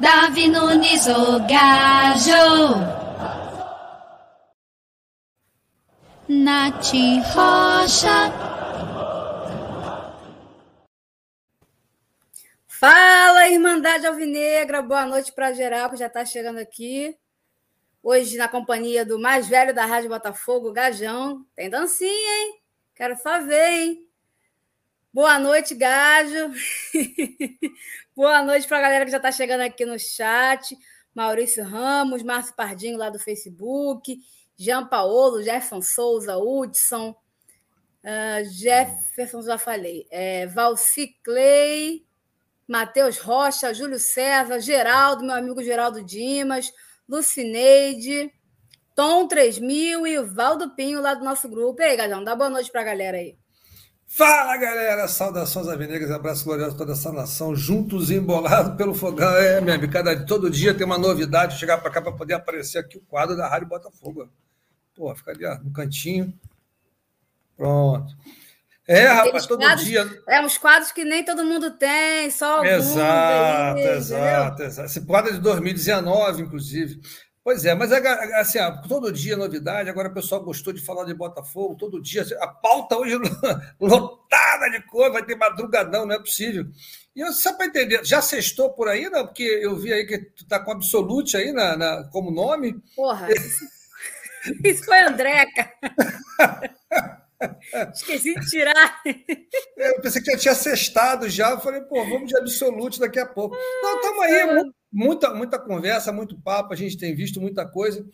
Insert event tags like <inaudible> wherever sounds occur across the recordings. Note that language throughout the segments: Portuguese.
Davi Nunes, o gajo. Nath Rocha. Fala, Irmandade Alvinegra. Boa noite para geral que já está chegando aqui. Hoje, na companhia do mais velho da Rádio Botafogo, Gajão. Tem dancinha, hein? Quero só ver, hein? Boa noite, Gajo. <laughs> Boa noite para a galera que já está chegando aqui no chat. Maurício Ramos, Márcio Pardinho lá do Facebook, Jean Paolo, Jefferson Souza, Hudson, uh, Jefferson, já falei, é, Valci Clay, Matheus Rocha, Júlio César, Geraldo, meu amigo Geraldo Dimas, Lucineide, Tom 3000 e o Valdo Pinho lá do nosso grupo. E aí, Gajão, dá boa noite para a galera aí. Fala galera, saudações aveneiras, abraço glorioso a toda essa nação, juntos e embolados pelo fogão. É, minha amiga, cada, todo dia tem uma novidade, chegar para cá para poder aparecer aqui o quadro da Rádio Botafogo. Pô, fica ali ó, no cantinho. Pronto. É, rapaz, todo quadros, dia. É, uns quadros que nem todo mundo tem, só alguns. Exato, aí, exato, exato. Esse quadro é de 2019, inclusive. Pois é, mas assim, todo dia novidade. Agora o pessoal gostou de falar de Botafogo, todo dia. A pauta hoje <laughs> lotada de cor, vai ter madrugadão, não é possível. E eu, só para entender, já sextou por aí, não? Porque eu vi aí que tu tá com Absolute aí na, na como nome. Porra, isso <laughs> foi Andreca. <laughs> <laughs> Esqueci de tirar. Eu pensei que já tinha sextado já. Eu falei, pô, vamos de Absolute daqui a pouco. Não, estamos aí, muita, muita conversa, muito papo, a gente tem visto muita coisa.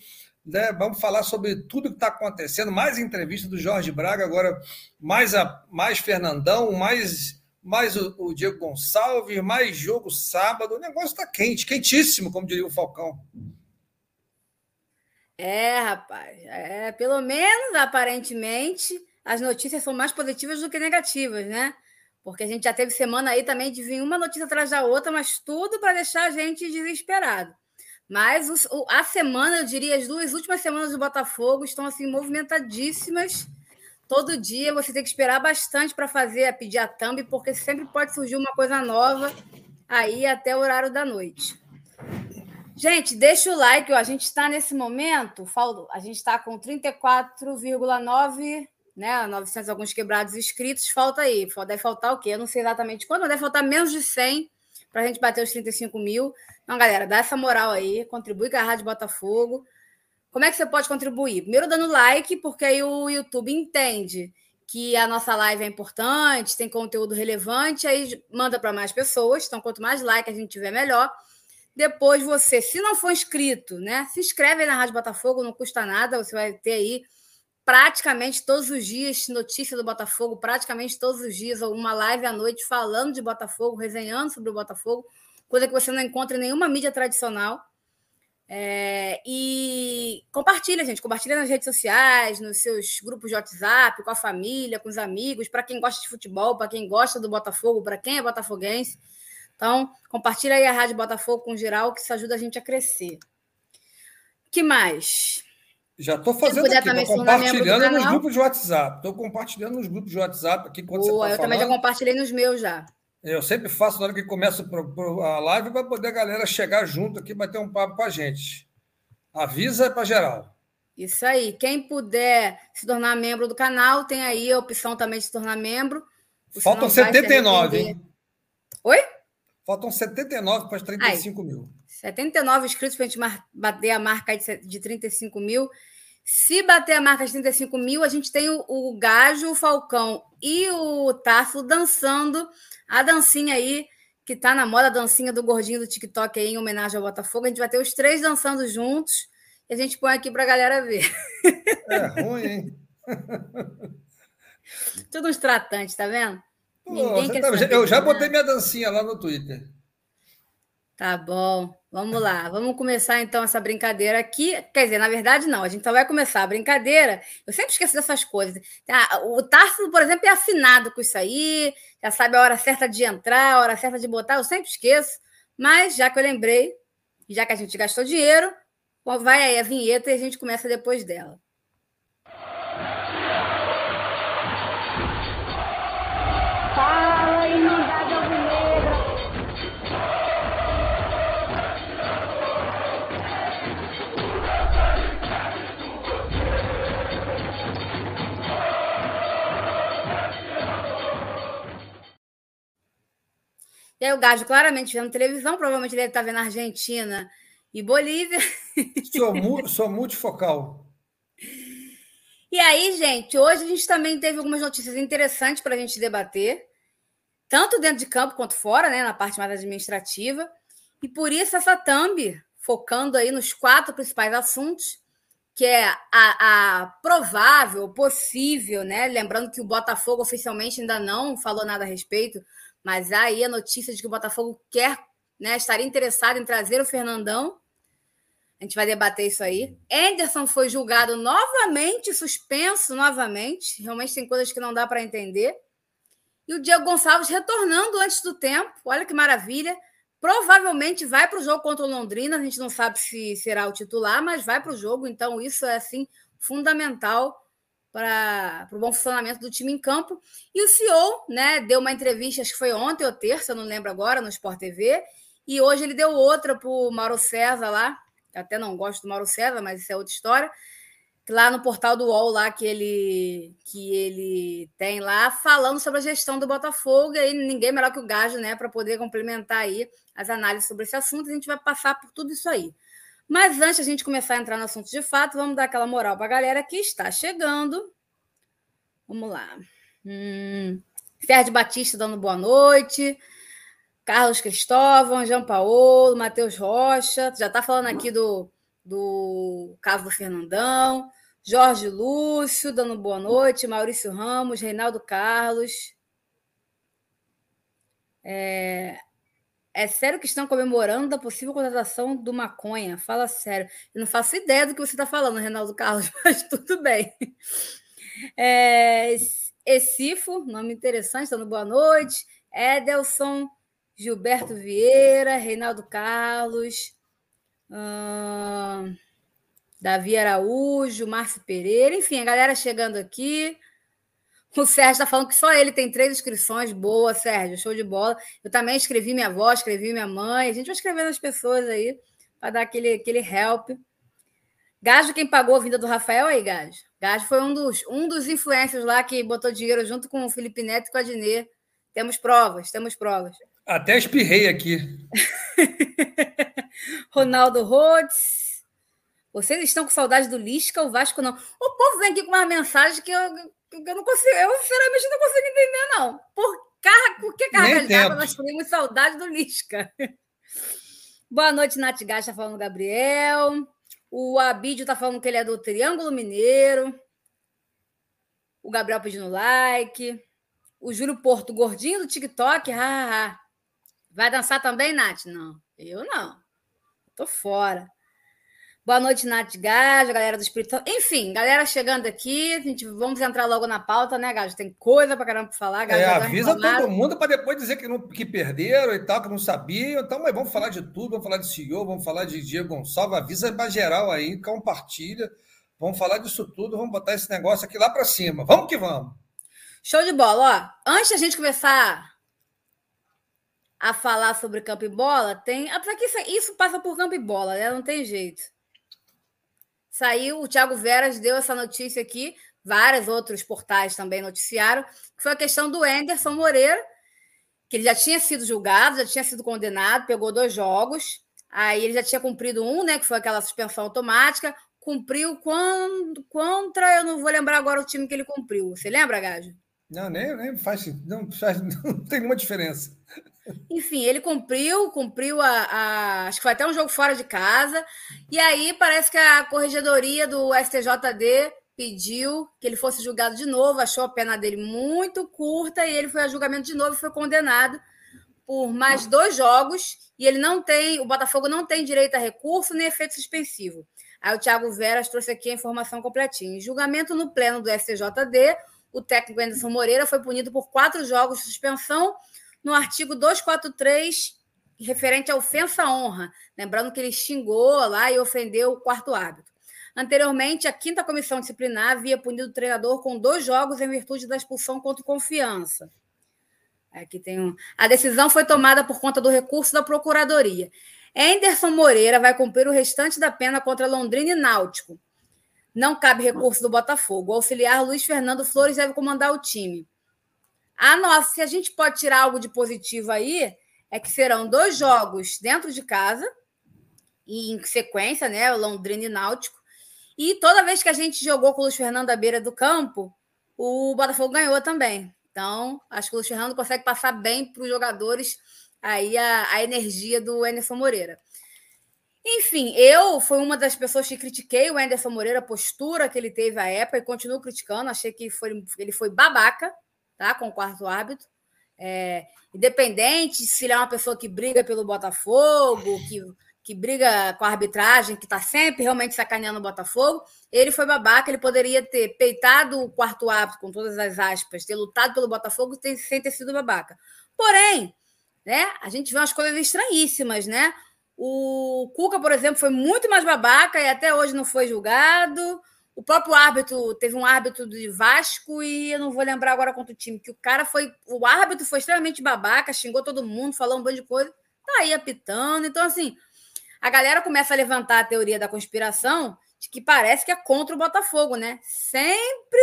Né? Vamos falar sobre tudo que está acontecendo, mais entrevista do Jorge Braga, agora mais, a, mais Fernandão, mais, mais o, o Diego Gonçalves, mais jogo sábado. O negócio está quente, quentíssimo, como diria o Falcão. É, rapaz, é, pelo menos aparentemente as notícias são mais positivas do que negativas, né? Porque a gente já teve semana aí também de vir uma notícia atrás da outra, mas tudo para deixar a gente desesperado. Mas o, a semana, eu diria, as duas últimas semanas do Botafogo estão assim movimentadíssimas. Todo dia você tem que esperar bastante para fazer, pedir a thumb, porque sempre pode surgir uma coisa nova aí até o horário da noite. Gente, deixa o like, ó. a gente está nesse momento, a gente está com 34,9 né? 900 alguns quebrados inscritos, falta aí. Deve faltar o quê? Eu não sei exatamente quando, mas deve faltar menos de 100 para a gente bater os 35 mil. Então, galera, dá essa moral aí, contribui com a Rádio Botafogo. Como é que você pode contribuir? Primeiro dando like, porque aí o YouTube entende que a nossa live é importante, tem conteúdo relevante, aí manda para mais pessoas. Então, quanto mais like a gente tiver, melhor. Depois você, se não for inscrito, né, se inscreve aí na Rádio Botafogo, não custa nada, você vai ter aí praticamente todos os dias notícia do Botafogo, praticamente todos os dias uma live à noite falando de Botafogo, resenhando sobre o Botafogo, coisa que você não encontra em nenhuma mídia tradicional. É, e compartilha, gente, compartilha nas redes sociais, nos seus grupos de WhatsApp, com a família, com os amigos, para quem gosta de futebol, para quem gosta do Botafogo, para quem é botafoguense. Então, compartilha aí a Rádio Botafogo com geral, que isso ajuda a gente a crescer. que mais? Já estou fazendo aqui, estou compartilhando nos grupos de WhatsApp. Estou compartilhando nos grupos de WhatsApp aqui quando Boa, você tá Eu falando. também já compartilhei nos meus já. Eu sempre faço na hora que começa a live para poder a galera chegar junto aqui bater um papo com a gente. Avisa para geral. Isso aí. Quem puder se tornar membro do canal, tem aí a opção também de se tornar membro. Faltam 79, hein? Oi? Faltam 79 para os 35 aí. mil. 79 inscritos para a gente bater a marca de 35 mil. Se bater a marca de 35 mil, a gente tem o, o Gajo, o Falcão e o Tarso dançando a dancinha aí, que está na moda, a dancinha do gordinho do TikTok aí, em homenagem ao Botafogo. A gente vai ter os três dançando juntos e a gente põe aqui para a galera ver. É ruim, hein? <laughs> Tudo uns tratantes, tá vendo? Pô, Ninguém tá... Eu já botei minha dancinha lá no Twitter. Tá bom. Vamos lá, vamos começar então essa brincadeira aqui. Quer dizer, na verdade, não, a gente só vai começar a brincadeira. Eu sempre esqueço dessas coisas. Ah, o Tarso, por exemplo, é afinado com isso aí, já sabe a hora certa de entrar, a hora certa de botar, eu sempre esqueço. Mas já que eu lembrei, já que a gente gastou dinheiro, vai aí a vinheta e a gente começa depois dela. E aí o Gajo claramente vendo televisão, provavelmente ele deve estar vendo Argentina e Bolívia. <laughs> Sou, sou multifocal. E aí, gente, hoje a gente também teve algumas notícias interessantes para a gente debater, tanto dentro de campo quanto fora, né, na parte mais administrativa. E por isso essa thumb, focando aí nos quatro principais assuntos, que é a, a, provável, possível, né? Lembrando que o Botafogo oficialmente ainda não falou nada a respeito, mas aí a notícia de que o Botafogo quer, né, estaria interessado em trazer o Fernandão a gente vai debater isso aí. Anderson foi julgado novamente, suspenso novamente. Realmente tem coisas que não dá para entender. E o Diego Gonçalves retornando antes do tempo. Olha que maravilha. Provavelmente vai para o jogo contra o Londrina. A gente não sabe se será o titular, mas vai para o jogo. Então, isso é assim fundamental para o bom funcionamento do time em campo. E o CEO né, deu uma entrevista, acho que foi ontem ou terça, não lembro agora, no Sport TV. E hoje ele deu outra para o Mauro César lá, até não gosto do Mauro César, mas isso é outra história. Lá no portal do UOL, lá que ele, que ele tem lá, falando sobre a gestão do Botafogo, e ninguém melhor que o Gajo, né, para poder complementar aí as análises sobre esse assunto. A gente vai passar por tudo isso aí. Mas antes a gente começar a entrar no assunto de fato, vamos dar aquela moral para a galera que está chegando. Vamos lá. Hum, Batista dando boa noite. Carlos Cristóvão, João Paulo, Matheus Rocha, já está falando aqui do, do caso do Fernandão, Jorge Lúcio, dando boa noite, Maurício Ramos, Reinaldo Carlos. É, é sério que estão comemorando a possível contratação do Maconha? Fala sério. Eu não faço ideia do que você está falando, Reinaldo Carlos, <laughs> mas tudo bem. É, Ecifo, nome interessante, dando boa noite. Edelson Gilberto Vieira, Reinaldo Carlos, hum, Davi Araújo, Márcio Pereira, enfim, a galera chegando aqui. O Sérgio está falando que só ele tem três inscrições. Boa, Sérgio, show de bola. Eu também escrevi minha avó, escrevi minha mãe. A gente vai escrevendo as pessoas aí para dar aquele, aquele help. Gajo, quem pagou a vinda do Rafael aí, Gajo? Gajo foi um dos, um dos influencers lá que botou dinheiro junto com o Felipe Neto e com a Dinê. Temos provas, temos provas. Até espirrei aqui. <laughs> Ronaldo Rhodes. Vocês estão com saudade do Lisca, o Vasco não. O povo vem aqui com uma mensagem que eu, eu não consigo, eu sinceramente não consigo entender, não. Por, car... Por que carga d'água nós temos saudade do Lisca? <laughs> Boa noite, Nath Gás, está falando Gabriel. O Abídio está falando que ele é do Triângulo Mineiro. O Gabriel pedindo like. O Júlio Porto, gordinho do TikTok. Ha, ha. Vai dançar também, Nath? Não, eu não. Tô fora. Boa noite, Nath Gajo, galera do Espírito. Enfim, galera chegando aqui, a gente vamos entrar logo na pauta, né, Gajo? Tem coisa para caramba para falar. Gajo, é, avisa todo mundo para depois dizer que, não, que perderam e tal, que não sabiam. Então, mas vamos falar de tudo, vamos falar de CEO, vamos falar de Diego Gonçalves, avisa para geral aí, compartilha. Vamos falar disso tudo, vamos botar esse negócio aqui lá para cima. Vamos que vamos. Show de bola, ó. Antes da gente começar a falar sobre campo e bola, tem. Apesar que isso, isso passa por campo e bola, né? Não tem jeito. Saiu, o Thiago Veras deu essa notícia aqui, vários outros portais também noticiaram, que foi a questão do Anderson Moreira, que ele já tinha sido julgado, já tinha sido condenado, pegou dois jogos, aí ele já tinha cumprido um, né? Que foi aquela suspensão automática, cumpriu quando, contra, eu não vou lembrar agora o time que ele cumpriu. Você lembra, Gajo? Não, nem, nem faz, não, faz, <laughs> não tem nenhuma diferença. Enfim, ele cumpriu, cumpriu a, a, Acho que foi até um jogo fora de casa. E aí parece que a corregedoria do STJD pediu que ele fosse julgado de novo, achou a pena dele muito curta e ele foi a julgamento de novo e foi condenado por mais dois jogos. E ele não tem, o Botafogo não tem direito a recurso nem efeito suspensivo. Aí o Thiago Veras trouxe aqui a informação completinha. Em julgamento no pleno do STJD, o técnico Anderson Moreira foi punido por quatro jogos de suspensão no artigo 243, referente à ofensa à honra. Lembrando que ele xingou lá e ofendeu o quarto árbitro. Anteriormente, a quinta comissão disciplinar havia punido o treinador com dois jogos em virtude da expulsão contra confiança. Aqui tem um... A decisão foi tomada por conta do recurso da Procuradoria. Anderson Moreira vai cumprir o restante da pena contra Londrina e Náutico. Não cabe recurso do Botafogo. O auxiliar Luiz Fernando Flores deve comandar o time. A nossa, se a gente pode tirar algo de positivo aí, é que serão dois jogos dentro de casa, e em sequência, né? Londrina e Náutico. E toda vez que a gente jogou com o Luiz Fernando à beira do campo, o Botafogo ganhou também. Então, acho que o Luiz Fernando consegue passar bem para os jogadores aí a, a energia do Anderson Moreira. Enfim, eu fui uma das pessoas que critiquei o Anderson Moreira, a postura que ele teve à época, e continuo criticando. Achei que foi, ele foi babaca tá, com o quarto árbitro. É, independente se ele é uma pessoa que briga pelo Botafogo, que, que briga com a arbitragem, que está sempre realmente sacaneando o Botafogo, ele foi babaca, ele poderia ter peitado o quarto árbitro, com todas as aspas, ter lutado pelo Botafogo sem ter sido babaca. Porém, né, a gente vê umas coisas estranhíssimas, né? O Cuca, por exemplo, foi muito mais babaca e até hoje não foi julgado. O próprio árbitro, teve um árbitro de Vasco e eu não vou lembrar agora quanto time, que o cara foi. O árbitro foi extremamente babaca, xingou todo mundo, falou um monte de coisa, tá aí apitando. Então, assim, a galera começa a levantar a teoria da conspiração de que parece que é contra o Botafogo, né? Sempre,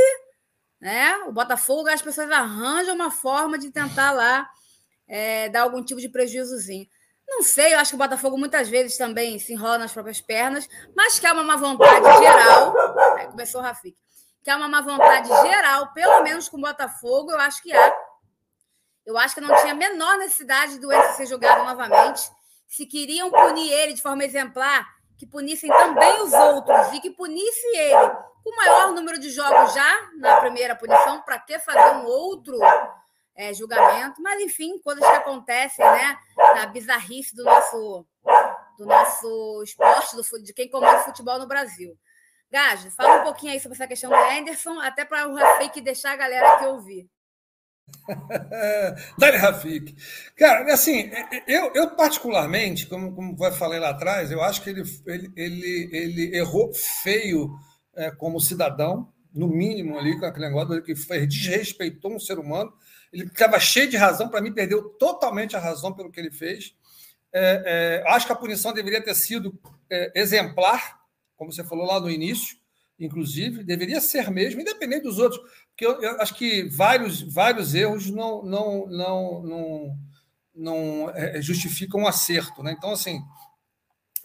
né? O Botafogo, as pessoas arranjam uma forma de tentar lá é, dar algum tipo de prejuízozinho. Não sei, eu acho que o Botafogo muitas vezes também se enrola nas próprias pernas, mas que há uma má vontade geral. Começou o Rafik. Que há uma má vontade geral, pelo menos com o Botafogo, eu acho que há. Eu acho que não tinha a menor necessidade do Enzo ser jogado novamente. Se queriam punir ele de forma exemplar, que punissem também os outros e que punisse ele com o maior número de jogos já na primeira punição, para que fazer um outro é, julgamento, mas enfim, coisas que acontecem, né? Na bizarrice do nosso, do nosso esporte, do, de quem comanda futebol no Brasil. Gajo, fala um pouquinho aí sobre essa questão do Anderson, até para o Rafik deixar a galera aqui ouvir. <laughs> Dani Rafik. Cara, assim, eu, eu particularmente, como, como vai falei lá atrás, eu acho que ele, ele, ele, ele errou feio é, como cidadão, no mínimo ali, com aquele negócio que foi, desrespeitou um ser humano. Ele estava cheio de razão, para mim, perdeu totalmente a razão pelo que ele fez. É, é, acho que a punição deveria ter sido é, exemplar, como você falou lá no início, inclusive, deveria ser mesmo, independente dos outros, porque eu, eu acho que vários, vários erros não, não, não, não, não é, justificam um acerto. Né? Então, assim,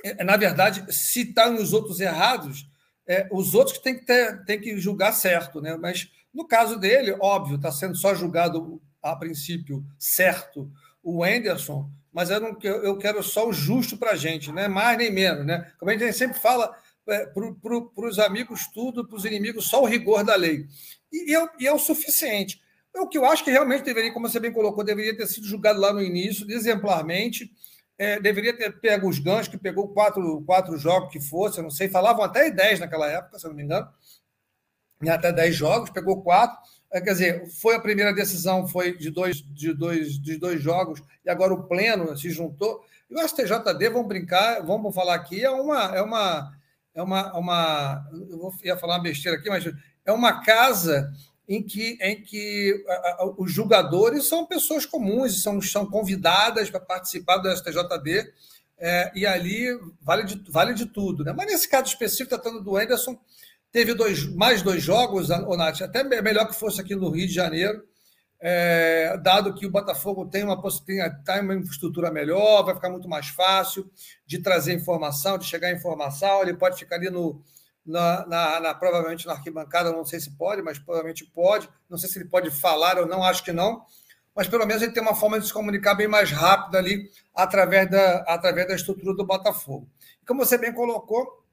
é, na verdade, se está nos outros errados, é, os outros que têm que, ter, têm que julgar certo, né? mas no caso dele, óbvio, está sendo só julgado a princípio certo o Anderson, mas eu, não, eu quero só o justo para a gente, né? mais nem menos. Né? Como a gente sempre fala, é, para os amigos tudo, para os inimigos só o rigor da lei. E, é, e é o suficiente. É o que eu acho que realmente deveria, como você bem colocou, deveria ter sido julgado lá no início, exemplarmente. É, deveria ter pego os ganchos, que pegou quatro, quatro jogos que fosse, eu não sei, falavam até dez naquela época, se eu não me engano em até 10 jogos, pegou quatro. É, quer dizer, foi a primeira decisão, foi de dois, de dois, de dois jogos, e agora o Pleno se juntou. E o STJD, vamos brincar, vamos falar aqui, é uma. É uma, é uma, uma eu vou, ia falar uma besteira aqui, mas é uma casa em que, em que os julgadores são pessoas comuns, são, são convidadas para participar do STJD, é, e ali vale de, vale de tudo. Né? Mas nesse caso específico, tratando do Anderson, Teve dois, mais dois jogos, Nath, até melhor que fosse aqui no Rio de Janeiro, é, dado que o Botafogo tem uma, tem, tem uma infraestrutura melhor, vai ficar muito mais fácil de trazer informação, de chegar informação, ele pode ficar ali no, na, na, na, provavelmente na arquibancada, não sei se pode, mas provavelmente pode. Não sei se ele pode falar ou não, acho que não. Mas pelo menos ele tem uma forma de se comunicar bem mais rápida ali através da, através da estrutura do Botafogo. Como você bem colocou,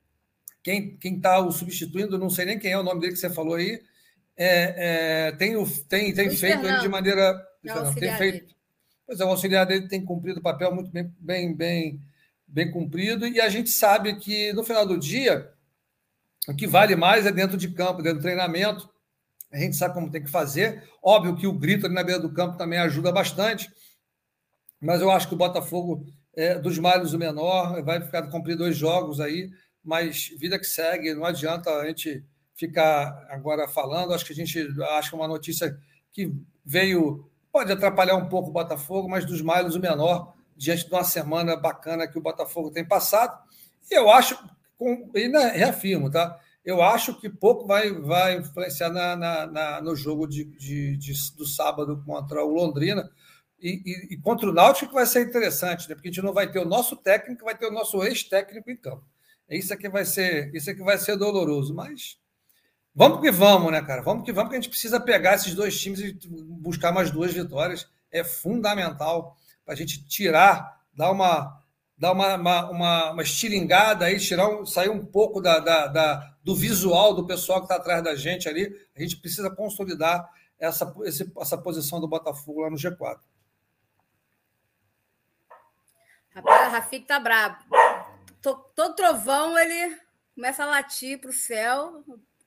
quem está o substituindo, não sei nem quem é o nome dele que você falou aí, é, é, tem, o, tem, tem feito Fernando. ele de maneira. É tem feito. Pois é, o auxiliar dele tem cumprido o papel muito bem, bem, bem, bem cumprido, e a gente sabe que no final do dia, o que vale mais é dentro de campo, dentro do treinamento. A gente sabe como tem que fazer. Óbvio que o grito ali na beira do campo também ajuda bastante, mas eu acho que o Botafogo, é, dos males o menor, vai ficar cumprir dois jogos aí mas vida que segue, não adianta a gente ficar agora falando. Acho que a gente acha uma notícia que veio, pode atrapalhar um pouco o Botafogo, mas dos males o menor, diante de uma semana bacana que o Botafogo tem passado. E eu acho, com, e reafirmo, tá? Eu acho que pouco vai, vai influenciar na, na, na no jogo de, de, de, do sábado contra o Londrina, E, e, e, contra o Náutico que vai ser interessante, né? porque a gente não vai ter o nosso técnico, vai ter o nosso ex-técnico em campo. Isso aqui vai ser, isso aqui vai ser doloroso, mas vamos que vamos, né, cara? Vamos que vamos, que a gente precisa pegar esses dois times e buscar mais duas vitórias. É fundamental para a gente tirar, dar uma, dar uma, uma, uma, uma estilingada aí, tirar um, sair um pouco da, da, da do visual do pessoal que está atrás da gente ali. A gente precisa consolidar essa, esse, essa posição do Botafogo lá no G4. Rapaz, o Rafik tá brabo. Todo trovão ele começa a latir para o céu.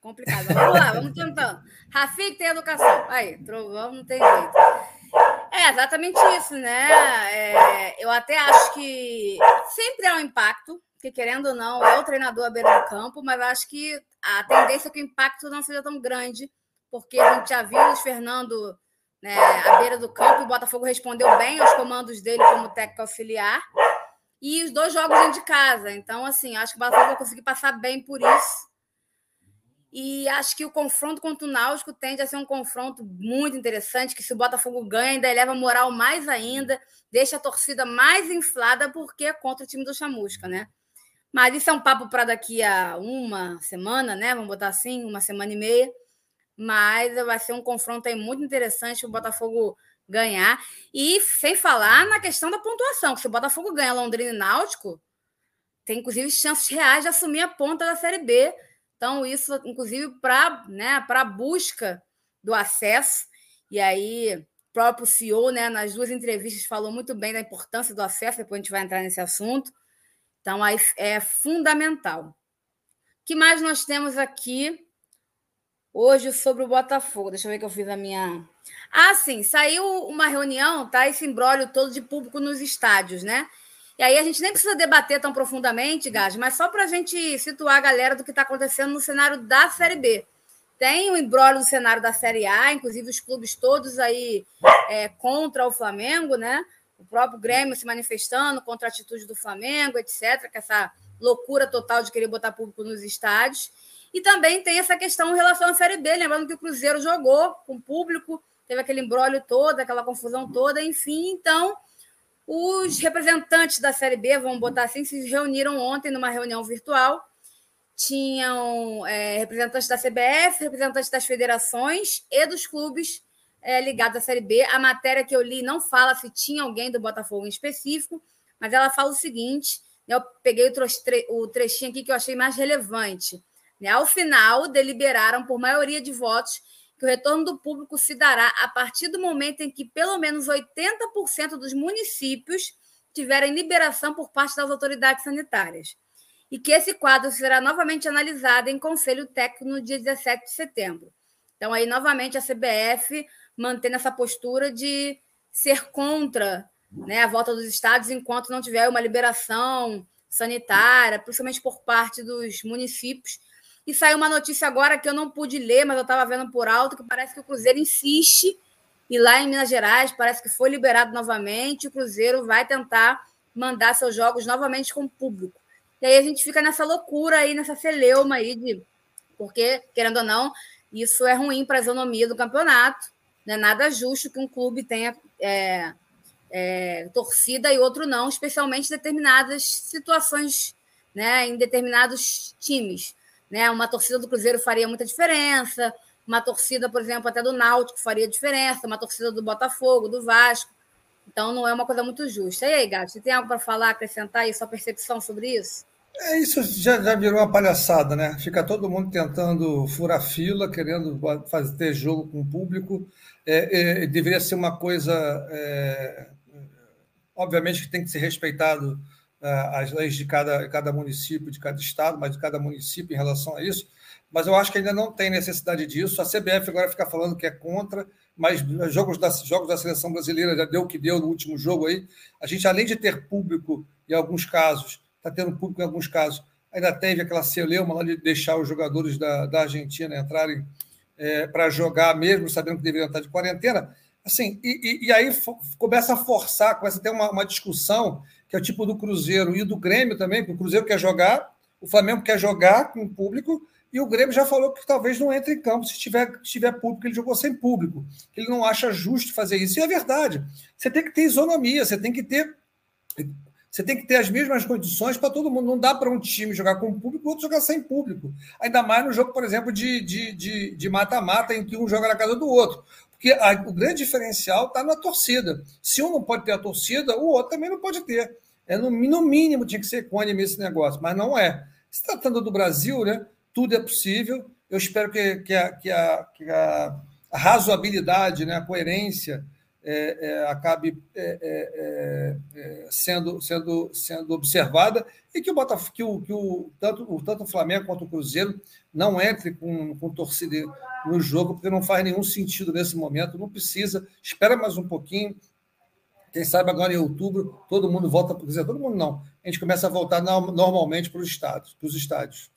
Complicado. Vamos lá, vamos tentando. Rafik tem educação. Aí, trovão não tem jeito. É exatamente isso, né? É, eu até acho que sempre há um impacto, porque querendo ou não, é o treinador à beira do campo, mas acho que a tendência é que o impacto não seja tão grande, porque a gente já viu o Fernando né, à beira do campo. O Botafogo respondeu bem aos comandos dele como técnico auxiliar. E os dois jogos dentro de casa. Então, assim, acho que o Botafogo vai conseguir passar bem por isso. E acho que o confronto contra o Náutico tende a ser um confronto muito interessante, que se o Botafogo ganha, ainda eleva a moral mais ainda, deixa a torcida mais inflada, porque é contra o time do Chamusca, né? Mas isso é um papo para daqui a uma semana, né? Vamos botar assim, uma semana e meia mas vai ser um confronto aí muito interessante o Botafogo ganhar. E sem falar na questão da pontuação, que se o Botafogo ganha Londrina e Náutico, tem inclusive chances reais de assumir a ponta da Série B. Então, isso, inclusive, para né, a busca do acesso. E aí, o próprio CEO, né, nas duas entrevistas, falou muito bem da importância do acesso, depois a gente vai entrar nesse assunto. Então, aí é fundamental. O que mais nós temos aqui? hoje sobre o Botafogo. Deixa eu ver que eu fiz a minha. Ah, sim, saiu uma reunião, tá? Esse embrólio todo de público nos estádios, né? E aí a gente nem precisa debater tão profundamente, Gás, mas só para a gente situar a galera do que está acontecendo no cenário da Série B. Tem o um embrólio no cenário da Série A, inclusive os clubes todos aí é, contra o Flamengo, né? O próprio Grêmio se manifestando contra a atitude do Flamengo, etc., com essa loucura total de querer botar público nos estádios. E também tem essa questão em relação à Série B, lembrando que o Cruzeiro jogou com público, teve aquele embrólio todo, aquela confusão toda, enfim. Então, os representantes da Série B, vamos botar assim, se reuniram ontem numa reunião virtual. Tinham é, representantes da CBF, representantes das federações e dos clubes é, ligados à Série B. A matéria que eu li não fala se tinha alguém do Botafogo em específico, mas ela fala o seguinte: eu peguei o trechinho aqui que eu achei mais relevante. Né? Ao final, deliberaram por maioria de votos que o retorno do público se dará a partir do momento em que pelo menos 80% dos municípios tiverem liberação por parte das autoridades sanitárias. E que esse quadro será novamente analisado em conselho técnico no dia 17 de setembro. Então, aí, novamente, a CBF mantendo essa postura de ser contra né, a volta dos estados enquanto não tiver uma liberação sanitária, principalmente por parte dos municípios, e saiu uma notícia agora que eu não pude ler, mas eu estava vendo por alto, que parece que o Cruzeiro insiste. E lá em Minas Gerais, parece que foi liberado novamente. O Cruzeiro vai tentar mandar seus jogos novamente com o público. E aí a gente fica nessa loucura aí, nessa celeuma aí de. Porque, querendo ou não, isso é ruim para a isonomia do campeonato. Não é nada justo que um clube tenha é, é, torcida e outro não, especialmente em determinadas situações, né, em determinados times. Né? Uma torcida do Cruzeiro faria muita diferença, uma torcida, por exemplo, até do Náutico faria diferença, uma torcida do Botafogo, do Vasco. Então não é uma coisa muito justa. E aí, Gato, você tem algo para falar, acrescentar aí sua percepção sobre isso? É, isso já, já virou uma palhaçada, né? Fica todo mundo tentando furar fila, querendo fazer ter jogo com o público. É, é, deveria ser uma coisa. É, obviamente que tem que ser respeitado as leis de cada, cada município, de cada estado, mas de cada município em relação a isso. Mas eu acho que ainda não tem necessidade disso. A CBF agora fica falando que é contra, mas jogos da, jogos da seleção brasileira já deu o que deu no último jogo aí. A gente, além de ter público em alguns casos, está tendo público em alguns casos, ainda teve aquela celeuma lá de deixar os jogadores da, da Argentina entrarem é, para jogar, mesmo sabendo que deveriam estar de quarentena. Assim, e, e, e aí começa a forçar, começa a ter uma, uma discussão que é o tipo do Cruzeiro e do Grêmio também, porque o Cruzeiro quer jogar, O Flamengo quer jogar com o público e o Grêmio já falou que talvez não entre em campo se tiver, se tiver público. Ele jogou sem público. Ele não acha justo fazer isso. E é verdade. Você tem que ter isonomia, você tem que ter. Você tem que ter as mesmas condições para todo mundo. Não dá para um time jogar com público e outro jogar sem público. Ainda mais no jogo, por exemplo, de mata-mata, de, de em que um joga na casa do outro. Porque a, o grande diferencial está na torcida. Se um não pode ter a torcida, o outro também não pode ter. É no, no mínimo tinha que ser equânime esse negócio, mas não é. Se tratando do Brasil, né, tudo é possível. Eu espero que, que, a, que, a, que a razoabilidade, né, a coerência é, é, acabe é, é, é, sendo, sendo, sendo observada e que o, Botafogo, que o, que o, tanto, o, tanto o Flamengo quanto o Cruzeiro não entre com, com torcida no jogo, porque não faz nenhum sentido nesse momento, não precisa, espera mais um pouquinho, quem sabe agora em outubro todo mundo volta para dizer, todo mundo não. A gente começa a voltar normalmente para os estádios, para os estádios.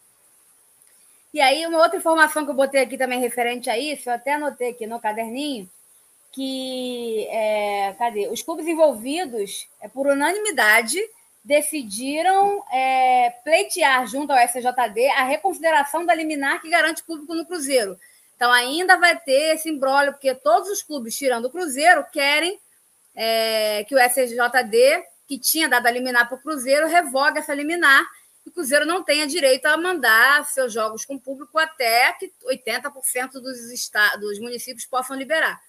E aí, uma outra informação que eu botei aqui também referente a isso, eu até anotei aqui no caderninho, que é, cadê? Os clubes envolvidos, é, por unanimidade, decidiram é, pleitear junto ao SJD a reconsideração da liminar que garante público no Cruzeiro. Então, ainda vai ter esse embrólio, porque todos os clubes, tirando o Cruzeiro, querem é, que o SJD, que tinha dado a liminar para o Cruzeiro, revogue essa liminar e o Cruzeiro não tenha direito a mandar seus jogos com público até que 80% dos, estados, dos municípios possam liberar.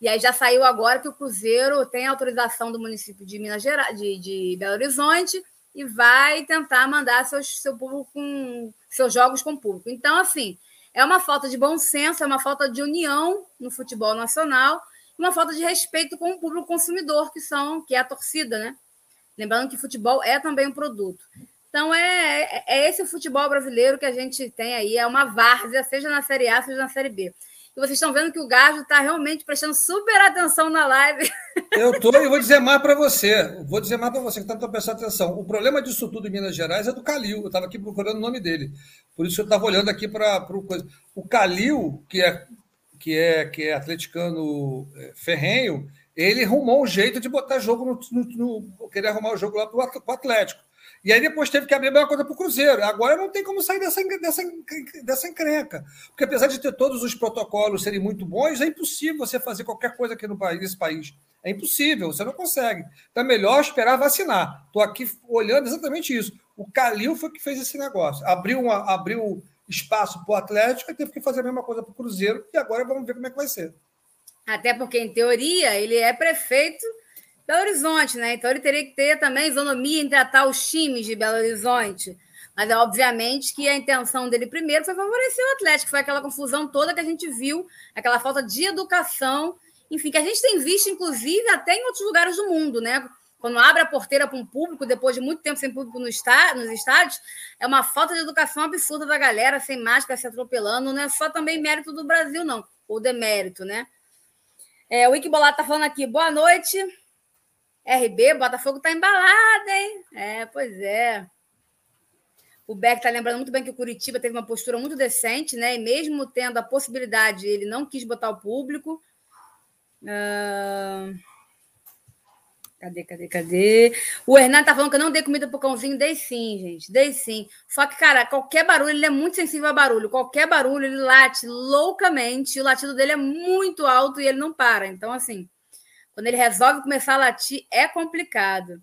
E aí já saiu agora que o Cruzeiro tem autorização do município de Minas Gerais, de, de Belo Horizonte, e vai tentar mandar seus, seu público com, seus jogos com público. Então, assim, é uma falta de bom senso, é uma falta de união no futebol nacional uma falta de respeito com o público consumidor, que são, que é a torcida, né? Lembrando que futebol é também um produto. Então, é, é, é esse o futebol brasileiro que a gente tem aí, é uma várzea, seja na Série A, seja na Série B. E vocês estão vendo que o Gajo está realmente prestando super atenção na live. Eu estou e vou dizer mais para você. Vou dizer mais para você que está prestando atenção. O problema disso tudo em Minas Gerais é do Calil. Eu estava aqui procurando o nome dele. Por isso eu estava olhando aqui para o coisa. O Calil, que é que é, que é atleticano é, ferrenho, ele arrumou um jeito de botar jogo no, no, no querer arrumar o jogo lá para o Atlético. E aí depois teve que abrir a mesma coisa para o Cruzeiro. Agora não tem como sair dessa, dessa, dessa encrenca. Porque apesar de ter todos os protocolos serem muito bons, é impossível você fazer qualquer coisa aqui no país, nesse país. É impossível, você não consegue. Então é melhor esperar vacinar. Estou aqui olhando exatamente isso. O Calil foi que fez esse negócio. Abriu, uma, abriu espaço para o Atlético e teve que fazer a mesma coisa para o Cruzeiro, e agora vamos ver como é que vai ser. Até porque, em teoria, ele é prefeito Belo Horizonte, né? Então ele teria que ter também isonomia em tratar os times de Belo Horizonte. Mas é obviamente que a intenção dele primeiro foi favorecer o Atlético, foi aquela confusão toda que a gente viu, aquela falta de educação, enfim, que a gente tem visto, inclusive, até em outros lugares do mundo, né? quando abre a porteira para um público, depois de muito tempo sem público no estádio, nos estádios, é uma falta de educação absurda da galera, sem máscara, se atropelando. Não é só também mérito do Brasil, não, ou demérito, né? É, o Iquibolado está falando aqui, boa noite. RB, Botafogo está embalado, hein? É, pois é. O Beck está lembrando muito bem que o Curitiba teve uma postura muito decente, né? E mesmo tendo a possibilidade, ele não quis botar o público. Uh... Cadê, cadê, cadê? O Hernando tá falando que eu não dei comida pro cãozinho. Dei sim, gente. Dei sim. Só que, cara, qualquer barulho, ele é muito sensível a barulho. Qualquer barulho, ele late loucamente. O latido dele é muito alto e ele não para. Então, assim, quando ele resolve começar a latir, é complicado.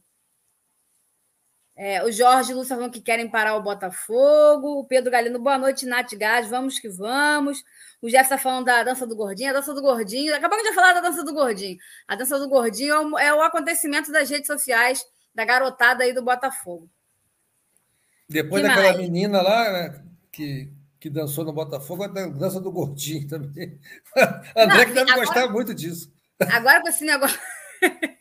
É, o Jorge Lúcia falando que querem parar o Botafogo. O Pedro Galino, boa noite, Nath Gás. Vamos que vamos. O Jeff está falando da dança do gordinho, a dança do gordinho. Acabamos de falar da dança do gordinho. A dança do gordinho é o, é o acontecimento das redes sociais da garotada aí do Botafogo. Depois que daquela mais? menina lá, né, que, que dançou no Botafogo, a dança do gordinho também. <laughs> André Não, que deve agora, gostar muito disso. Agora com esse negócio. <laughs>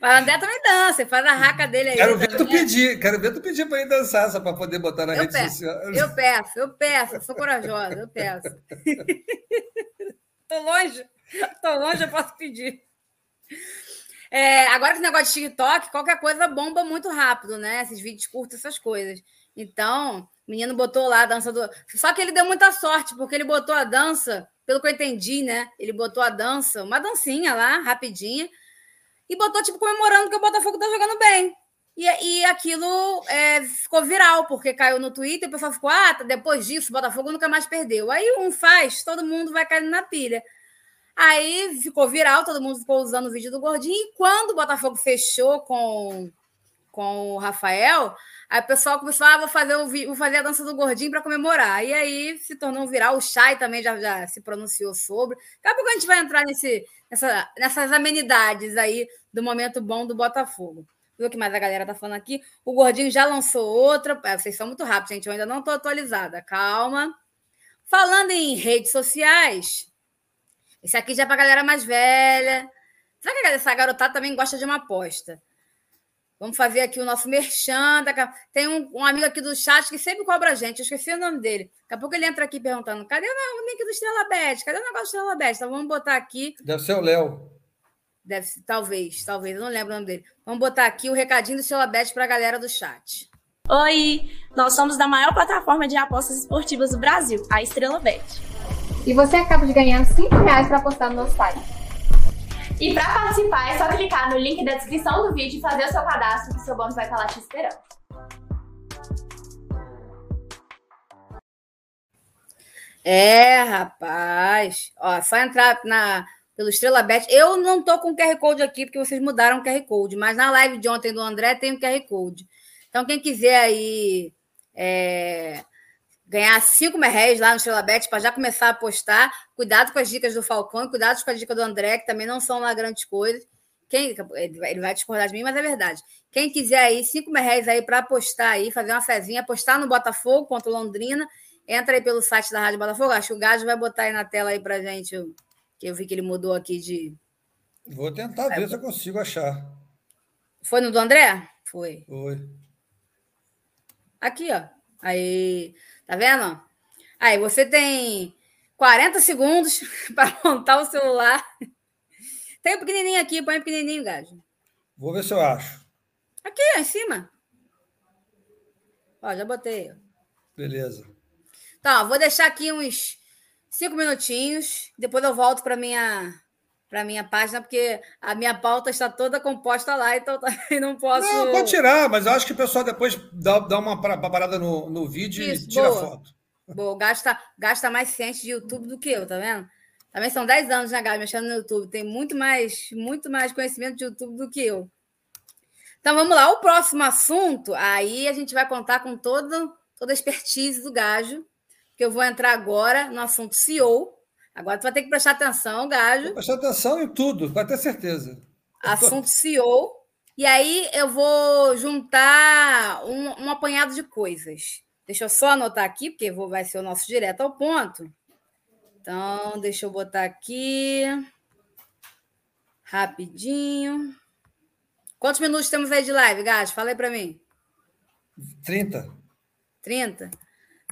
Mas o André também dança, faz a raca dele aí. Quero ver tu né? pedir, quero ver tu pedir para ele dançar, só para poder botar na eu rede peço, social. Eu peço, eu peço, eu sou corajosa, eu peço. <laughs> Tô longe, tô longe, eu posso pedir. É, agora esse negócio de TikTok, qualquer coisa bomba muito rápido, né? Esses vídeos curtos, essas coisas. Então, o menino botou lá a dança do. Só que ele deu muita sorte, porque ele botou a dança, pelo que eu entendi, né? Ele botou a dança, uma dancinha lá, rapidinha e botou, tipo, comemorando que o Botafogo tá jogando bem. E, e aquilo é, ficou viral, porque caiu no Twitter, o pessoal ficou, ah, tá, depois disso, o Botafogo nunca mais perdeu. Aí um faz, todo mundo vai caindo na pilha. Aí ficou viral, todo mundo ficou usando o vídeo do Gordinho, e quando o Botafogo fechou com, com o Rafael, aí o pessoal começou, ah, vou fazer, o, vou fazer a dança do Gordinho para comemorar. E aí se tornou viral, o Chay também já, já se pronunciou sobre. Daqui a pouco a gente vai entrar nesse, nessa, nessas amenidades aí do momento bom do Botafogo. Viu o que mais a galera tá falando aqui? O Gordinho já lançou outra. É, vocês são muito rápidos, gente. Eu ainda não estou atualizada. Calma. Falando em redes sociais, esse aqui já é para galera mais velha. Será que essa garotada também gosta de uma aposta? Vamos fazer aqui o nosso merchan. Tem um, um, amigo aqui do chat que sempre cobra a gente. Eu esqueci o nome dele. Daqui a pouco ele entra aqui perguntando: cadê o link do Estrela Bet? Cadê o negócio do Estrela Bet? Então vamos botar aqui. Deve ser o Léo. Deve ser, talvez, talvez, eu não lembro o nome dele. Vamos botar aqui o recadinho do Silabete para a galera do chat. Oi, nós somos da maior plataforma de apostas esportivas do Brasil, a Estrela Bet. E você acaba de ganhar 5 reais para apostar no nosso site. E para participar é só clicar no link da descrição do vídeo e fazer o seu cadastro, que o seu bônus vai estar lá te esperando. É, rapaz. Ó, só entrar na pelo Estrela Bet. Eu não estou com QR Code aqui, porque vocês mudaram o QR Code, mas na live de ontem do André tem o QR Code. Então, quem quiser aí é, ganhar 5 reais lá no Estrela Bet para já começar a apostar, cuidado com as dicas do Falcão, cuidado com as dicas do André, que também não são lá grandes coisas. Quem, ele vai discordar de mim, mas é verdade. Quem quiser aí, 5 reais aí para apostar aí, fazer uma fezinha, apostar no Botafogo contra o Londrina, entra aí pelo site da Rádio Botafogo. Acho que o Gajo vai botar aí na tela aí para gente que eu vi que ele mudou aqui de. Vou tentar ver se eu consigo achar. Foi no do André? Foi. Foi. Aqui, ó. Aí, tá vendo? Aí você tem 40 segundos <laughs> para montar o celular. Tem um pequenininho aqui, põe um pequenininho, Gajo. Vou ver se eu acho. Aqui, ó, em cima. Ó, já botei. Beleza. Então, vou deixar aqui uns cinco minutinhos, depois eu volto para minha para minha página, porque a minha pauta está toda composta lá, então <laughs> também não posso. Não, pode tirar, mas eu acho que o pessoal depois dá, dá uma parada no, no vídeo Isso, e tira boa. foto. Boa, gasta, gasta mais ciência de YouTube do que eu, tá vendo? Também são 10 anos, né, Gabi, mexendo no YouTube. Tem muito mais, muito mais conhecimento de YouTube do que eu. Então vamos lá. O próximo assunto, aí a gente vai contar com todo, toda a expertise do Gajo que eu vou entrar agora no assunto CEO. Agora tu vai ter que prestar atenção, Gajo. Vou prestar atenção em tudo, vai ter certeza. Assunto CEO. E aí eu vou juntar um, um apanhado de coisas. Deixa eu só anotar aqui, porque vou, vai ser o nosso direto ao ponto. Então, deixa eu botar aqui. Rapidinho. Quantos minutos temos aí de live, Gajo? Fala aí para mim. 30. 30?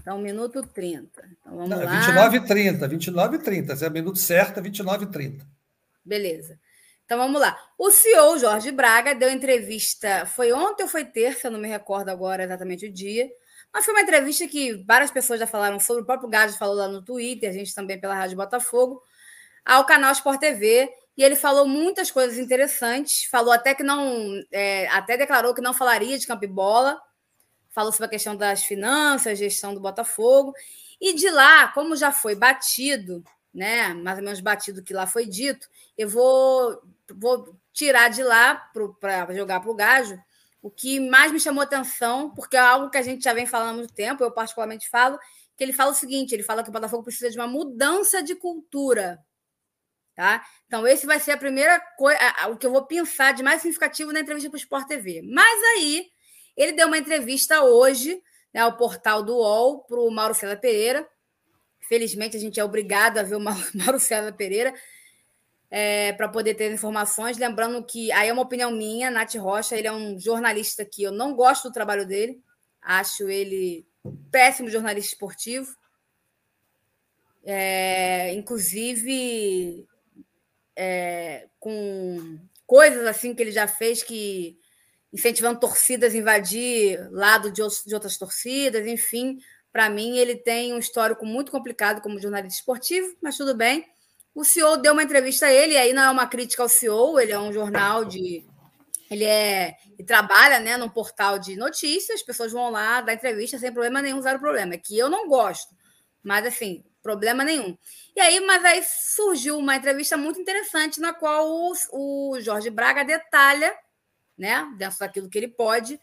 Então, minuto 30. Então, vamos Não, lá. 29 e 30. 29 e 30. Se é minuto certo, é 29 e 30. Beleza. Então, vamos lá. O CEO, Jorge Braga, deu entrevista. Foi ontem ou foi terça? Eu não me recordo agora exatamente o dia. Mas foi uma entrevista que várias pessoas já falaram sobre. O próprio Gado falou lá no Twitter, a gente também pela Rádio Botafogo, ao canal Sport TV. E ele falou muitas coisas interessantes. Falou até que não. É, até declarou que não falaria de campo e bola falou sobre a questão das finanças, gestão do Botafogo. E de lá, como já foi batido, né, mais ou menos batido que lá foi dito, eu vou, vou tirar de lá para jogar para o Gajo o que mais me chamou atenção, porque é algo que a gente já vem falando há muito tempo, eu particularmente falo, que ele fala o seguinte: ele fala que o Botafogo precisa de uma mudança de cultura. Tá? Então, esse vai ser a primeira coisa, o que eu vou pensar de mais significativo na entrevista para o Sport TV. Mas aí ele deu uma entrevista hoje né, ao portal do UOL para o Mauro César Pereira. Felizmente, a gente é obrigado a ver o <laughs> Mauro César Pereira é, para poder ter informações. Lembrando que aí é uma opinião minha, Nath Rocha, ele é um jornalista que eu não gosto do trabalho dele, acho ele péssimo jornalista esportivo. É, inclusive é, com coisas assim que ele já fez que incentivando torcidas a invadir lado de, de outras torcidas, enfim. Para mim, ele tem um histórico muito complicado como jornalista esportivo, mas tudo bem. O CEO deu uma entrevista a ele, e aí não é uma crítica ao CEO, ele é um jornal de ele é ele trabalha né, num portal de notícias, as pessoas vão lá dar entrevista sem problema nenhum, zero problema. É que eu não gosto, mas assim, problema nenhum. E aí, mas aí surgiu uma entrevista muito interessante na qual o, o Jorge Braga detalha, né, dentro daquilo que ele pode,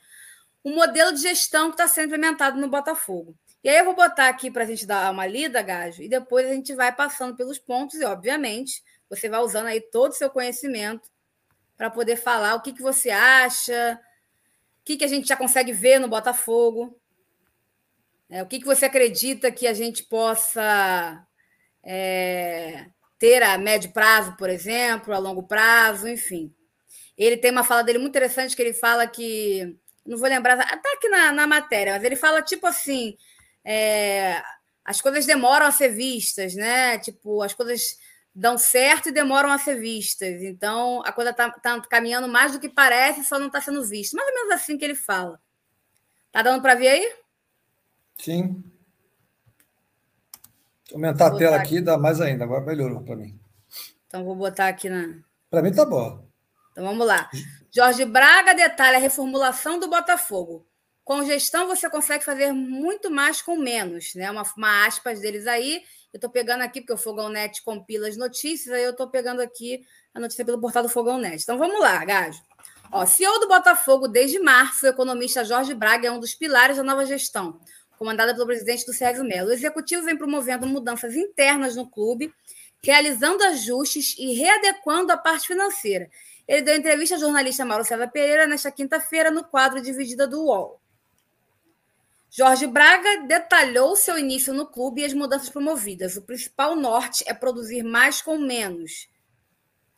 o modelo de gestão que está sendo implementado no Botafogo. E aí eu vou botar aqui para a gente dar uma lida, Gajo, e depois a gente vai passando pelos pontos e, obviamente, você vai usando aí todo o seu conhecimento para poder falar o que, que você acha, o que, que a gente já consegue ver no Botafogo, é, o que, que você acredita que a gente possa é, ter a médio prazo, por exemplo, a longo prazo, enfim. Ele tem uma fala dele muito interessante que ele fala que. Não vou lembrar, está aqui na, na matéria, mas ele fala tipo assim: é, as coisas demoram a ser vistas, né? Tipo, as coisas dão certo e demoram a ser vistas. Então, a coisa está tá caminhando mais do que parece, só não está sendo vista. Mais ou menos assim que ele fala. Tá dando para ver aí? Sim. Aumentar a tela aqui, aqui dá mais ainda. Agora melhorou para mim. Então, vou botar aqui na. Para mim tá bom. Então, vamos lá. Jorge Braga detalha a reformulação do Botafogo. Com gestão, você consegue fazer muito mais com menos, né? Uma, uma aspas deles aí. Eu estou pegando aqui, porque o Fogão Net compila as notícias, aí eu estou pegando aqui a notícia pelo portal do Fogão Net. Então vamos lá, Gajo. Ó, CEO do Botafogo desde março, o economista Jorge Braga é um dos pilares da nova gestão, comandada pelo presidente do Sérgio Melo. O executivo vem promovendo mudanças internas no clube, realizando ajustes e readequando a parte financeira. Ele deu entrevista ao jornalista Mauro César Pereira nesta quinta-feira no quadro Dividida do UOL. Jorge Braga detalhou seu início no clube e as mudanças promovidas. O principal norte é produzir mais com menos.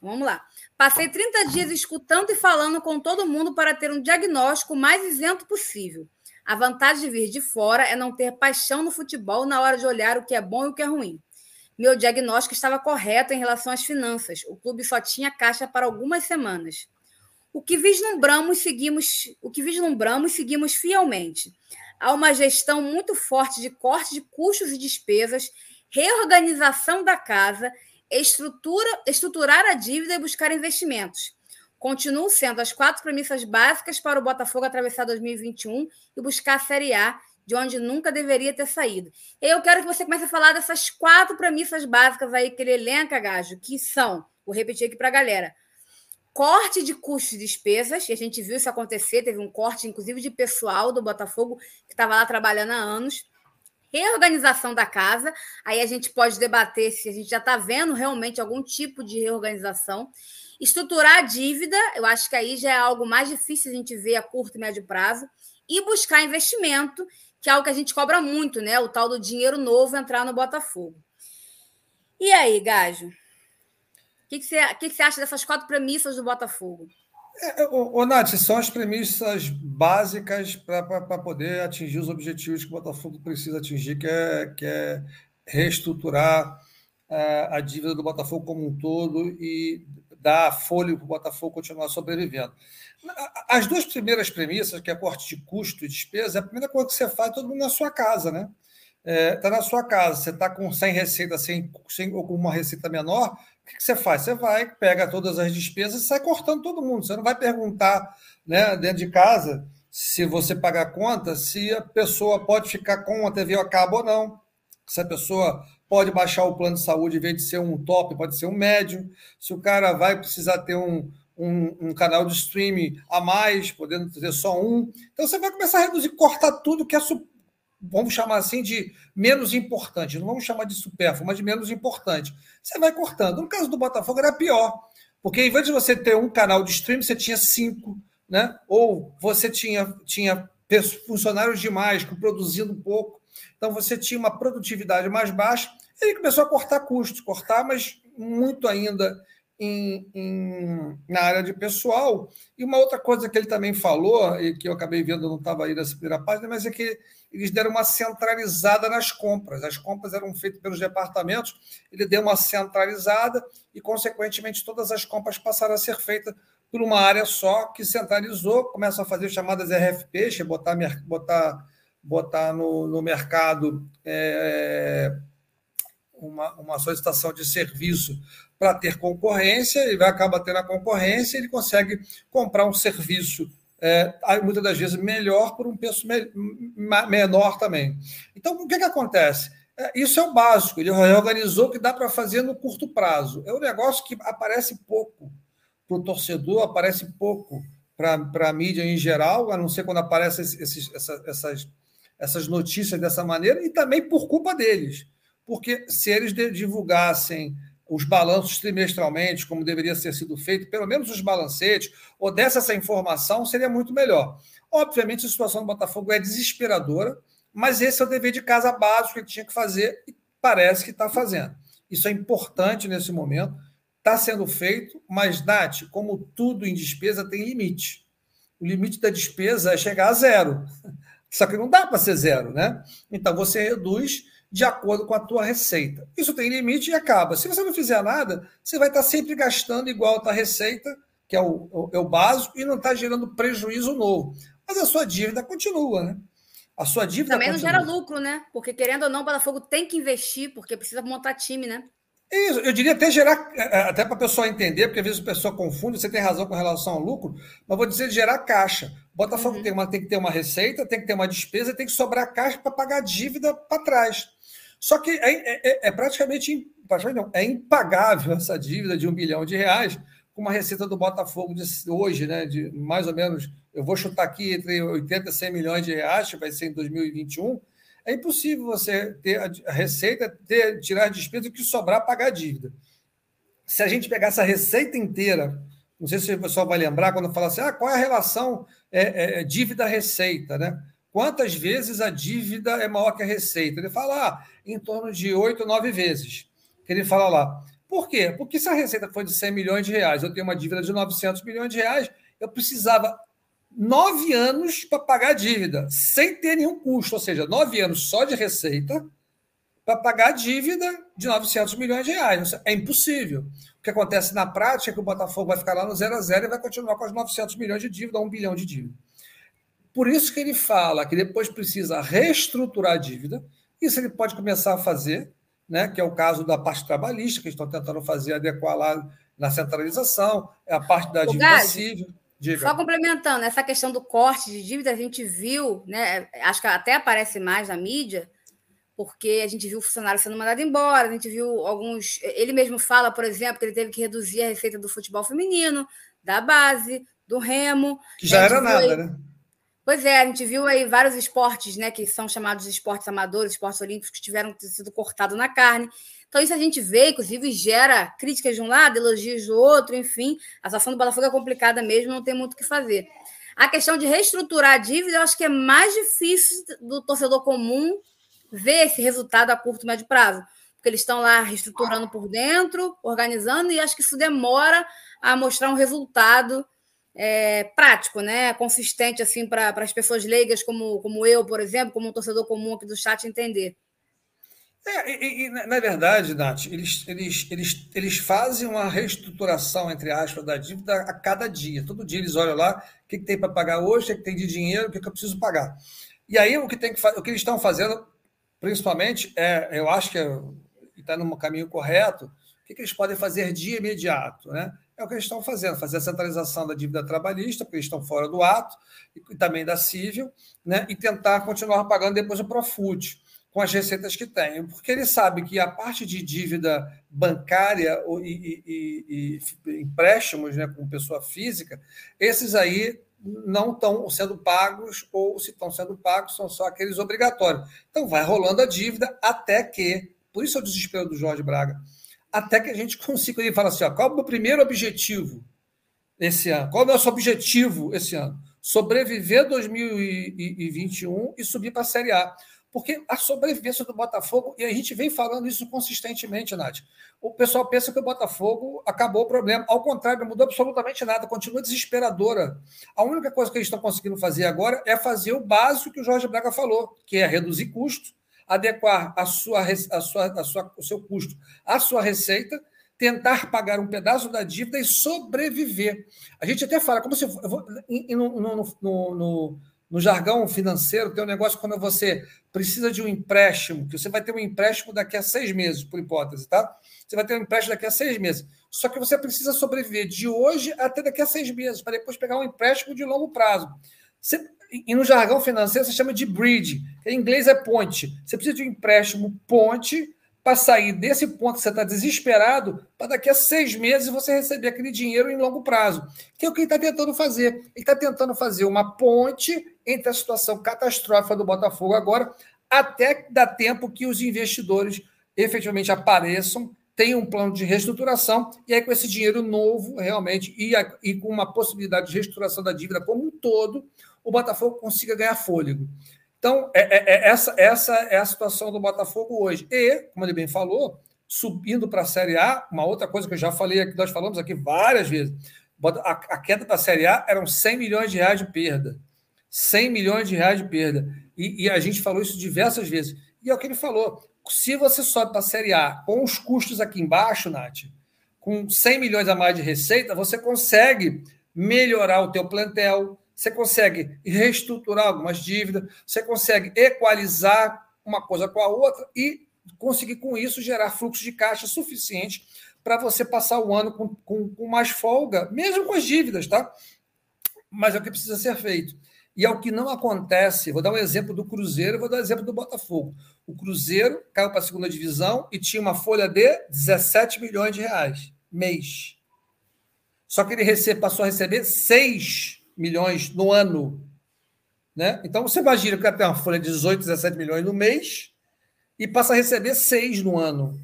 Vamos lá. Passei 30 dias escutando e falando com todo mundo para ter um diagnóstico mais isento possível. A vantagem de vir de fora é não ter paixão no futebol na hora de olhar o que é bom e o que é ruim. Meu diagnóstico estava correto em relação às finanças. O clube só tinha caixa para algumas semanas. O que vislumbramos, seguimos, o que vislumbramos, seguimos fielmente há uma gestão muito forte de corte de custos e despesas, reorganização da casa, estrutura, estruturar a dívida e buscar investimentos. Continuam sendo as quatro premissas básicas para o Botafogo atravessar 2021 e buscar a Série A, de onde nunca deveria ter saído. Eu quero que você comece a falar dessas quatro premissas básicas aí que ele elenca, Gajo, que são, vou repetir aqui para a galera, corte de custos e despesas, e a gente viu isso acontecer, teve um corte, inclusive, de pessoal do Botafogo, que estava lá trabalhando há anos. Reorganização da casa, aí a gente pode debater se a gente já está vendo realmente algum tipo de reorganização. Estruturar a dívida, eu acho que aí já é algo mais difícil a gente ver a curto e médio prazo. E buscar investimento, que é algo que a gente cobra muito, né? O tal do dinheiro novo entrar no Botafogo. E aí, Gajo? que, que, você, que, que você acha dessas quatro premissas do Botafogo? É, ô, Nath, são as premissas básicas para poder atingir os objetivos que o Botafogo precisa atingir, que é, que é reestruturar é, a dívida do Botafogo como um todo e dar fôlego para o Botafogo continuar sobrevivendo. As duas primeiras premissas, que é corte de custo e despesa, é a primeira coisa que você faz todo mundo na sua casa, né? Está é, tá na sua casa, você está com sem receita, sem, sem, ou com uma receita menor, o que, que você faz? Você vai, pega todas as despesas e sai cortando todo mundo. Você não vai perguntar né, dentro de casa se você pagar a conta, se a pessoa pode ficar com a TV a cabo ou não. Se a pessoa pode baixar o plano de saúde em vez de ser um top, pode ser um médio. Se o cara vai precisar ter um, um, um, canal de streaming a mais, podendo ter só um. Então você vai começar a reduzir, cortar tudo que é vamos chamar assim de menos importante, não vamos chamar de supérfluo, mas de menos importante. Você vai cortando. No caso do Botafogo era pior, porque em vez de você ter um canal de streaming, você tinha cinco, né? Ou você tinha, tinha funcionários demais, produzindo pouco. Então você tinha uma produtividade mais baixa. Ele começou a cortar custos, cortar, mas muito ainda em, em, na área de pessoal. E uma outra coisa que ele também falou, e que eu acabei vendo, não estava aí nessa primeira página, mas é que eles deram uma centralizada nas compras. As compras eram feitas pelos departamentos, ele deu uma centralizada e, consequentemente, todas as compras passaram a ser feitas por uma área só que centralizou, começa a fazer chamadas RFPs, botar, botar, botar no, no mercado. É, uma, uma solicitação de serviço para ter concorrência, ele vai acabar tendo a concorrência, ele consegue comprar um serviço é, muitas das vezes melhor por um preço me, menor também. Então, o que, que acontece? É, isso é o básico, ele reorganizou o que dá para fazer no curto prazo. É um negócio que aparece pouco para o torcedor, aparece pouco para a mídia em geral, a não ser quando aparecem essas, essas, essas notícias dessa maneira, e também por culpa deles. Porque se eles divulgassem os balanços trimestralmente, como deveria ter sido feito, pelo menos os balancetes, ou desse essa informação, seria muito melhor. Obviamente, a situação do Botafogo é desesperadora, mas esse é o dever de casa básico que ele tinha que fazer e parece que está fazendo. Isso é importante nesse momento Está sendo feito, mas, Nath, como tudo em despesa, tem limite. O limite da despesa é chegar a zero. Só que não dá para ser zero, né? Então você reduz de acordo com a tua receita. Isso tem limite e acaba. Se você não fizer nada, você vai estar sempre gastando igual a tua receita, que é o, o, é o básico, e não está gerando prejuízo novo. Mas a sua dívida continua, né? A sua dívida Também continua. não gera lucro, né? Porque querendo ou não, o Botafogo tem que investir, porque precisa montar time, né? Isso, eu diria até gerar, é, é, até para a pessoa entender, porque às vezes a pessoa confunde, você tem razão com relação ao lucro, mas vou dizer gerar caixa. Botafogo uhum. tem, uma, tem que ter uma receita, tem que ter uma despesa, tem que sobrar caixa para pagar a dívida para trás. Só que é, é, é, praticamente, praticamente não, é impagável essa dívida de um bilhão de reais com uma receita do Botafogo de hoje, né, de mais ou menos, eu vou chutar aqui entre 80 e 100 milhões de reais, que vai ser em 2021, é impossível você ter a receita, ter, tirar a despesa e que sobrar pagar a dívida. Se a gente pegar essa receita inteira, não sei se o pessoal vai lembrar quando fala assim, ah, qual é a relação é, é, é, dívida-receita, né? Quantas vezes a dívida é maior que a receita? Ele fala, ah, em torno de oito, nove vezes. Que ele fala lá. Por quê? Porque se a receita for de 100 milhões de reais, eu tenho uma dívida de 900 milhões de reais, eu precisava nove anos para pagar a dívida, sem ter nenhum custo, ou seja, nove anos só de receita para pagar a dívida de 900 milhões de reais. É impossível. O que acontece na prática é que o Botafogo vai ficar lá no zero a zero e vai continuar com os 900 milhões de dívida, um bilhão de dívida. Por isso que ele fala que depois precisa reestruturar a dívida. Isso ele pode começar a fazer, né, que é o caso da parte trabalhista, que estão tentando fazer, adequar lá na centralização, é a parte da dívida civil. Diga. Só complementando, essa questão do corte de dívida, a gente viu, né? Acho que até aparece mais na mídia, porque a gente viu o funcionário sendo mandado embora, a gente viu alguns. Ele mesmo fala, por exemplo, que ele teve que reduzir a receita do futebol feminino, da base, do remo. Que já era nada, né? Pois é, a gente viu aí vários esportes, né, que são chamados de esportes amadores, esportes olímpicos, que tiveram sido cortados na carne. Então, isso a gente vê, inclusive, gera críticas de um lado, elogios do outro, enfim. A situação do Botafogo é complicada mesmo, não tem muito o que fazer. A questão de reestruturar a dívida, eu acho que é mais difícil do torcedor comum ver esse resultado a curto e médio prazo. Porque eles estão lá reestruturando por dentro, organizando, e acho que isso demora a mostrar um resultado é, prático, né? consistente assim para as pessoas leigas como, como eu, por exemplo, como um torcedor comum aqui do chat entender. É, e, e, na verdade, Nath, eles, eles, eles, eles fazem uma reestruturação, entre aspas, da dívida a cada dia. Todo dia eles olham lá o que, que tem para pagar hoje, o que, que tem de dinheiro, o que, que eu preciso pagar. E aí o que, tem que, o que eles estão fazendo, principalmente, é, eu acho que é, está no caminho correto, o que, que eles podem fazer de imediato, né? É o que eles estão fazendo, fazer a centralização da dívida trabalhista, porque eles estão fora do ato, e também da civil, né? e tentar continuar pagando depois o Profut com as receitas que tem, porque ele sabe que a parte de dívida bancária e, e, e empréstimos né, com pessoa física, esses aí não estão sendo pagos, ou se estão sendo pagos, são só aqueles obrigatórios. Então vai rolando a dívida até que, por isso é o desespero do Jorge Braga, até que a gente <laughs> consiga. Ele fala assim: ó, qual é o meu primeiro objetivo esse ano? Qual é o nosso objetivo esse ano? Sobreviver 2021 e subir para a Série A. Porque a sobrevivência do Botafogo, e a gente vem falando isso consistentemente, Nath. O pessoal pensa que o Botafogo acabou o problema. Ao contrário, não mudou absolutamente nada, continua desesperadora. A única coisa que eles estão conseguindo fazer agora é fazer o básico que o Jorge Braga falou, que é reduzir custo, adequar a sua, a sua, a sua, o seu custo à sua receita, tentar pagar um pedaço da dívida e sobreviver. A gente até fala, como se. Vou, no, no, no No jargão financeiro, tem um negócio quando você precisa de um empréstimo, que você vai ter um empréstimo daqui a seis meses, por hipótese, tá? Você vai ter um empréstimo daqui a seis meses. Só que você precisa sobreviver de hoje até daqui a seis meses, para depois pegar um empréstimo de longo prazo. Você, e no jargão financeiro, você chama de bridge, em inglês é ponte. Você precisa de um empréstimo ponte para sair desse ponto que você está desesperado, para daqui a seis meses você receber aquele dinheiro em longo prazo. Que é o que ele está tentando fazer. Ele está tentando fazer uma ponte entre a situação catastrófica do Botafogo agora, até dar tempo que os investidores efetivamente apareçam, tenham um plano de reestruturação, e aí com esse dinheiro novo, realmente, e, e com uma possibilidade de reestruturação da dívida como um todo, o Botafogo consiga ganhar fôlego. Então, é, é, é, essa, essa é a situação do Botafogo hoje. E, como ele bem falou, subindo para a Série A, uma outra coisa que eu já falei aqui, nós falamos aqui várias vezes, a, a queda da Série A eram 100 milhões de reais de perda. 100 milhões de reais de perda. E, e a gente falou isso diversas vezes. E é o que ele falou. Se você sobe para a Série A com os custos aqui embaixo, Nath, com 100 milhões a mais de receita, você consegue melhorar o teu plantel, você consegue reestruturar algumas dívidas, você consegue equalizar uma coisa com a outra e conseguir, com isso, gerar fluxo de caixa suficiente para você passar o ano com, com, com, mais folga, mesmo com as dívidas, tá? Mas é o que precisa ser feito. E é o que não acontece. Vou dar um exemplo do Cruzeiro, vou dar um exemplo do Botafogo. O Cruzeiro caiu para a segunda divisão e tinha uma folha de 17 milhões de reais mês. Só que ele passou a receber 6 milhões no ano. Né? Então, você imagina que o cara tem uma folha de 18, 17 milhões no mês e passa a receber 6 no ano.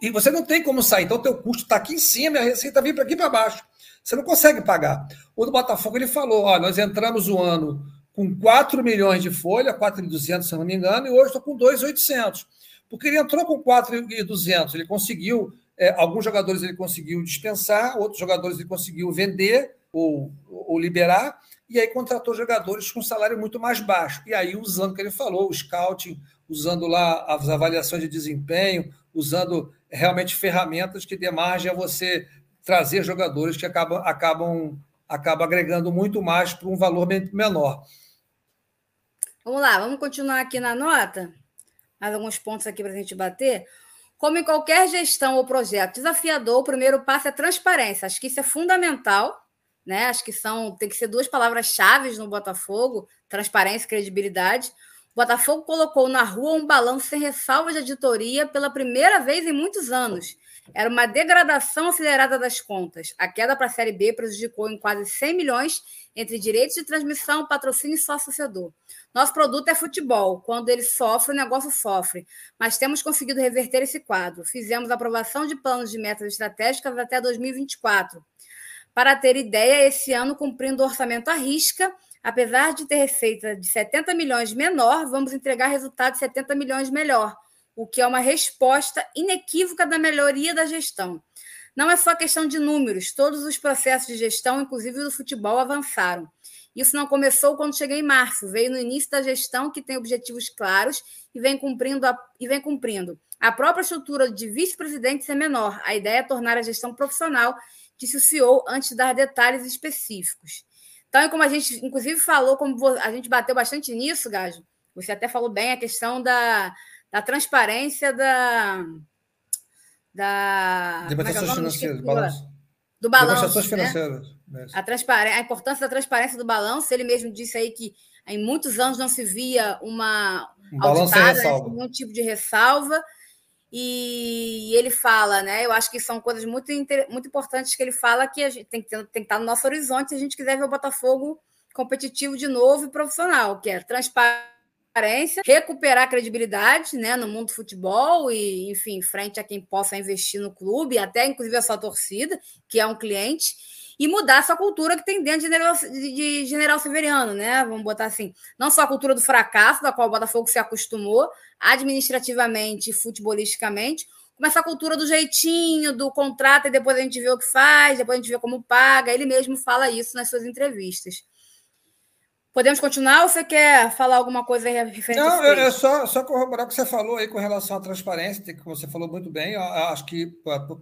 E você não tem como sair. Então, o teu custo está aqui em cima e a receita vem para aqui para baixo. Você não consegue pagar. O do Botafogo, ele falou, ó, nós entramos o ano com 4 milhões de folha, 4.200, se não me engano, e hoje estou com 2.800. Porque ele entrou com 4.200, ele conseguiu, é, alguns jogadores ele conseguiu dispensar, outros jogadores ele conseguiu vender, ou, ou liberar, e aí contratou jogadores com salário muito mais baixo. E aí, usando o que ele falou, o scouting, usando lá as avaliações de desempenho, usando realmente ferramentas que dê margem a você trazer jogadores que acabam, acabam, acabam agregando muito mais para um valor menor. Vamos lá, vamos continuar aqui na nota. Mais alguns pontos aqui para a gente bater. Como em qualquer gestão ou projeto desafiador, o primeiro passo é transparência. Acho que isso é fundamental né? Acho que são tem que ser duas palavras-chave no Botafogo: transparência e credibilidade. O Botafogo colocou na rua um balanço sem ressalva de auditoria pela primeira vez em muitos anos. Era uma degradação acelerada das contas. A queda para a Série B prejudicou em quase 100 milhões entre direitos de transmissão, patrocínio e sócio-torcedor. Nosso produto é futebol. Quando ele sofre, o negócio sofre. Mas temos conseguido reverter esse quadro. Fizemos aprovação de planos de metas estratégicas até 2024. Para ter ideia, esse ano, cumprindo o orçamento à risca, apesar de ter receita de 70 milhões menor, vamos entregar resultado de 70 milhões melhor, o que é uma resposta inequívoca da melhoria da gestão. Não é só questão de números, todos os processos de gestão, inclusive do futebol, avançaram. Isso não começou quando cheguei em março, veio no início da gestão que tem objetivos claros e vem cumprindo. A, e vem cumprindo. A própria estrutura de vice-presidentes é menor. A ideia é tornar a gestão profissional disse o CEO antes de dar detalhes específicos. Então, é como a gente, inclusive, falou, como a gente bateu bastante nisso, Gajo, você até falou bem a questão da, da transparência da. da é Demonstrações é financeiras, balanço. Do balanço. Demonstrações né? financeiras. A, transparência, a importância da transparência do balanço. Ele mesmo disse aí que em muitos anos não se via uma. Um sem ressalva. Nenhum tipo de ressalva. E ele fala, né? Eu acho que são coisas muito, muito importantes que ele fala que a gente tem que, ter, tem que estar no nosso horizonte se a gente quiser ver o Botafogo competitivo de novo e profissional, que é transparência, recuperar a credibilidade né, no mundo do futebol e, enfim, frente a quem possa investir no clube, até inclusive a sua torcida, que é um cliente e mudar essa cultura que tem dentro de General, de General Severiano, né? Vamos botar assim. Não só a cultura do fracasso, da qual o Botafogo se acostumou, administrativamente e futebolisticamente, como essa cultura do jeitinho, do contrato, e depois a gente vê o que faz, depois a gente vê como paga. Ele mesmo fala isso nas suas entrevistas. Podemos continuar ou você quer falar alguma coisa referente Não, é, é só, só corroborar o que você falou aí com relação à transparência, que você falou muito bem. Eu acho que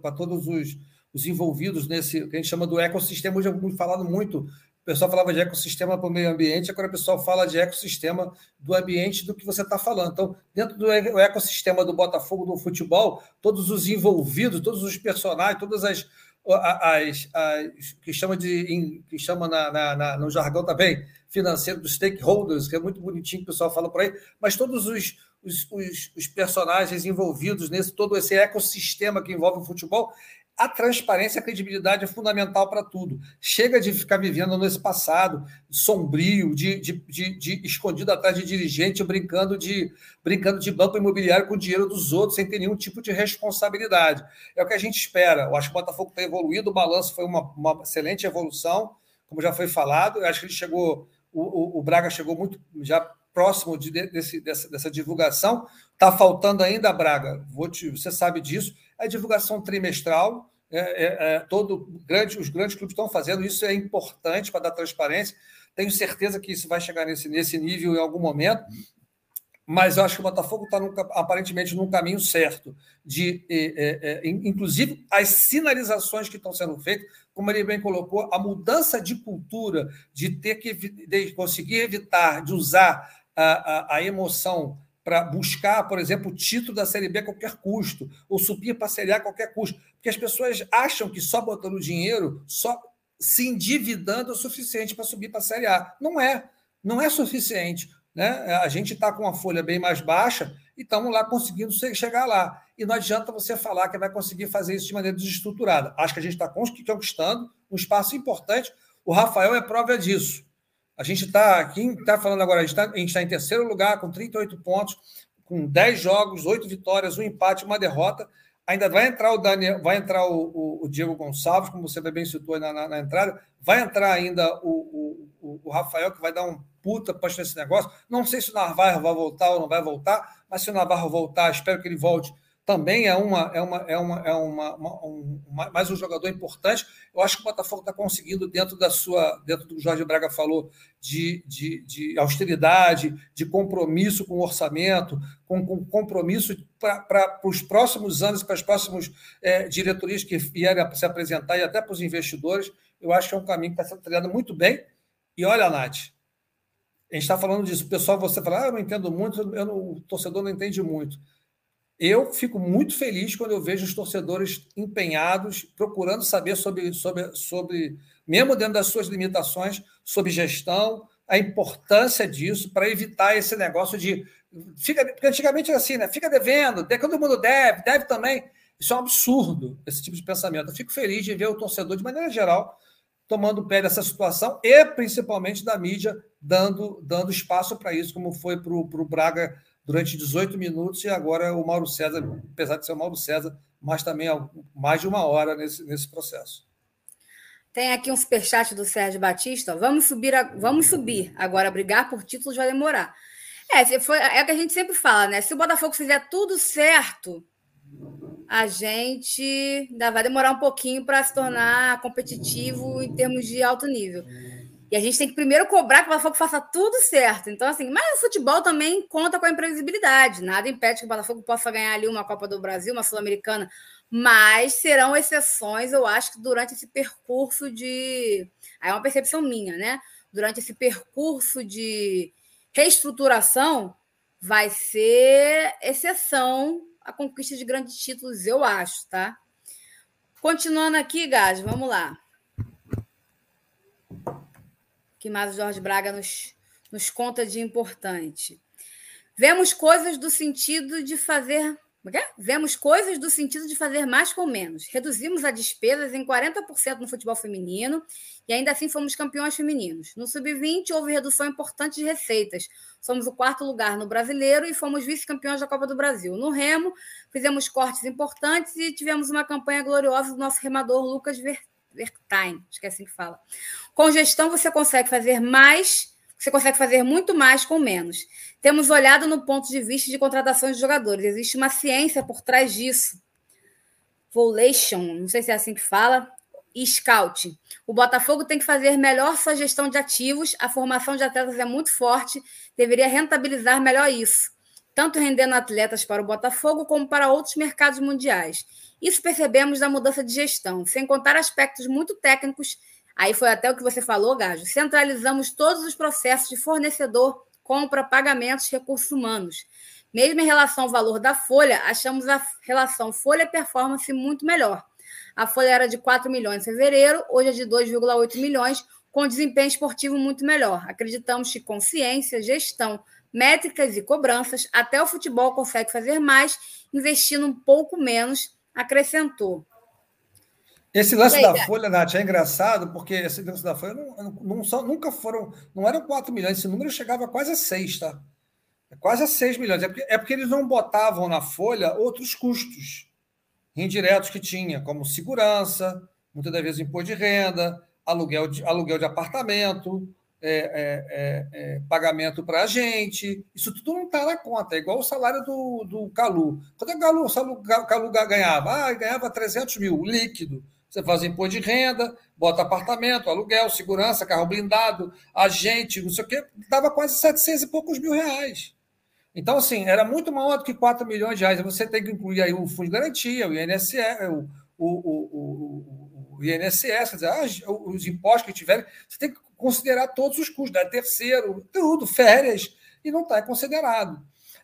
para todos os os envolvidos nesse que a gente chama do ecossistema, hoje fui falado muito pessoal falava de ecossistema para o meio ambiente, agora o pessoal fala de ecossistema do ambiente do que você está falando. Então, dentro do ecossistema do Botafogo do futebol, todos os envolvidos, todos os personagens, todas as, as, as que chama de que chama na, na, na, no jargão também financeiro dos stakeholders, que é muito bonitinho que o pessoal fala por aí, mas todos os, os, os, os personagens envolvidos nesse todo esse ecossistema que envolve o futebol, a transparência e a credibilidade é fundamental para tudo. Chega de ficar vivendo nesse passado sombrio, de, de, de, de, escondido atrás de dirigente, brincando de, brincando de banco imobiliário com o dinheiro dos outros, sem ter nenhum tipo de responsabilidade. É o que a gente espera. Eu acho que o Botafogo está evoluído, o balanço foi uma, uma excelente evolução, como já foi falado. Eu acho que ele chegou, o, o, o Braga chegou muito já próximo de, desse, dessa, dessa divulgação. Está faltando ainda, Braga, vou te, você sabe disso a divulgação trimestral, é, é, é, todo grande, os grandes clubes estão fazendo, isso é importante para dar transparência. Tenho certeza que isso vai chegar nesse, nesse nível em algum momento, mas eu acho que o Botafogo está aparentemente num caminho certo de, é, é, inclusive, as sinalizações que estão sendo feitas, como ele bem colocou, a mudança de cultura, de ter que de conseguir evitar de usar a, a, a emoção para buscar, por exemplo, o título da Série B a qualquer custo, ou subir para a Série A a qualquer custo. Porque as pessoas acham que só botando dinheiro, só se endividando é o suficiente para subir para a Série A. Não é. Não é suficiente. Né? A gente está com uma folha bem mais baixa e estamos lá conseguindo chegar lá. E não adianta você falar que vai conseguir fazer isso de maneira desestruturada. Acho que a gente está conquistando um espaço importante. O Rafael é prova disso. A gente está, quem está falando agora, a gente está tá em terceiro lugar com 38 pontos, com 10 jogos, 8 vitórias, um empate, uma derrota. Ainda vai entrar o Daniel, vai entrar o, o, o Diego Gonçalves, como você bem citou na, na, na entrada, vai entrar ainda o, o, Rafael, que vai dar um puta para esse negócio. Não sei se o Navarro vai voltar ou não vai voltar, mas se o Navarro voltar, espero que ele volte também é uma é uma é uma, é uma, uma, um, mais um jogador importante. Eu acho que o Botafogo está conseguindo dentro da sua dentro do que o Jorge Braga falou de, de, de austeridade, de compromisso com o orçamento, com, com compromisso para os próximos anos, para as próximas é, diretorias que vierem se apresentar e até para os investidores. Eu acho que é um caminho que está sendo trilhado muito bem. E olha, Nath, a gente está falando disso. O pessoal, você fala, ah, eu não entendo muito, eu não, o torcedor não entende muito eu fico muito feliz quando eu vejo os torcedores empenhados, procurando saber sobre, sobre, sobre mesmo dentro das suas limitações, sobre gestão, a importância disso para evitar esse negócio de. Fica, porque antigamente era assim, né? Fica devendo, todo mundo deve, deve também. Isso é um absurdo, esse tipo de pensamento. Eu fico feliz de ver o torcedor, de maneira geral, tomando pé dessa situação e principalmente da mídia dando, dando espaço para isso, como foi para o Braga durante 18 minutos e agora o Mauro César, apesar de ser o Mauro César, mas também mais de uma hora nesse, nesse processo. Tem aqui um superchat do Sérgio Batista. Vamos subir, a, vamos subir. Agora, brigar por títulos vai demorar. É, foi, é o que a gente sempre fala, né? Se o Botafogo fizer tudo certo, a gente ainda vai demorar um pouquinho para se tornar competitivo em termos de alto nível. E a gente tem que primeiro cobrar que o Botafogo faça tudo certo. Então, assim, mas o futebol também conta com a imprevisibilidade. Nada impede que o Botafogo possa ganhar ali uma Copa do Brasil, uma Sul-Americana, mas serão exceções, eu acho, que durante esse percurso de. Aí é uma percepção minha, né? Durante esse percurso de reestruturação, vai ser exceção a conquista de grandes títulos, eu acho, tá? Continuando aqui, Gás, vamos lá que mais o Jorge Braga nos, nos conta de importante. Vemos coisas do sentido de fazer. É? Vemos coisas do sentido de fazer mais com menos. Reduzimos as despesas em 40% no futebol feminino e ainda assim fomos campeões femininos. No sub-20 houve redução importante de receitas. Somos o quarto lugar no brasileiro e fomos vice-campeões da Copa do Brasil. No remo, fizemos cortes importantes e tivemos uma campanha gloriosa do nosso remador Lucas Ver Vertime, acho que é assim que fala. Com gestão, você consegue fazer mais, você consegue fazer muito mais com menos. Temos olhado no ponto de vista de contratações de jogadores. Existe uma ciência por trás disso. Volation, não sei se é assim que fala, e scout. O Botafogo tem que fazer melhor sua gestão de ativos, a formação de atletas é muito forte, deveria rentabilizar melhor isso, tanto rendendo atletas para o Botafogo como para outros mercados mundiais. Isso percebemos da mudança de gestão, sem contar aspectos muito técnicos Aí foi até o que você falou, Gajo. Centralizamos todos os processos de fornecedor, compra, pagamentos, recursos humanos. Mesmo em relação ao valor da folha, achamos a relação folha-performance muito melhor. A folha era de 4 milhões em fevereiro, hoje é de 2,8 milhões, com desempenho esportivo muito melhor. Acreditamos que consciência, gestão, métricas e cobranças, até o futebol consegue fazer mais, investindo um pouco menos, acrescentou. Esse lance aí, da Folha, Nath, é engraçado, porque esse lance da Folha não, não, só, nunca foram, não eram 4 milhões, esse número chegava quase a 6, tá? É quase a 6 milhões. É porque, é porque eles não botavam na Folha outros custos indiretos que tinha, como segurança, muitas das vezes imposto de renda, aluguel de, aluguel de apartamento, é, é, é, é pagamento para a gente. Isso tudo não está na conta, é igual o salário do, do Calu. Quanto é que o Calu, ganhava? Ah, ganhava 300 mil líquido. Você faz imposto de renda, bota apartamento, aluguel, segurança, carro blindado, agente, não sei o quê, dava quase 700 e poucos mil reais. Então, assim, era muito maior do que 4 milhões de reais. Você tem que incluir aí o fundo de garantia, o INSS, o, o, o, o INSS, dizer, ah, os impostos que tiverem, você tem que considerar todos os custos, né? terceiro, tudo, férias, e não está considerado.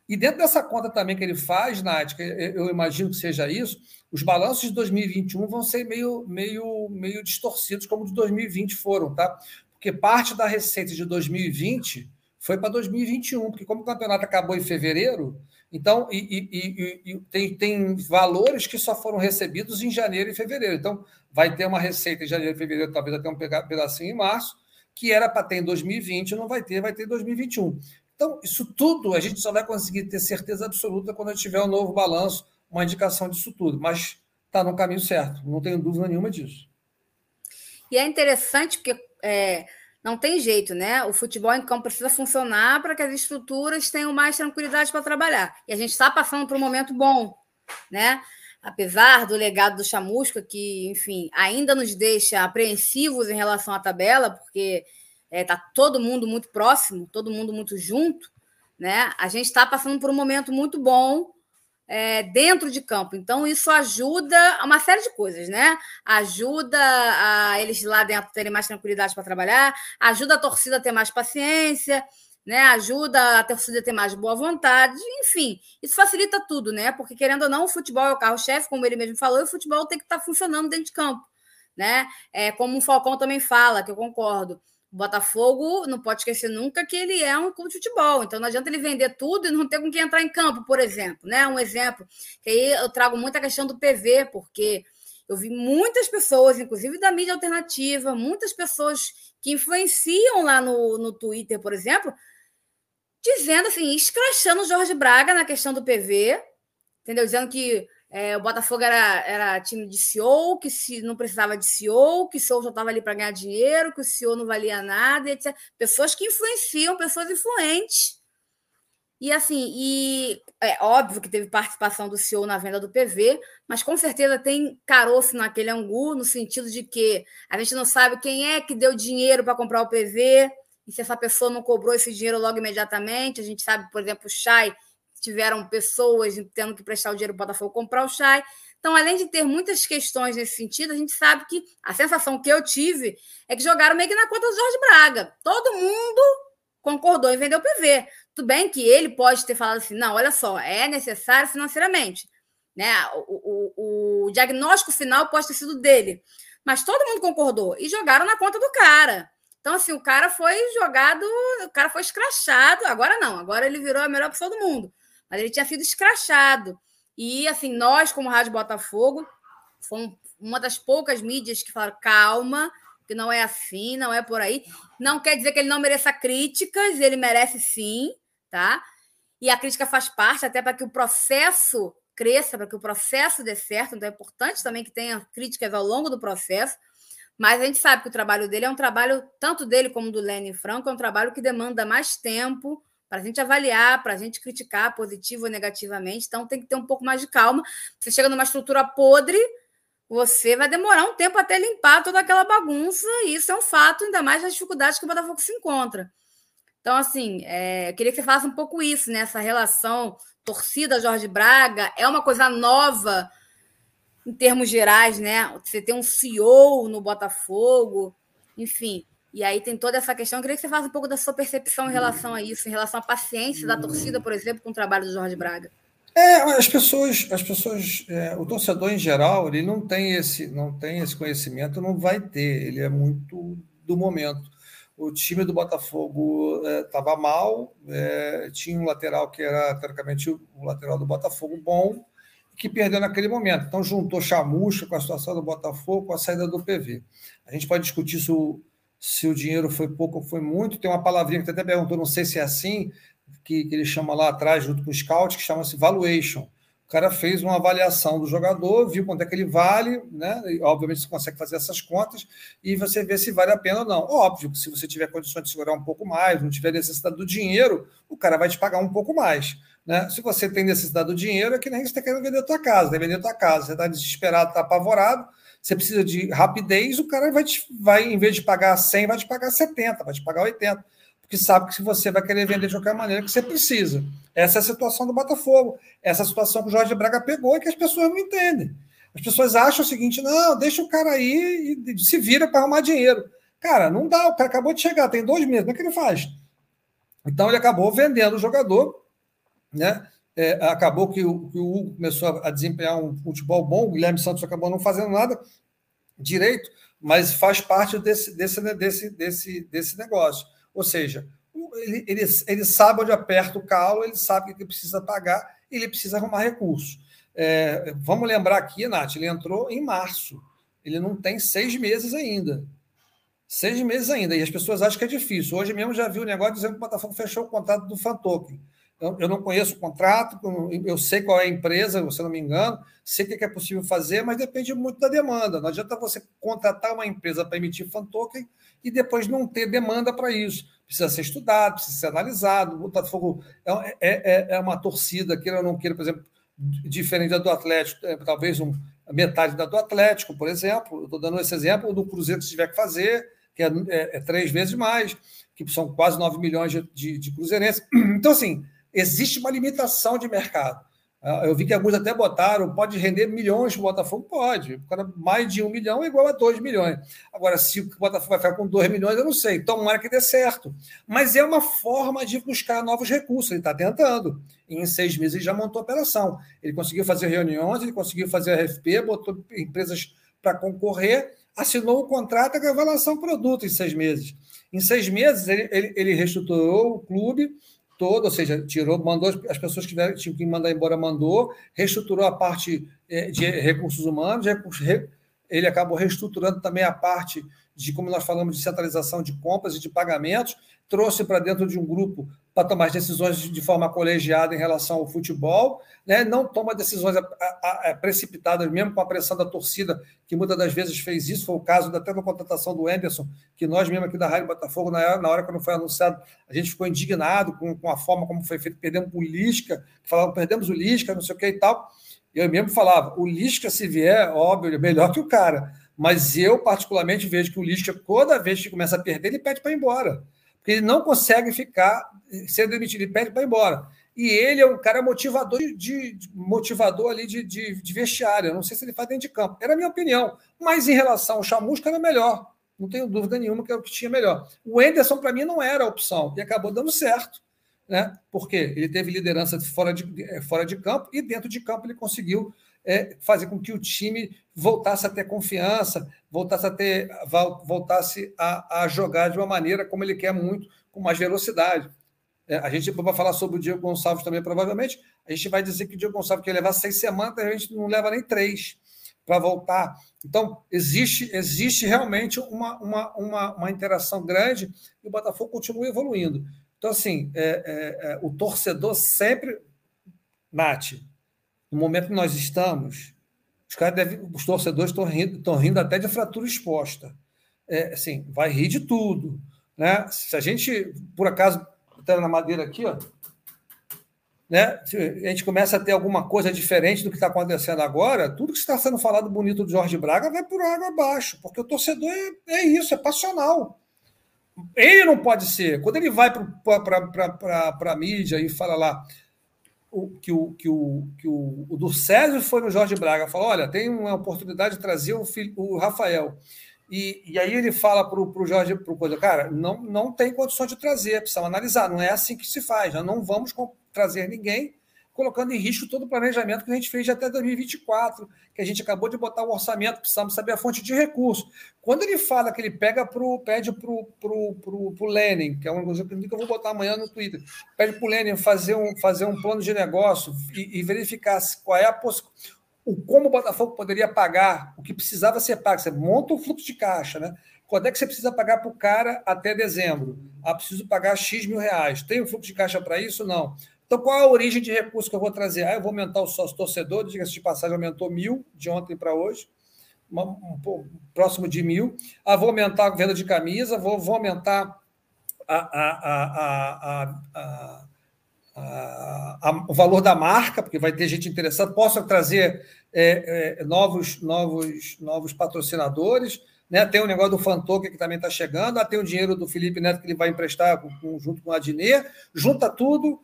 E dentro dessa conta também que ele faz, Nath, eu imagino que seja isso, os balanços de 2021 vão ser meio, meio, meio distorcidos, como de 2020 foram, tá? Porque parte da receita de 2020 foi para 2021, porque como o campeonato acabou em fevereiro, então e, e, e, tem, tem valores que só foram recebidos em janeiro e fevereiro. Então, vai ter uma receita em janeiro e fevereiro, talvez até um pedacinho em março, que era para ter em 2020, não vai ter, vai ter em 2021. Então, isso tudo a gente só vai conseguir ter certeza absoluta quando gente tiver um novo balanço, uma indicação disso tudo. Mas está no caminho certo, não tenho dúvida nenhuma disso. E é interessante porque é, não tem jeito, né? O futebol em campo precisa funcionar para que as estruturas tenham mais tranquilidade para trabalhar. E a gente está passando por um momento bom, né? Apesar do legado do Chamusca, que, enfim, ainda nos deixa apreensivos em relação à tabela, porque está é, tá todo mundo muito próximo, todo mundo muito junto, né? A gente está passando por um momento muito bom é, dentro de campo. Então, isso ajuda a uma série de coisas, né? Ajuda a eles lá dentro terem mais tranquilidade para trabalhar, ajuda a torcida a ter mais paciência, né? Ajuda a torcida a ter mais boa vontade, enfim, isso facilita tudo, né? Porque, querendo ou não, o futebol é o carro-chefe, como ele mesmo falou, e o futebol tem que estar tá funcionando dentro de campo. Né? É, como o Falcão também fala, que eu concordo. O Botafogo não pode esquecer nunca que ele é um clube de futebol, então não adianta ele vender tudo e não ter com quem entrar em campo, por exemplo. Né? Um exemplo, que aí eu trago muita questão do PV, porque eu vi muitas pessoas, inclusive da mídia alternativa, muitas pessoas que influenciam lá no, no Twitter, por exemplo, dizendo assim, escrachando o Jorge Braga na questão do PV, entendeu? Dizendo que é, o Botafogo era, era time de CEO, que se não precisava de CEO, que o CEO só estava ali para ganhar dinheiro, que o CEO não valia nada, etc. Pessoas que influenciam, pessoas influentes. E assim, e é óbvio que teve participação do CEO na venda do PV, mas com certeza tem caroço naquele angu, no sentido de que a gente não sabe quem é que deu dinheiro para comprar o PV, e se essa pessoa não cobrou esse dinheiro logo imediatamente. A gente sabe, por exemplo, o Chay tiveram pessoas tendo que prestar o dinheiro para o Botafogo comprar o Chay. Então, além de ter muitas questões nesse sentido, a gente sabe que a sensação que eu tive é que jogaram meio que na conta do Jorge Braga. Todo mundo concordou em vender o PV. Tudo bem que ele pode ter falado assim: não, olha só, é necessário financeiramente. Né? O, o, o diagnóstico final pode ter sido dele. Mas todo mundo concordou e jogaram na conta do cara. Então, assim, o cara foi jogado, o cara foi escrachado. Agora não, agora ele virou a melhor pessoa do mundo mas ele tinha sido escrachado. E, assim, nós, como Rádio Botafogo, fomos uma das poucas mídias que falaram: calma, que não é assim, não é por aí. Não quer dizer que ele não mereça críticas, ele merece sim, tá? E a crítica faz parte até para que o processo cresça, para que o processo dê certo. Então é importante também que tenha críticas ao longo do processo. Mas a gente sabe que o trabalho dele é um trabalho, tanto dele como do Lenny Franco, é um trabalho que demanda mais tempo, para a gente avaliar, para a gente criticar positivo ou negativamente. Então tem que ter um pouco mais de calma. Você chega numa estrutura podre, você vai demorar um tempo até limpar toda aquela bagunça, e isso é um fato, ainda mais nas dificuldades que o Botafogo se encontra. Então, assim, é, eu queria que você falasse um pouco isso, né? Essa relação torcida Jorge Braga é uma coisa nova em termos gerais, né? Você tem um CEO no Botafogo, enfim. E aí tem toda essa questão. Eu queria que você falasse um pouco da sua percepção em relação a isso, em relação à paciência da torcida, por exemplo, com o trabalho do Jorge Braga. É, as pessoas, as pessoas, é, o torcedor em geral, ele não tem esse, não tem esse conhecimento, não vai ter. Ele é muito do momento. O time do Botafogo estava é, mal, é, tinha um lateral que era teoricamente o lateral do Botafogo bom, que perdeu naquele momento. Então juntou chamusca com a situação do Botafogo, com a saída do PV. A gente pode discutir se o, se o dinheiro foi pouco ou foi muito. Tem uma palavrinha que até perguntou, não sei se é assim, que, que ele chama lá atrás, junto com o scout, que chama-se valuation. O cara fez uma avaliação do jogador, viu quanto é que ele vale, né? E, obviamente você consegue fazer essas contas e você vê se vale a pena ou não. Óbvio que se você tiver condições de segurar um pouco mais, não tiver necessidade do dinheiro, o cara vai te pagar um pouco mais. Né? Se você tem necessidade do dinheiro, é que nem você está querendo vender a tua casa, né? vender a tua casa, você está desesperado, está apavorado, você precisa de rapidez, o cara vai, te, vai, em vez de pagar 100, vai te pagar 70, vai te pagar 80 que sabe que se você vai querer vender de qualquer maneira que você precisa. Essa é a situação do Botafogo. Essa é a situação que o Jorge Braga pegou e que as pessoas não entendem. As pessoas acham o seguinte: não, deixa o cara aí e se vira para arrumar dinheiro. Cara, não dá, o cara acabou de chegar, tem dois meses, como é que ele faz? Então ele acabou vendendo o jogador, né? É, acabou que o, que o Hugo começou a desempenhar um futebol bom, o Guilherme Santos acabou não fazendo nada direito, mas faz parte desse, desse, desse, desse, desse negócio. Ou seja, ele, ele, ele sabe onde aperta o calo, ele sabe que precisa pagar, ele precisa arrumar recurso. É, vamos lembrar aqui, Nath, ele entrou em março. Ele não tem seis meses ainda. Seis meses ainda. E as pessoas acham que é difícil. Hoje mesmo já vi o negócio dizendo que o Botafogo fechou o contrato do Fantoken. Eu, não conheço o contrato, eu sei qual é a empresa, se não me engano, sei o que é possível fazer, mas depende muito da demanda. Não adianta você contratar uma empresa para emitir fan token e depois não ter demanda para isso. Precisa ser estudado, precisa ser analisado. O Botafogo é, é, é, é uma torcida, queira ou não queira, por exemplo, diferente da do Atlético, é, talvez um, metade da do Atlético, por exemplo. Estou dando esse exemplo do Cruzeiro que tiver que fazer, que é, é, é, três vezes mais, que são quase 9 milhões de, de, de cruzeirenses. <clears throat> Então, assim, existe uma limitação de mercado. Ah, eu vi que alguns até botaram, pode render milhões para o Botafogo? Pode. Mais de um milhão é igual a dois milhões. Agora, se o Botafogo vai ficar com dois milhões, eu não sei. Tomara que dê certo. Mas é uma forma de buscar novos recursos. Ele está tentando. E em seis meses ele já montou a operação. Ele conseguiu fazer reuniões, ele conseguiu fazer a RFP, botou empresas para concorrer, assinou o contrato e lançar um produto em seis meses. Em seis meses, ele, ele, ele reestruturou o clube todo, ou seja, tirou, mandou as pessoas que tinham que mandar embora, mandou, reestruturou a parte eh, de recursos humanos, ele acabou reestruturando também a parte de, como nós falamos, de centralização de compras e de pagamentos, trouxe para dentro de um grupo para tomar decisões de forma colegiada em relação ao futebol, né? não toma decisões precipitadas, mesmo com a pressão da torcida, que muitas das vezes fez isso. Foi o caso até da contratação do Anderson, que nós mesmo aqui da Rádio Botafogo, na, na hora quando foi anunciado, a gente ficou indignado com, com a forma como foi feito, perdemos o Lisca, falavam, perdemos o Lisca, não sei o que e tal. Eu mesmo falava, o Lisca, se vier, óbvio, é melhor que o cara. Mas eu, particularmente, vejo que o Lisca, toda vez que começa a perder, ele pede para ir embora porque ele não consegue ficar sendo demitido, ele pede para ir embora. E ele é um cara motivador de, de motivador ali de, de, de, vestiário. Eu não sei se ele faz dentro de campo. Era a minha opinião. Mas em relação ao Chamusca era melhor. Não tenho dúvida nenhuma que é o que tinha melhor. O Enderson, para mim, não era a opção. E acabou dando certo. Né? Porque ele teve liderança fora de, eh, fora de campo e dentro de campo ele conseguiu é, fazer com que o time voltasse a ter confiança, voltasse a ter, voltasse a, a jogar de uma maneira como ele quer muito, com mais velocidade. É, a gente vai falar sobre o Diego Gonçalves também, provavelmente. A gente vai dizer que o Diego Gonçalves quer levar seis semanas, a gente não leva nem três para voltar. Então, existe, existe realmente uma, uma, uma, uma interação grande e o Botafogo continua evoluindo. Então, assim, é, é, é, o torcedor sempre. Nath, no momento que nós estamos, os, caras devem, os torcedores estão rindo, estão rindo até de fratura exposta. É, assim, vai rir de tudo. Né? Se a gente, por acaso, está na madeira aqui, ó, né? A gente começa a ter alguma coisa diferente do que está acontecendo agora, tudo que está sendo falado bonito do Jorge Braga vai por água abaixo, porque o torcedor é, é isso, é passional. Ele não pode ser. Quando ele vai para a mídia e fala lá, que, o, que, o, que o, o do César foi no Jorge Braga, falou: olha, tem uma oportunidade de trazer o, filho, o Rafael. E, e aí ele fala para o Jorge, pro coisa, cara, não, não tem condições de trazer, precisamos analisar, não é assim que se faz, nós não vamos trazer ninguém colocando em risco todo o planejamento que a gente fez até 2024, que a gente acabou de botar o orçamento, precisamos saber a fonte de recurso. Quando ele fala que ele pega pro, pede para o pro, pro, pro Lenin, que é uma coisa que eu vou botar amanhã no Twitter, pede para o Lenin fazer um, fazer um plano de negócio e, e verificar qual é a possibilidade o como o Botafogo poderia pagar o que precisava ser pago. Você monta o fluxo de caixa, né? Quando é que você precisa pagar para o cara até dezembro? Ah, preciso pagar X mil reais. Tem um fluxo de caixa para isso? Não. Então, qual a origem de recurso que eu vou trazer? Ah, eu vou aumentar o sócio torcedor, diga-se de passagem, aumentou mil de ontem para hoje, um, um, próximo de mil. Ah, vou aumentar a venda de camisa, vou, vou aumentar a, a, a, o valor da marca, porque vai ter gente interessada, possa trazer é, é, novos, novos, novos patrocinadores. Né? Tem o negócio do Fantoque que também está chegando, ah, tem o dinheiro do Felipe Neto que ele vai emprestar com, com, junto com a Adnet, junta tudo,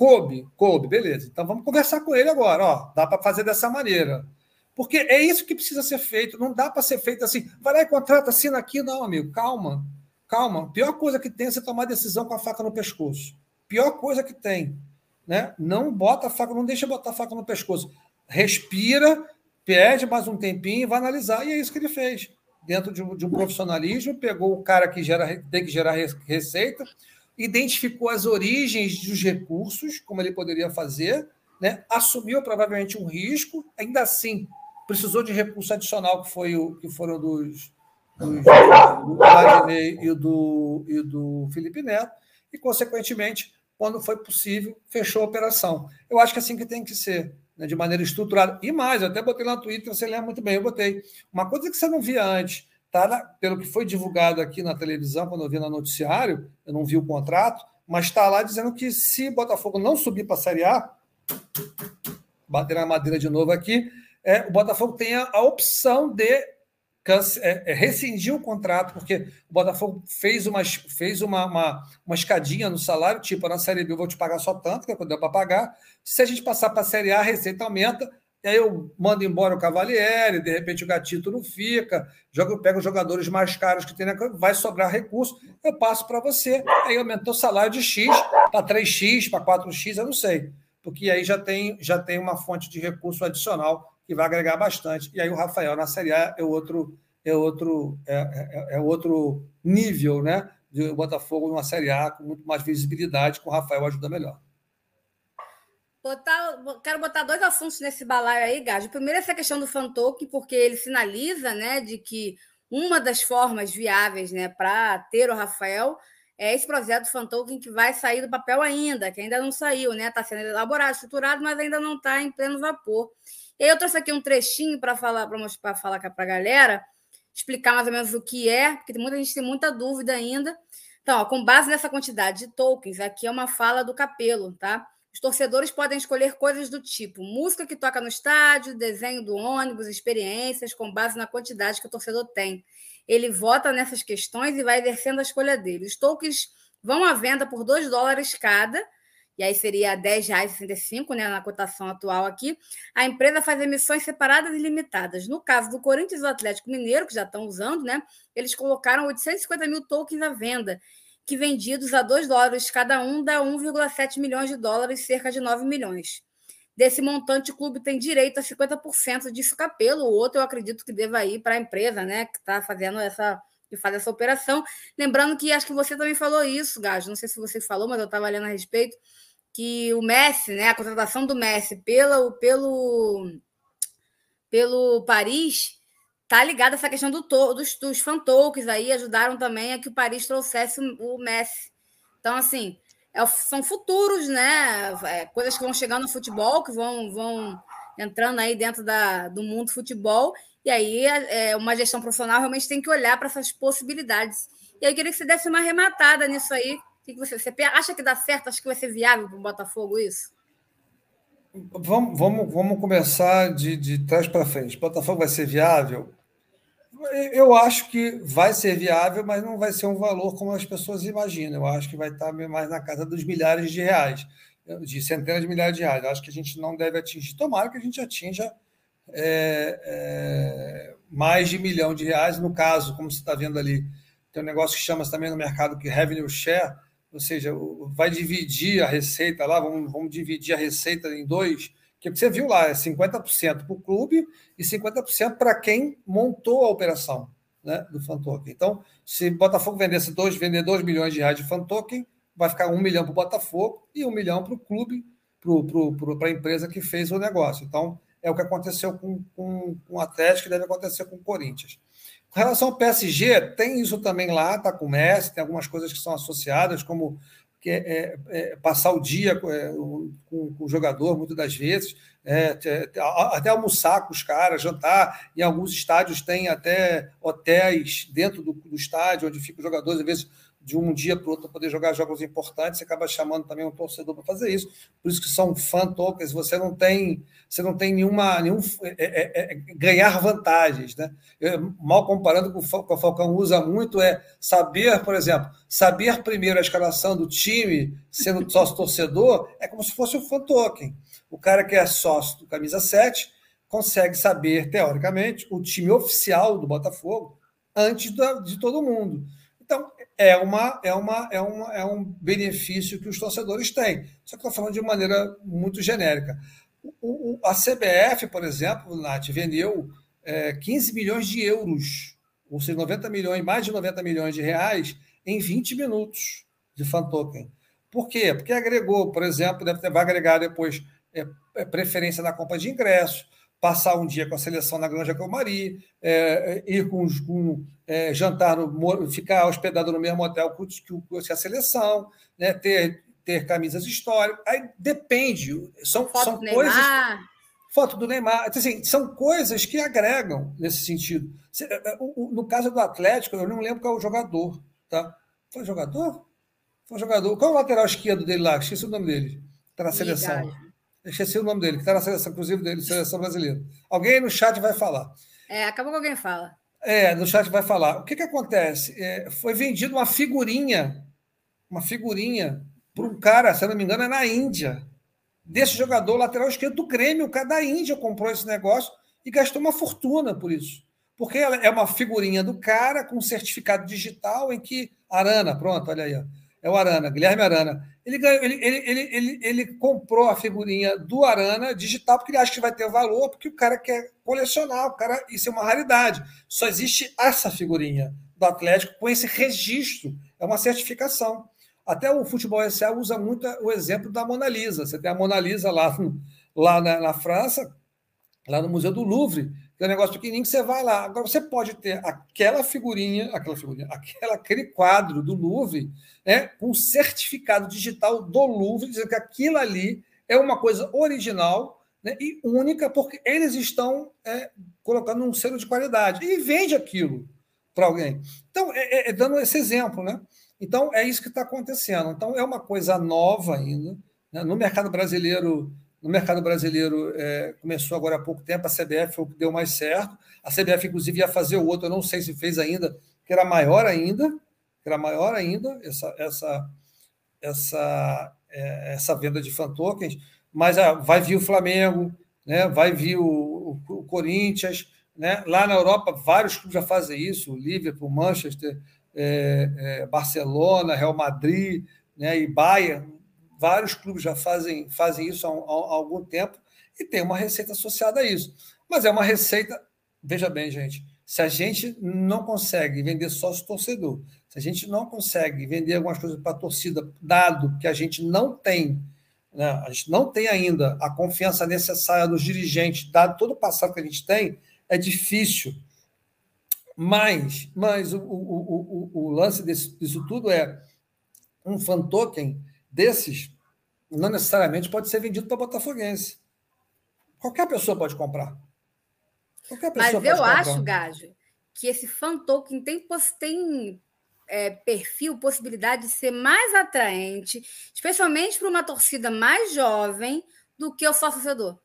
coube, coube, beleza. Então vamos conversar com ele agora, ó, dá para fazer dessa maneira. Porque é isso que precisa ser feito, não dá para ser feito assim, vai lá e contrata, assina aqui, não, amigo, calma, calma. Pior coisa que tem é você tomar decisão com a faca no pescoço. Pior coisa que tem. Né? Não bota a faca, não deixa botar a faca no pescoço. Respira, pede mais um tempinho vai analisar. E é isso que ele fez. Dentro de um, de um profissionalismo, pegou o cara que gera, tem que gerar receita, identificou as origens dos recursos, como ele poderia fazer, né? assumiu provavelmente um risco, ainda assim precisou de recurso adicional, que, foi o, que foram dos, dos, do Vladimir e do, e do Felipe Neto, e, consequentemente, quando foi possível, fechou a operação. Eu acho que é assim que tem que ser, né, de maneira estruturada. E mais, eu até botei lá no Twitter, você lembra muito bem, eu botei. Uma coisa que você não via antes, tá pelo que foi divulgado aqui na televisão, quando eu vi no noticiário, eu não vi o contrato, mas está lá dizendo que se Botafogo não subir para a Série A, bater na madeira de novo aqui, é, o Botafogo tem a, a opção de é, é, rescindiu o contrato, porque o Botafogo fez, uma, fez uma, uma, uma escadinha no salário, tipo, na Série B eu vou te pagar só tanto, que é quando deu para pagar. Se a gente passar para a Série A, a receita aumenta, e aí eu mando embora o Cavalieri, de repente o Gatito não fica, jogo, pego os jogadores mais caros que tem, na, vai sobrar recurso, eu passo para você, aí aumentou o salário de X para 3X, para 4X, eu não sei. Porque aí já tem, já tem uma fonte de recurso adicional que vai agregar bastante. E aí o Rafael na Série A é outro, é outro, é, é, é outro nível, né? De Botafogo numa Série A com muito mais visibilidade, com o Rafael ajuda melhor. Botar, quero botar dois assuntos nesse balaio aí, Gajo. Primeiro, essa questão do Fantoque, porque ele sinaliza né, de que uma das formas viáveis né, para ter o Rafael é esse projeto Fantoken que vai sair do papel ainda, que ainda não saiu, né? Está sendo elaborado, estruturado, mas ainda não está em pleno vapor. E eu trouxe aqui um trechinho para falar, para falar para a galera, explicar mais ou menos o que é, porque muita gente tem muita dúvida ainda. Então, ó, com base nessa quantidade de tokens, aqui é uma fala do Capelo, tá? Os torcedores podem escolher coisas do tipo música que toca no estádio, desenho do ônibus, experiências, com base na quantidade que o torcedor tem. Ele vota nessas questões e vai exercendo a escolha dele. Os tokens vão à venda por 2 dólares cada, e aí seria R$ 10,65, né, na cotação atual aqui, a empresa faz emissões separadas e limitadas. No caso do Corinthians e do Atlético Mineiro, que já estão usando, né, eles colocaram 850 mil tokens à venda, que vendidos a 2 dólares cada um dá 1,7 milhões de dólares, cerca de 9 milhões. Desse montante, o clube tem direito a 50% disso capelo, o outro eu acredito que deva ir para a empresa, né, que está fazendo essa que faz essa operação. Lembrando que acho que você também falou isso, Gajo. Não sei se você falou, mas eu estava lendo a respeito que o Messi, né, a contratação do Messi pelo, pelo, pelo Paris tá ligada a essa questão do dos, dos fan tokens aí, ajudaram também a que o Paris trouxesse o Messi. Então, assim, é, são futuros, né? É, coisas que vão chegando no futebol, que vão, vão entrando aí dentro da, do mundo do futebol. E aí, é, uma gestão profissional realmente tem que olhar para essas possibilidades. E aí, queria que você desse uma arrematada nisso aí, que você, você acha que dá certo? Acha que vai ser viável para o Botafogo isso? Vamos, vamos, vamos começar de, de trás para frente. O Botafogo vai ser viável? Eu acho que vai ser viável, mas não vai ser um valor como as pessoas imaginam. Eu acho que vai estar mais na casa dos milhares de reais, de centenas de milhares de reais. Eu acho que a gente não deve atingir. Tomara que a gente atinja é, é, mais de milhão de reais. No caso, como você está vendo ali, tem um negócio que chama também no mercado que revenue share, ou seja, vai dividir a receita lá, vamos, vamos dividir a receita em dois, que você viu lá, é 50% para o clube e 50% para quem montou a operação né, do fan token. Então, se Botafogo vendesse dois, vender 2 milhões de reais de fan token, vai ficar um milhão para o Botafogo e um milhão para o clube, para a empresa que fez o negócio. Então, é o que aconteceu com, com, com o Atlético e deve acontecer com o Corinthians. Com relação ao PSG, tem isso também lá, está com o Messi, tem algumas coisas que são associadas, como que é, é, é passar o dia com, é, com, com, o jogador, muitas das vezes, é, até almoçar com os caras, jantar. Em alguns estádios tem até hotéis dentro do, do estádio, onde ficam os jogadores, às vezes de um dia para o outro poder jogar jogos importantes, você acaba chamando também um torcedor para fazer isso. Por isso que são fan tokens, você não tem, você não tem nenhuma, nenhum é, é, é, ganhar vantagens, né? Eu, mal comparando com o que o Falcão usa muito é saber, por exemplo, saber primeiro a escalação do time, sendo sócio torcedor, é como se fosse um fan token. O cara que é sócio do camisa 7 consegue saber teoricamente o time oficial do Botafogo antes de todo mundo. É, uma, é, uma, é, uma, é um benefício que os torcedores têm. Só que estou falando de maneira muito genérica. O, o, a CBF, por exemplo, Nath, vendeu é, 15 milhões de euros, ou seja, 90 milhões, mais de 90 milhões de reais em 20 minutos de fan token. Por quê? Porque agregou, por exemplo, deve ter, vai agregar depois é, é preferência na compra de ingressos, passar um dia com a seleção na Granja Comari, é, ir com, com é, jantar, no, ficar hospedado no mesmo hotel que a seleção, né, ter, ter camisas históricas. Aí depende, são, foto são coisas. Neymar. Foto do Neymar. Então, assim, são coisas que agregam nesse sentido. É, é, no caso do Atlético, eu não lembro qual é o jogador. Tá? Foi jogador? Foi jogador. Qual é o lateral esquerdo dele lá? Esqueci o nome dele. Está na seleção. Esqueci o nome dele, que está na seleção, inclusive, dele, seleção brasileira. Alguém no chat vai falar. É, acabou que alguém fala. É, no chat vai falar. O que, que acontece? É, foi vendido uma figurinha, uma figurinha para um cara, se eu não me engano, é na Índia, desse jogador lateral esquerdo do Grêmio. O cara da Índia comprou esse negócio e gastou uma fortuna por isso. Porque é uma figurinha do cara com um certificado digital em que. Arana, pronto, olha aí. Ó é o Arana, Guilherme Arana. Ele, ganhou, ele, ele, ele, ele, comprou a figurinha do Arana digital porque ele acha que vai ter valor, porque o cara quer colecionar, o cara, isso é uma raridade. Só existe essa figurinha do Atlético com esse registro, é uma certificação. Até o futebol SA usa muito o exemplo da Mona Lisa. Você tem a Mona Lisa lá, lá na, na França, lá no Museu do Louvre, é um negócio pequenininho que você vai lá. Agora, você pode ter aquela figurinha, aquela figurinha, aquela, aquele quadro do Louvre, né, com certificado digital do Louvre, dizendo que aquilo ali é uma coisa original né, e única, porque eles estão é, colocando um selo de qualidade e vende aquilo para alguém. Então, é, é, é, dando esse exemplo, né? Então, é isso que está acontecendo. Então, é uma coisa nova ainda. Né? No mercado brasileiro, no mercado brasileiro, é, começou agora há pouco tempo, a CBF foi o que deu mais certo. A CBF, inclusive, ia fazer o outro, eu não sei se fez ainda, que era maior ainda, que era maior ainda, essa, essa, essa, é, essa venda de fan tokens, mas ah, vai vir o Flamengo, né, vai vir o, o, o Corinthians, né? lá na Europa, vários clubes já fazem isso, Liverpool, Manchester, é, é, Barcelona, Real Madrid né, e Bayern, Vários clubes já fazem, fazem isso há, há, algum tempo e tem uma receita associada a isso. Mas é uma receita, veja bem, gente, se a gente não consegue vender sócio torcedor, se a gente não consegue vender algumas coisas para a torcida, dado que a gente não tem, né, a gente não tem ainda a confiança necessária dos dirigentes, dado todo o passado que a gente tem, é difícil. Mas, mas o, o, o, o lance desse, disso tudo é um fan token desses não necessariamente pode ser vendido para botafoguense. Qualquer pessoa pode comprar. Qualquer pessoa Mas eu comprar. acho, Gajo, que esse fan token tem, tem é, perfil, possibilidade de ser mais atraente, especialmente para uma torcida mais jovem do que o sócio-torcedor.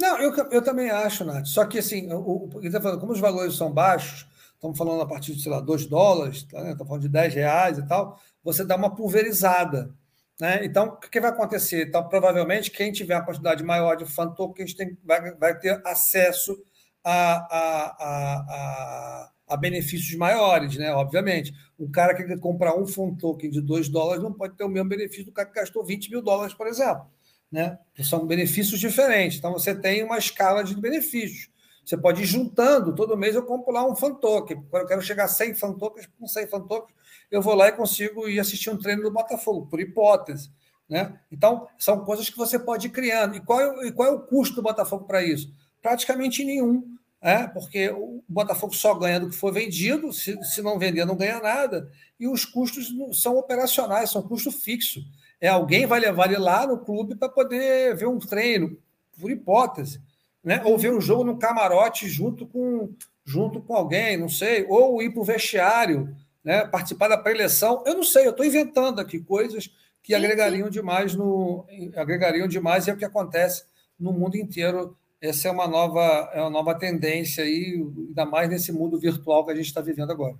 Não, eu, eu também acho, Nath. Só que, assim, o, o, tá falando, como os valores são baixos, estamos falando a partir de, sei lá, 2 dólares, tá, né? estamos falando de 10 reais e tal, você dá uma pulverizada. Né? Então, o que vai acontecer? Então, provavelmente, quem tiver a quantidade maior de fan tokens tem, vai, vai ter acesso a, a, a, a, benefícios maiores, né? Obviamente. O cara que quer comprar um fundo token de 2 dólares não pode ter o mesmo benefício do cara que gastou 20 mil dólares, por exemplo. Né? São benefícios diferentes. Então, você tem uma escala de benefícios. Você pode ir juntando, todo mês eu compro lá um fan token. Quando eu quero chegar a 100 fan tokens, com 100 fan tokens, eu vou lá e consigo ir assistir um treino do Botafogo, por hipótese. Né? Então, são coisas que você pode ir criando. E qual é, e qual é o custo do Botafogo para isso? Praticamente nenhum, é? porque o Botafogo só ganha do que for vendido, se, se não vender, não ganha nada, e os custos são operacionais, são custo fixo. É alguém vai levar ele lá no clube para poder ver um treino, por hipótese, né? ou ver um jogo no camarote junto com, junto com alguém, não sei, ou ir para o vestiário, né? participar da pré-eleição. Eu não sei, eu estou inventando aqui coisas que agregariam demais no agregariam demais e é o que acontece no mundo inteiro. Essa é uma nova é uma nova tendência aí, ainda mais nesse mundo virtual que a gente está vivendo agora.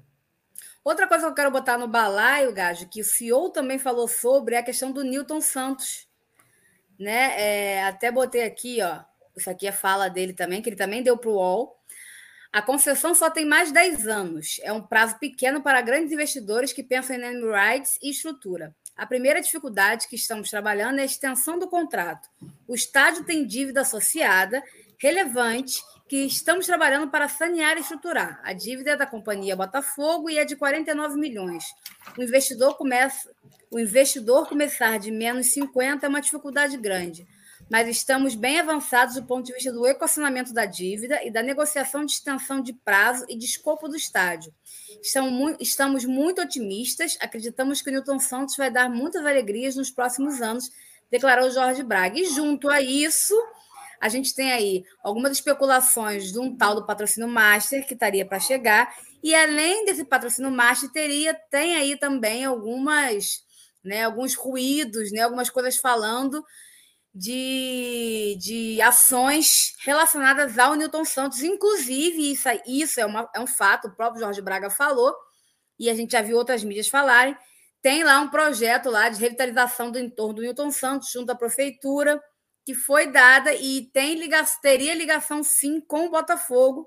Outra coisa que eu quero botar no balaio, Gajo, que o CEO também falou sobre é a questão do Newton Santos. Né? É, até botei aqui, ó. Isso aqui é fala dele também, que ele também deu para o UOL. A concessão só tem mais 10 anos. É um prazo pequeno para grandes investidores que pensam em name rights e estrutura. A primeira dificuldade que estamos trabalhando é a extensão do contrato. O estádio tem dívida associada relevante que estamos trabalhando para sanear e estruturar. A dívida é da companhia Botafogo e é de 49 milhões. O investidor começa, o investidor começar de menos 50 é uma dificuldade grande mas estamos bem avançados do ponto de vista do equacionamento da dívida e da negociação de extensão de prazo e de escopo do estádio. Estamos muito otimistas, acreditamos que o Newton Santos vai dar muitas alegrias nos próximos anos, declarou Jorge Braga. E junto a isso, a gente tem aí algumas especulações de um tal do patrocínio Master que estaria para chegar, e além desse patrocínio Master, teria, tem aí também algumas, né, alguns ruídos, né, algumas coisas falando de, de ações relacionadas ao Newton Santos. Inclusive, isso, isso é, uma, é um fato, o próprio Jorge Braga falou, e a gente já viu outras mídias falarem. Tem lá um projeto lá de revitalização do entorno do Newton Santos, junto à prefeitura, que foi dada e tem liga, teria ligação sim com o Botafogo,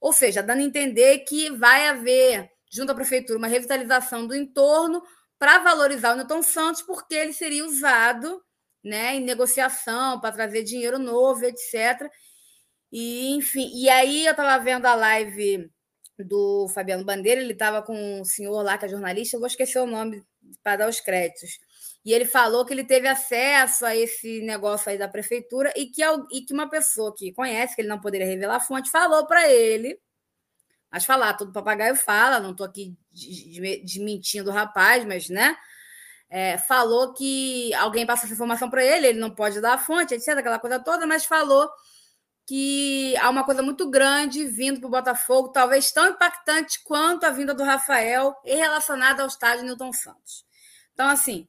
ou seja, dando a entender que vai haver, junto à prefeitura, uma revitalização do entorno para valorizar o Newton Santos, porque ele seria usado né, em negociação para trazer dinheiro novo, etc. E, enfim, e aí eu estava vendo a live do Fabiano Bandeira, ele estava com um senhor lá que é jornalista, eu vou esquecer o nome para dar os créditos. E ele falou que ele teve acesso a esse negócio aí da prefeitura e que, e que uma pessoa que conhece, que ele não poderia revelar a fonte, falou para ele. Mas falar, todo papagaio fala, não estou aqui desmentindo o rapaz, mas né? É, falou que alguém passou essa informação para ele, ele não pode dar a fonte, etc., aquela coisa toda, mas falou que há uma coisa muito grande vindo para o Botafogo, talvez tão impactante quanto a vinda do Rafael e relacionada ao estádio Newton Santos. Então, assim.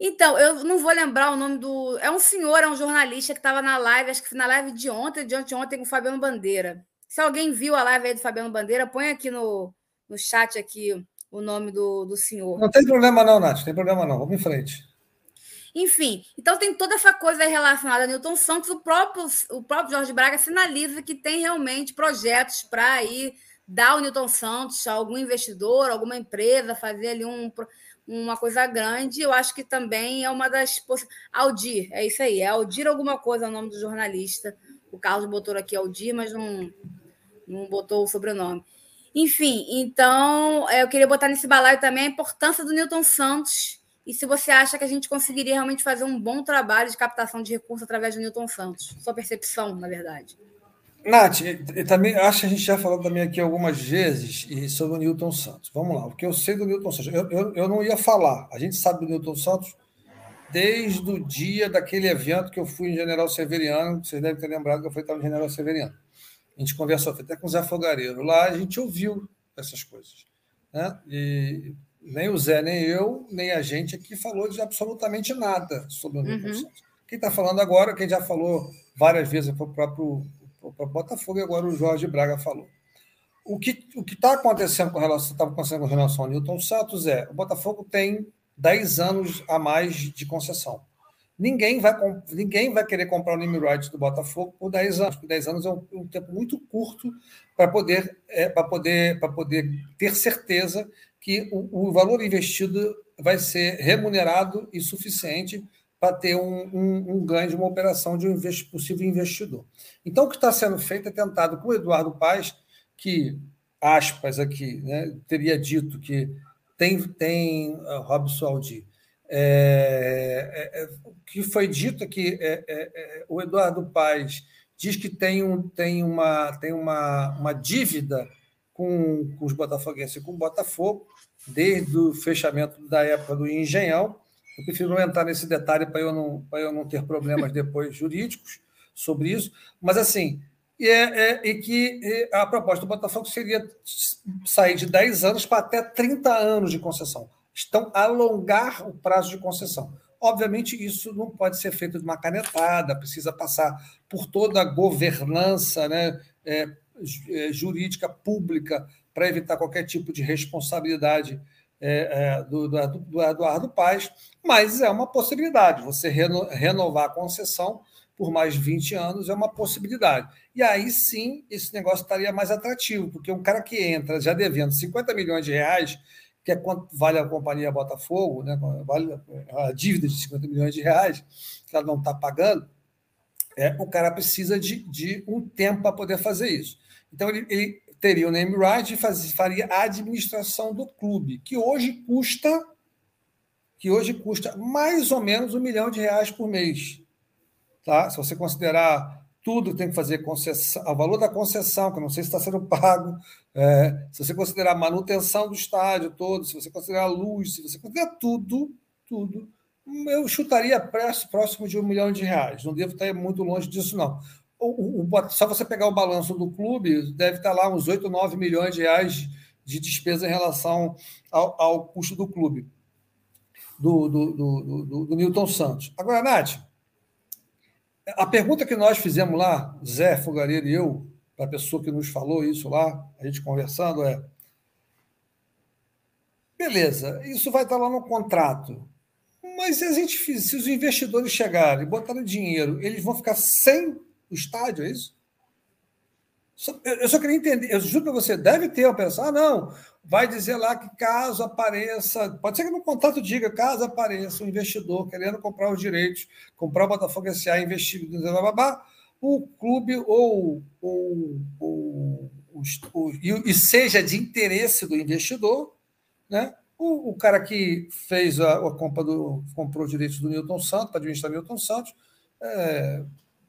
Então, eu não vou lembrar o nome do. É um senhor, é um jornalista que estava na live, acho que na live de ontem, de ontem com o Fabiano Bandeira. Se alguém viu a live aí do Fabiano Bandeira, põe aqui no, no chat aqui o nome do, do senhor. Não tem problema não, Nath, não tem problema não. Vamos em frente. Enfim, então tem toda essa coisa relacionada a Newton Santos. O próprio, o próprio Jorge Braga sinaliza que tem realmente projetos para ir dar ao Newton Santos a algum investidor, alguma empresa, fazer ali um, uma coisa grande. Eu acho que também é uma das. Aldir, é isso aí, é Aldir alguma coisa, é o nome do jornalista. O Carlos botou aqui Aldir, mas não, não botou o sobrenome. Enfim, então é, eu queria botar nesse balaio também a importância do Newton Santos e se você acha que a gente conseguiria realmente fazer um bom trabalho de captação de recursos através do Newton Santos. Sua percepção, na verdade. Nath, eu também acho que a gente já falou também aqui algumas vezes sobre o Newton Santos. Vamos lá, o que eu sei do Newton Santos. Eu, eu, eu não ia falar. A gente sabe do Newton Santos desde o dia daquele evento que eu fui em General Severiano. Vocês devem ter lembrado que eu fui no General Severiano. A gente conversou até com o Zé Fogareiro. Lá a gente ouviu essas coisas. Né? E nem o Zé, nem eu, nem a gente aqui falou de absolutamente nada sobre o Newton uhum. Santos. Quem está falando agora, quem já falou várias vezes foi o próprio, próprio Botafogo e agora o Jorge Braga falou. O que o está acontecendo com relação, estava acontecendo com relação ao Newton Santos é o Botafogo tem 10 anos a mais de concessão. Ninguém vai, ninguém vai querer comprar o rights do Botafogo por 10 anos, porque 10 anos é um, um tempo muito curto para poder, é, poder, poder ter certeza que o, o, valor investido vai ser remunerado e suficiente para ter um, um, um, ganho de uma operação de um possível investidor. Então, o que está sendo feito é tentado com o Eduardo Paes, que, aspas aqui, né, teria dito que tem, tem uh, Robson Aldi, é, é, é, que foi dito é que o Eduardo Paes diz que tem, um, tem, uma, tem uma, uma dívida com, com os botafoguenses e com o Botafogo, desde o fechamento da época do Engenhão. Eu prefiro não entrar nesse detalhe para eu, não, eu não ter problemas depois jurídicos sobre isso, mas assim, e, é, é, e que a proposta do Botafogo seria sair de 10 anos para até 30 anos de concessão estão a alongar o prazo de concessão. Obviamente, isso não pode ser feito de uma canetada, precisa passar por toda a governança né, é, é jurídica pública para evitar qualquer tipo de responsabilidade é, é, do, do, do, Eduardo Paes, mas é uma possibilidade. Você reno, renovar a concessão por mais 20 anos é uma possibilidade. E aí sim esse negócio estaria mais atrativo, porque um cara que entra já devendo 50 milhões de reais que é quanto vale a companhia Botafogo, né? vale a dívida de 50 milhões de reais, que ela não está pagando, é, o cara precisa de, de um tempo para poder fazer isso. Então, ele, ele teria o name right e faz, faria a administração do clube, que hoje custa que hoje custa mais ou menos um milhão de reais por mês. Tá? Se você considerar tudo tem que fazer concessão, o valor da concessão, que eu não sei se está sendo <laughs> pago, é, se você considerar a manutenção do estádio todo, se você considerar a luz, se você considerar tudo, tudo, eu chutaria próximo de um milhão de reais. Não devo estar muito longe disso, não. O, o, só você pegar o balanço do clube, deve estar lá uns 8, 9 milhões de reais de despesa em relação ao, ao custo do clube, do, do, do, do Newton Santos. Agora, Nath, a pergunta que nós fizemos lá, Zé Fogareiro e eu, para a pessoa que nos falou isso lá, a gente conversando, é: beleza, isso vai estar lá no contrato. Mas se, a gente, se os investidores chegarem e botarem dinheiro, eles vão ficar sem o estádio, é isso? Eu só queria entender, eu juro para você, deve ter a operação. Ah, não, vai dizer lá que caso apareça, pode ser que no contrato diga, caso apareça um investidor querendo comprar os direitos, comprar o Botafogo SA, investir, o clube ou, ou, ou, ou e, seja de interesse do investidor, né? O, o cara que fez a, a compra do comprou os direitos do Newton Santos para administrar Newton Santos é,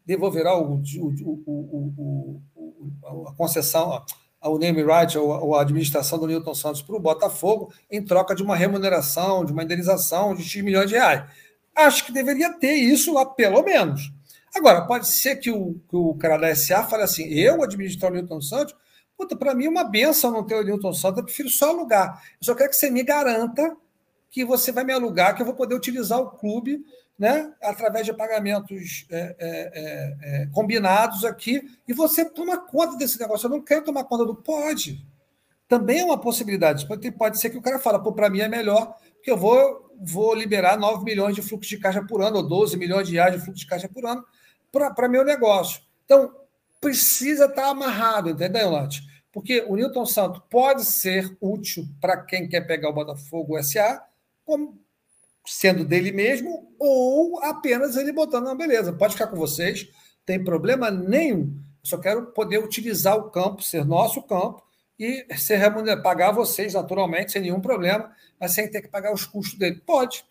devolverá o, o, o, a concessão, o name right ou a administração do Newton Santos para o Botafogo em troca de uma remuneração, de uma indenização de X milhões de reais. Acho que deveria ter isso lá, pelo menos. Agora, pode ser que o, que o cara da SA fale assim: eu administrar o Newton Santos, puta, para mim é uma benção não ter o Newton Santos, eu prefiro só alugar. Eu só quero que você me garanta que você vai me alugar, que eu vou poder utilizar o clube né, através de pagamentos é, é, é, é, combinados aqui, e você toma conta desse negócio. Eu não quero tomar conta do pode. Também é uma possibilidade. Pode, pode ser que o cara fala, pô, para mim é melhor, que eu vou, vou liberar 9 milhões de fluxo de caixa por ano, ou 12 milhões de reais de fluxo de caixa por ano, para meu negócio. Então, precisa estar tá amarrado, entendeu, Nath? Porque o Newton Santos pode ser útil para quem quer pegar o Botafogo SA, como sendo dele mesmo ou apenas ele botando, não, beleza, pode ficar com vocês, tem problema nenhum. Só quero poder utilizar o campo, ser nosso campo e ser remunerado, pagar vocês naturalmente, sem nenhum problema, mas sem ter que pagar os custos dele. Pode.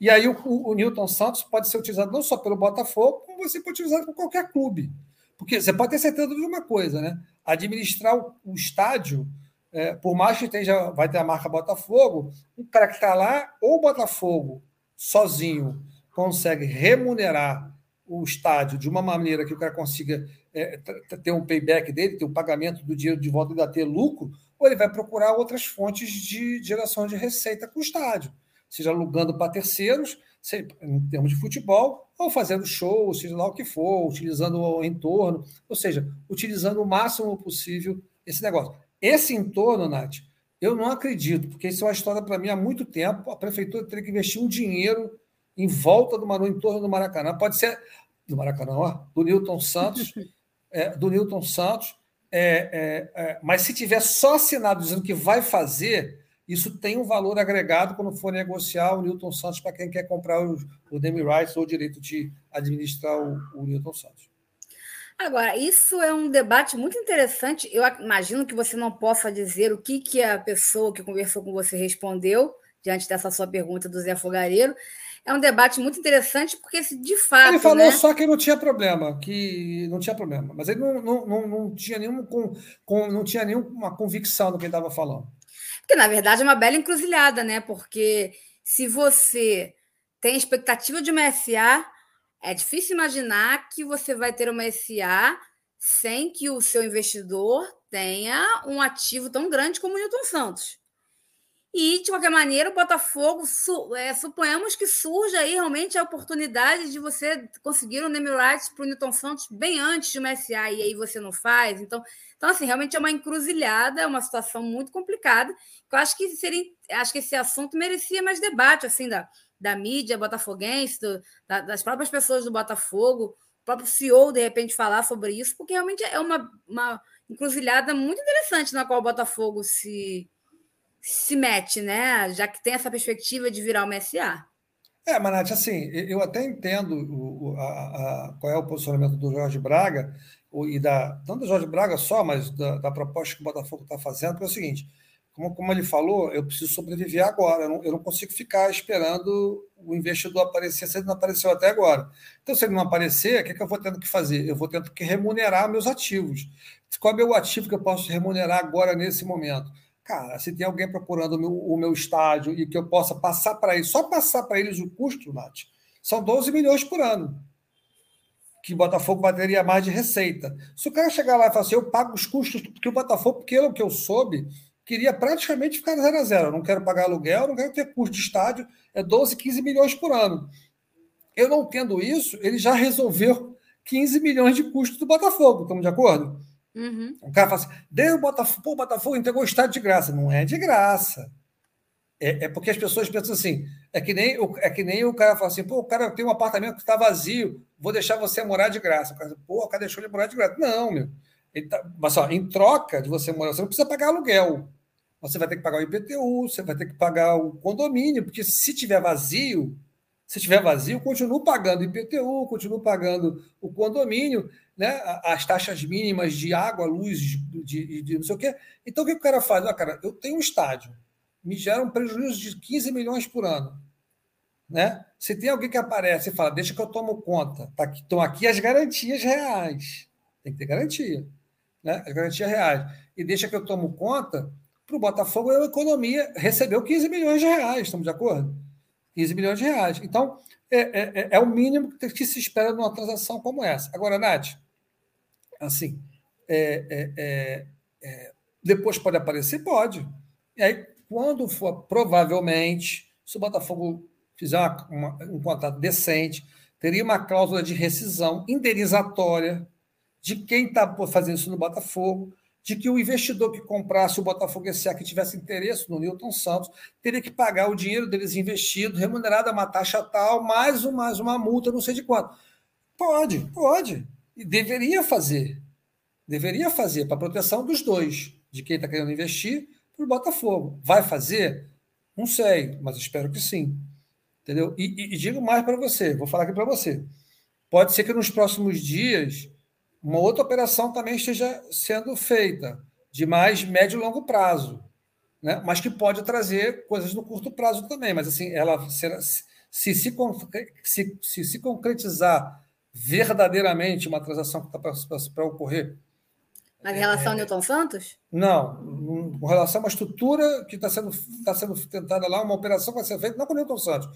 E aí o, o, o Newton Santos pode ser utilizado não só pelo Botafogo, como você pode utilizar por qualquer clube. Porque você pode ter certeza de uma coisa, né? Administrar o, o estádio é, por mais que esteja, vai ter a marca Botafogo, o cara que está lá, ou o Botafogo sozinho consegue remunerar o estádio de uma maneira que o cara consiga é, ter um payback dele, ter o um pagamento do dinheiro de volta e ainda ter lucro, ou ele vai procurar outras fontes de geração de receita com o estádio, seja alugando para terceiros, seja, em termos de futebol, ou fazendo show, seja lá o que for, utilizando o entorno, ou seja, utilizando o máximo possível esse negócio. Esse entorno, Nath, eu não acredito, porque isso é uma história para mim há muito tempo. A prefeitura teria que investir um dinheiro em volta do Manu, em torno do Maracanã. Pode ser do Maracanã, ó, do Newton Santos, <laughs> é, do Newton Santos. É, é, é, mas se tiver só assinado dizendo que vai fazer, isso tem um valor agregado quando for negociar o Newton Santos para quem quer comprar o, o Demi Rights ou o direito de administrar o, o Newton Santos. Agora, isso é um debate muito interessante. Eu imagino que você não possa dizer o que, que a pessoa que conversou com você respondeu diante dessa sua pergunta do Zé Fogareiro, é um debate muito interessante, porque de fato. Ele falou né? só que não tinha problema, que não tinha problema. Mas ele não, não, não, não tinha nenhum com, com, não tinha nenhuma convicção do que ele estava falando. Porque, na verdade, é uma bela encruzilhada, né? Porque se você tem expectativa de uma SA, é difícil imaginar que você vai ter uma SA sem que o seu investidor tenha um ativo tão grande como o Newton Santos. E, de qualquer maneira, o Botafogo, su, é, suponhamos que surja aí realmente a oportunidade de você conseguir um name rights para o Newton Santos bem antes de uma SA, e aí você não faz. Então, então, assim, realmente é uma encruzilhada, é uma situação muito complicada. Eu acho que seria, acho que esse assunto merecia mais debate, assim, da, da mídia botafoguense, do, da, das próprias pessoas do Botafogo, o próprio CEO, de repente, falar sobre isso, porque realmente é uma, uma encruzilhada muito interessante na qual o Botafogo se se mete, né? Já que tem essa perspectiva de virar uma SA. É, Manate, assim, eu até entendo o, a, a, qual é o posicionamento do Jorge Braga, e da, não do Jorge Braga só, mas da, da proposta que o Botafogo está fazendo, porque é o seguinte, como, como ele falou, eu preciso sobreviver agora, eu não, eu não consigo ficar esperando o investidor aparecer se ele não apareceu até agora. Então, se ele não aparecer, o que, é que eu vou tendo que fazer? Eu vou tendo que remunerar meus ativos. Qual é o ativo que eu posso remunerar agora, nesse momento? Cara, se tem alguém procurando o meu, o meu estádio e que eu possa passar para eles, só passar para eles o custo, Nath, são 12 milhões por ano. Que o Botafogo bateria mais de receita. Se o cara chegar lá e falar assim, eu pago os custos, porque o Botafogo, pelo que eu soube, queria praticamente ficar zero a zero. Eu não quero pagar aluguel, não quero ter custo de estádio, é 12, 15 milhões por ano. Eu não tendo isso, ele já resolveu 15 milhões de custo do Botafogo, estamos de acordo? Uhum. O cara fala assim: deu o Botafogo, pô, o Botafogo entregou o estádio de graça. Não é de graça. É, é, porque as pessoas pensam assim: é que, nem, é que nem o cara fala assim, pô, o cara tem um apartamento que está vazio, vou deixar você morar de graça. O cara, pô, o cara deixou ele morar de graça. Não, meu. Tá, mas só, em troca de você morar, você não precisa pagar aluguel. Você vai ter que pagar o IPTU, você vai ter que pagar o condomínio, porque se tiver vazio, se tiver vazio, continuo pagando IPTU, continuo pagando o condomínio né, as taxas mínimas de água, luz, de, de, não sei o quê. Então, o que o cara faz? Ah, cara, eu tenho um estádio, me gera um prejuízo de 15 milhões por ano. Né? Se tem alguém que aparece e fala, deixa que eu tomo conta, tá aqui, estão aqui as garantias reais. Tem que ter garantia. Né? As garantias reais. E deixa que eu tomo conta, para o Botafogo a economia recebeu 15 milhões de reais, estamos de acordo? 15 milhões de reais. Então, é, é, é, é o mínimo que se espera numa transação como essa. Agora, Nath, assim, é, é, é, depois pode aparecer? Pode. E aí, quando for, provavelmente, se o Botafogo fizer uma, uma, um contrato decente, teria uma cláusula de rescisão indenizatória de quem está fazendo isso no Botafogo, de que o investidor que comprasse o Botafogo SA, que tivesse interesse no Newton Santos, teria que pagar o dinheiro deles investido, remunerado a uma taxa tal, mais, um, mais uma multa, não sei de quanto. Pode, pode. E deveria fazer. Deveria fazer para proteção dos dois, de quem está querendo investir, para o Botafogo. Vai fazer? Não sei, mas espero que sim. Entendeu? E, e, e digo mais para você, vou falar aqui para você. Pode ser que nos próximos dias uma outra operação também esteja sendo feita, de mais médio e longo prazo, né? mas que pode trazer coisas no curto prazo também. Mas assim, ela será, se, se, se, se, se concretizar verdadeiramente uma transação que está para ocorrer. Mas em relação é, ao Newton Santos? Não, com relação a uma estrutura que está sendo, tá sendo tentada lá, uma operação que vai ser feita, não com o Newton Santos,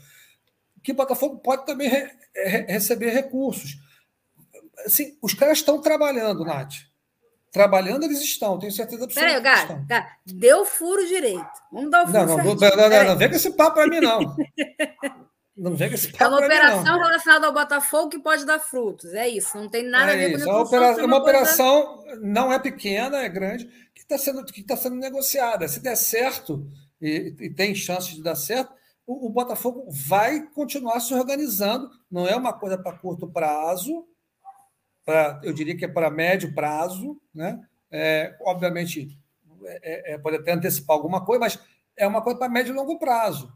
que o Botafogo pode também re, re, receber recursos. Assim, os caras estão trabalhando, Nath. Trabalhando eles estão, tenho certeza absoluta. Peraí, Gato, Gato, deu furo direito. Vamos dar o furo Não, não, não, não, não, vem com esse papo para mim, não. <laughs> Não vem com esse papo É uma operação relacionada ao Botafogo que pode dar frutos. É isso. Não tem nada é a ver isso. com o opera... É uma, uma operação não é pequena, é grande, que está sendo, que tá sendo negociada. Se der certo, e, tem chance de dar certo, o Botafogo vai continuar se organizando. Não é uma coisa para curto prazo, eu diria que é para médio prazo, né? É, obviamente, é, é, pode até antecipar alguma coisa, mas é uma coisa para médio e longo prazo.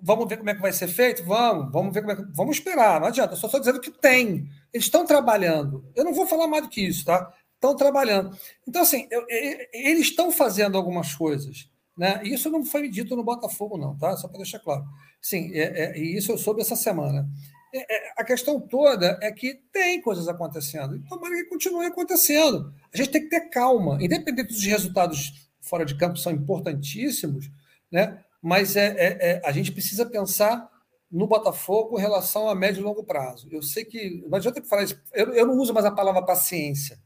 Vamos ver como é que vai ser feito? Vamos, vamos ver como é que... Vamos esperar, não adianta. Só estou dizendo que tem. Eles estão trabalhando. Eu não vou falar mais do que isso, tá? Estão trabalhando. Então, assim, eu, eu, eles estão fazendo algumas coisas. Né? Isso não foi dito no Botafogo, não, tá? Só para deixar claro. Sim, é, é, e isso eu soube essa semana. É, é, a questão toda é que tem coisas acontecendo. Então, tomara que continue acontecendo. A gente tem que ter calma. Independente dos resultados fora de campo são importantíssimos, né? mas é, é, é, a gente precisa pensar no Botafogo em relação a médio e longo prazo. Eu sei que. Não adianta falar isso. Eu, eu não uso mais a palavra paciência.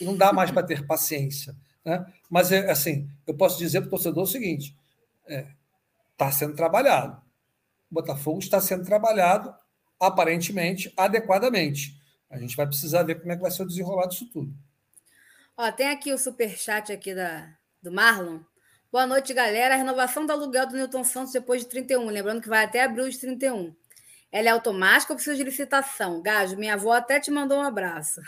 Não dá mais para ter paciência. Né? Mas, é, assim, eu posso dizer para o torcedor o seguinte: está é, tá sendo trabalhado. O Botafogo está sendo trabalhado, aparentemente, adequadamente. A gente vai precisar ver como é que vai ser o desenrolar disso tudo. Ó, tem aqui o superchat aqui da, do Marlon. Boa noite, galera. A renovação do aluguel do Newton Santos depois de 31. Lembrando que vai até abril de 31. Ela é automática ou precisa de licitação? Gajo, minha avó até te mandou um abraço.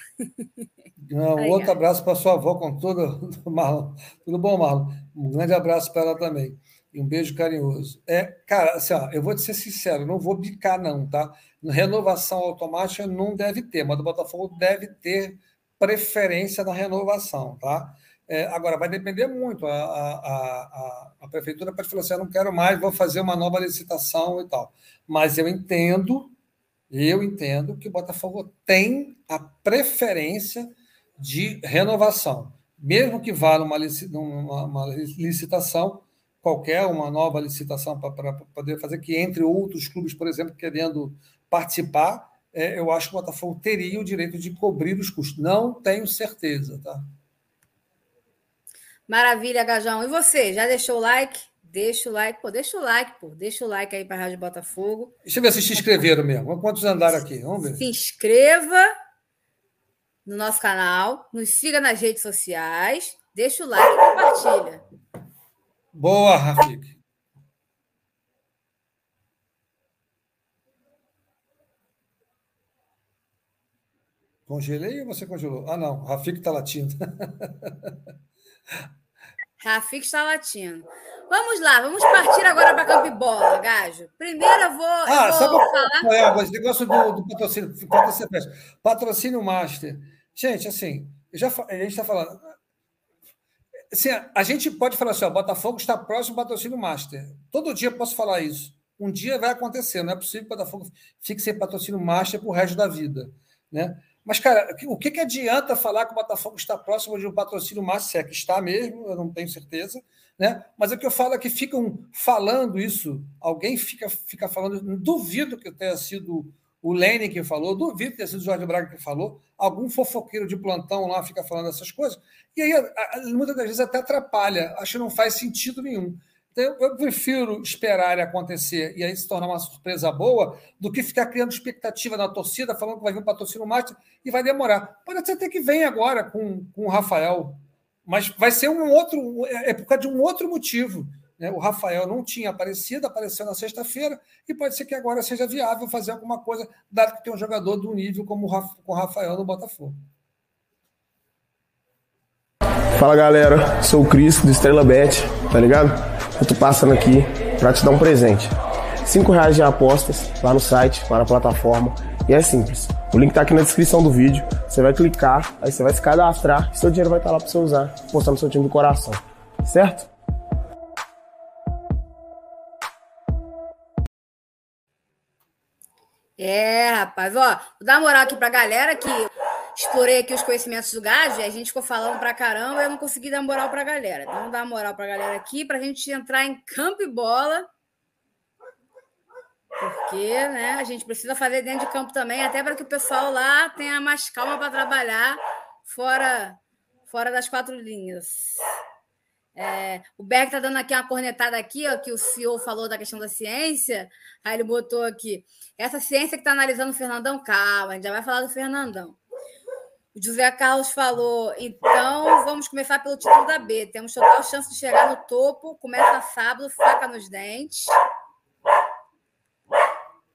Não, <laughs> um outro abraço para sua avó com tudo, Marlon. Tudo bom, Marlon? Um grande abraço para ela também. E um beijo carinhoso. É, cara, assim, ó, eu vou te ser sincero, não vou bicar, não, tá? Renovação automática não deve ter, mas o Botafogo deve ter preferência na renovação, tá? É, agora, vai depender muito. A, a, a, a, prefeitura pode falar assim: eu não quero mais, vou fazer uma nova licitação e tal. Mas eu entendo, eu entendo que o Botafogo tem a preferência de renovação. Mesmo que vá uma, uma, uma licitação qualquer, uma nova licitação para poder fazer, que entre outros clubes, por exemplo, querendo participar, é, eu acho que o Botafogo teria o direito de cobrir os custos. Não tenho certeza, tá? Maravilha, Gajão. E você, já deixou o like? Deixa o like, pô, deixa o like, pô. Deixa o like aí para a Rádio Botafogo. Deixa eu ver se se inscreveram mesmo. Quantos andaram aqui? Vamos ver. Se inscreva no nosso canal, nos siga nas redes sociais, deixa o like e compartilha. Boa, Rafik. Congelei ou você congelou? Ah, não, Rafik está latindo. <laughs> Rafik está latindo. Vamos lá, vamos partir agora para Campibola, Gajo. Primeiro eu vou, ah, eu vou falar. É, esse negócio do, do patrocínio, patrocínio Master. Gente, assim, já, a gente está falando. Assim, a gente pode falar assim: ó, Botafogo está próximo do patrocínio Master. Todo dia eu posso falar isso. Um dia vai acontecer, não é possível que o Botafogo fique sem patrocínio Master para o resto da vida. Né? Mas, cara, o que, que adianta falar que o Botafogo está próximo de um patrocínio Master? Se é que está mesmo, eu não tenho certeza. Né? Mas o que eu falo é que ficam falando isso, alguém fica, fica falando, duvido que tenha sido o Lênin que falou, duvido que tenha sido o Jorge Braga que falou, algum fofoqueiro de plantão lá fica falando essas coisas, e aí muitas das vezes até atrapalha, acho que não faz sentido nenhum. Então, eu prefiro esperar acontecer e aí se tornar uma surpresa boa do que ficar criando expectativa na torcida, falando que vai vir um patrocínio master e vai demorar. Pode ser até que venha agora com, com o Rafael, mas vai ser um outro, é, é por causa de um outro motivo. Né? O Rafael não tinha aparecido, apareceu na sexta-feira, e pode ser que agora seja viável fazer alguma coisa, dado que tem um jogador do nível como o Rafael no Botafogo. Fala galera, sou o Cris do Estrela Bet, tá ligado? Eu tô passando aqui para te dar um presente. Cinco reais de apostas lá no site, lá na plataforma. E é simples. O link tá aqui na descrição do vídeo. Você vai clicar, aí você vai se cadastrar e seu dinheiro vai estar tá lá para você usar, postar no seu time do coração. Certo? É, rapaz, ó, vou dar moral aqui pra galera que explorei aqui os conhecimentos do Gado e a gente ficou falando pra caramba e eu não consegui dar moral pra galera. Então, vamos dar moral pra galera aqui pra gente entrar em campo e bola. Porque, né, a gente precisa fazer dentro de campo também, até para que o pessoal lá tenha mais calma para trabalhar fora, fora das quatro linhas. É, o Beck está dando aqui uma cornetada aqui, ó, que o CEO falou da questão da ciência. Aí ele botou aqui. Essa ciência que está analisando o Fernandão, calma, a gente já vai falar do Fernandão. O José Carlos falou: então vamos começar pelo título da B. Temos total chance de chegar no topo. Começa sábado, faca nos dentes.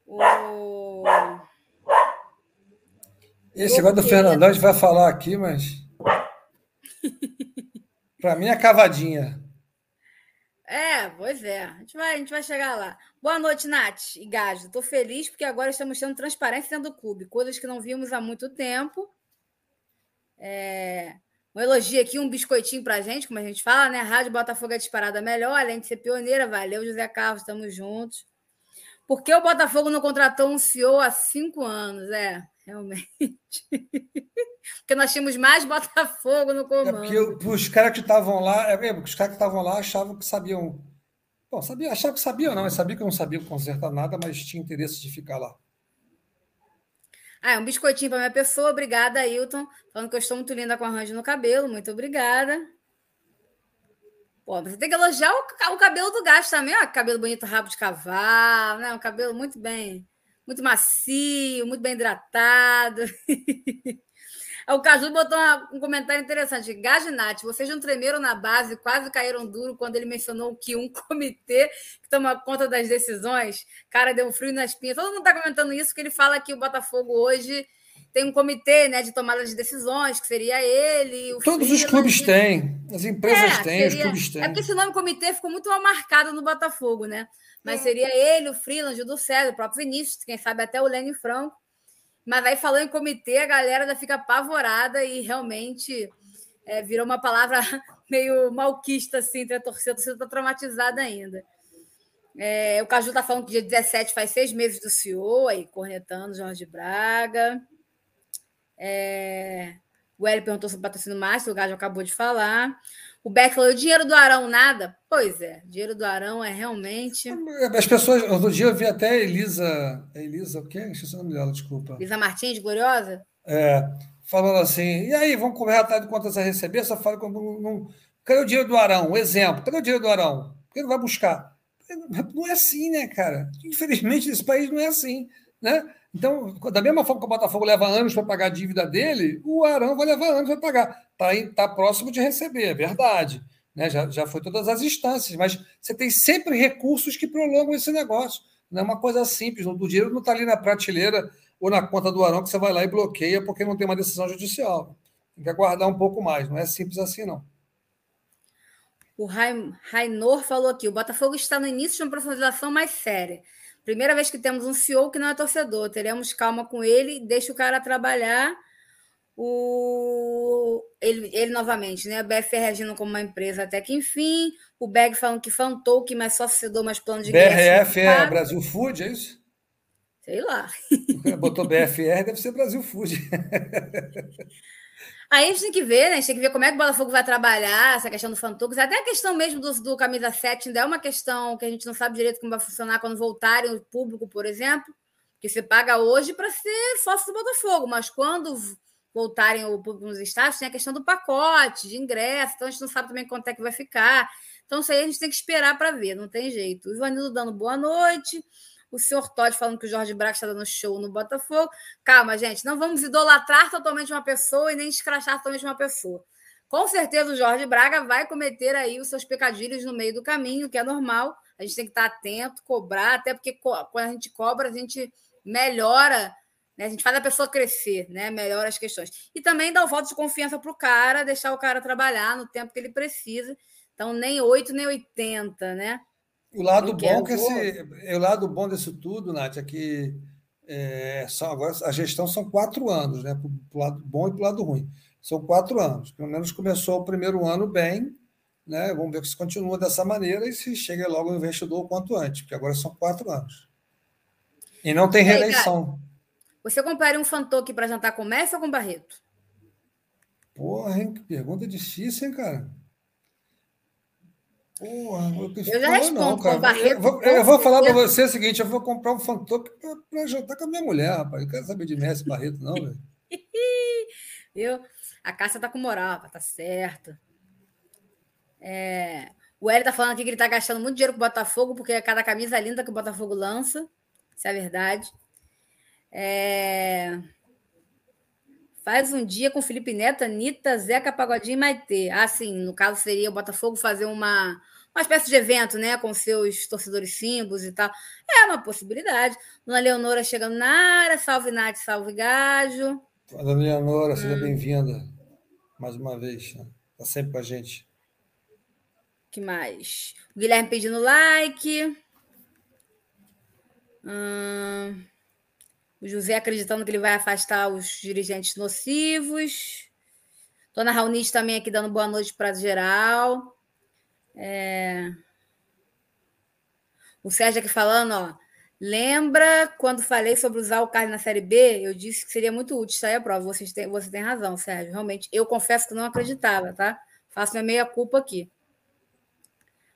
o. Esse negócio do Fernandão a gente vai falar aqui, mas. <laughs> Para mim é cavadinha. É, pois é. A gente, vai, a gente vai chegar lá. Boa noite, Nath e Gajo. Estou feliz porque agora estamos tendo transparência dentro do clube, coisas que não vimos há muito tempo. É... Um elogio aqui, um biscoitinho pra gente, como a gente fala, né? Rádio Botafogo é disparada melhor, além de ser pioneira. Valeu, José Carlos, estamos juntos. Por que o Botafogo não contratou um CEO há cinco anos? É, realmente. <laughs> porque nós tínhamos mais Botafogo no comando. É porque os caras que estavam lá, é, os caras que estavam lá achavam que sabiam. Bom, sabia, achavam que sabiam, não, mas sabia que não sabiam consertar nada, mas tinha interesse de ficar lá. Ah, um biscoitinho para minha pessoa. Obrigada, Ailton. Falando que eu estou muito linda com arranjo no cabelo. Muito obrigada. Pô, você tem que elogiar o, o cabelo do gato também. Ó, cabelo bonito, rabo de cavalo, né? Um cabelo muito bem, muito macio, muito bem hidratado. <laughs> O Caju botou um comentário interessante. Gaginati, vocês não tremeram na base, quase caíram duro quando ele mencionou que um <laughs> comitê que toma conta das decisões. Cara, deu um frio na espinha. Todo mundo está comentando isso, que ele fala que o Botafogo hoje tem um comitê né, de tomada de decisões, que seria ele. Todos os clubes têm, as empresas é, têm, seria... os clubes têm. É porque esse nome comitê ficou muito mal marcado no Botafogo, né? Mas é. seria ele, o Freeland, o do César, o próprio Vinícius, quem sabe até o Lenny Franco. Mas aí falando em comitê, a galera fica apavorada e realmente é, virou uma palavra <laughs> meio malquista assim, entre a torcida, a torcida está traumatizada ainda. É, o Caju está falando que dia 17 faz seis meses do CEO, aí cornetando Jorge Braga. É, o Hélio perguntou sobre patrocínio máximo, o Gajo acabou de falar. O Beck falou: o dinheiro do Arão nada? Pois é, o dinheiro do Arão é realmente. As pessoas, outro dia eu vi até a Elisa. Elisa, o quê? Esqueci o nome dela, desculpa. Elisa Martins, gloriosa? É, falando assim: e aí, vamos correr atrás de quantas a receber? Só fala como. Não... Cadê o dinheiro do Arão? Um exemplo: cadê o dinheiro do Arão? Por que não vai buscar? Não é assim, né, cara? Infelizmente, nesse país não é assim. Né? Então, da mesma forma que o Botafogo leva anos para pagar a dívida dele, o Arão vai levar anos para pagar. Está tá próximo de receber, é verdade. Né? Já, já foi todas as instâncias, mas você tem sempre recursos que prolongam esse negócio. Não é uma coisa simples. O dinheiro não está ali na prateleira ou na conta do Arão que você vai lá e bloqueia porque não tem uma decisão judicial. Tem que aguardar um pouco mais. Não é simples assim, não. O Rainor falou aqui: o Botafogo está no início de uma profundização mais séria. Primeira vez que temos um CEO que não é torcedor. Teremos calma com ele, deixa o cara trabalhar. O... Ele, ele novamente, né? A BFR agindo como uma empresa até que enfim. O Beg falando que fantou que mas só cedou mais plano de BRF é Brasil Food, é isso? Sei lá. Botou BFR, deve ser Brasil Food. <laughs> Aí a gente tem que ver, né? A gente tem que ver como é que o Botafogo vai trabalhar essa questão do Fantux. Até a questão mesmo do, do camisa 7 ainda é uma questão que a gente não sabe direito como vai funcionar quando voltarem o público, por exemplo. Que você paga hoje para ser sócio do Botafogo, mas quando voltarem o público nos estádios, tem a questão do pacote, de ingresso, então a gente não sabe também quanto é que vai ficar. Então, isso aí a gente tem que esperar para ver, não tem jeito. O Ivanildo dando boa noite o senhor Todd falando que o Jorge Braga está dando show no Botafogo. Calma, gente, não vamos idolatrar totalmente uma pessoa e nem escrachar totalmente uma pessoa. Com certeza o Jorge Braga vai cometer aí os seus pecadilhos no meio do caminho, que é normal. A gente tem que estar atento, cobrar, até porque quando a gente cobra, a gente melhora, né? a gente faz a pessoa crescer, né? melhora as questões. E também dá o voto de confiança para o cara, deixar o cara trabalhar no tempo que ele precisa. Então, nem 8, nem 80, né? O lado bom que esse, o lado bom disso tudo, Nath, é que é, são, agora a gestão são quatro anos, né? Para o lado bom e para o lado ruim. São quatro anos. Pelo menos começou o primeiro ano bem, né? Vamos ver se continua dessa maneira e se chega logo o investidor o quanto antes, porque agora são quatro anos. E não tem reeleição. Você compare um Fantoque para jantar com Messi ou com Barreto? Porra, hein? Que pergunta difícil, hein, cara? Porra, eu, eu já respondo, não, cara. Barreto, eu vou, eu vou falar para você o seguinte: eu vou comprar um fantoque para jantar com a minha mulher, rapaz. Não quero saber de Messi Barreto, não, velho. <laughs> Viu? A Cássia tá com moral, tá certo. É... O Hélio tá falando aqui que ele tá gastando muito dinheiro com o Botafogo, porque é cada camisa linda que o Botafogo lança. Isso é verdade. É... Faz um dia com Felipe Neto, Anitta, Zeca Pagodinho e Maitê. Ah, sim, no caso seria o Botafogo fazer uma, uma espécie de evento, né? Com seus torcedores símbolos e tal. É uma possibilidade. Dona Leonora chegando na área, salve Nath, salve Gajo. Dona Leonora, seja hum. bem-vinda mais uma vez. Está né? sempre com a gente. que mais? O Guilherme pedindo like. Hum, o José acreditando que ele vai afastar os dirigentes nocivos. Dona Raunice também aqui dando boa noite para geral. É... O Sérgio aqui falando, ó. Lembra quando falei sobre usar o carne na Série B? Eu disse que seria muito útil sair a prova. Você tem, você tem razão, Sérgio. Realmente, eu confesso que não acreditava, tá? Faço minha meia-culpa aqui.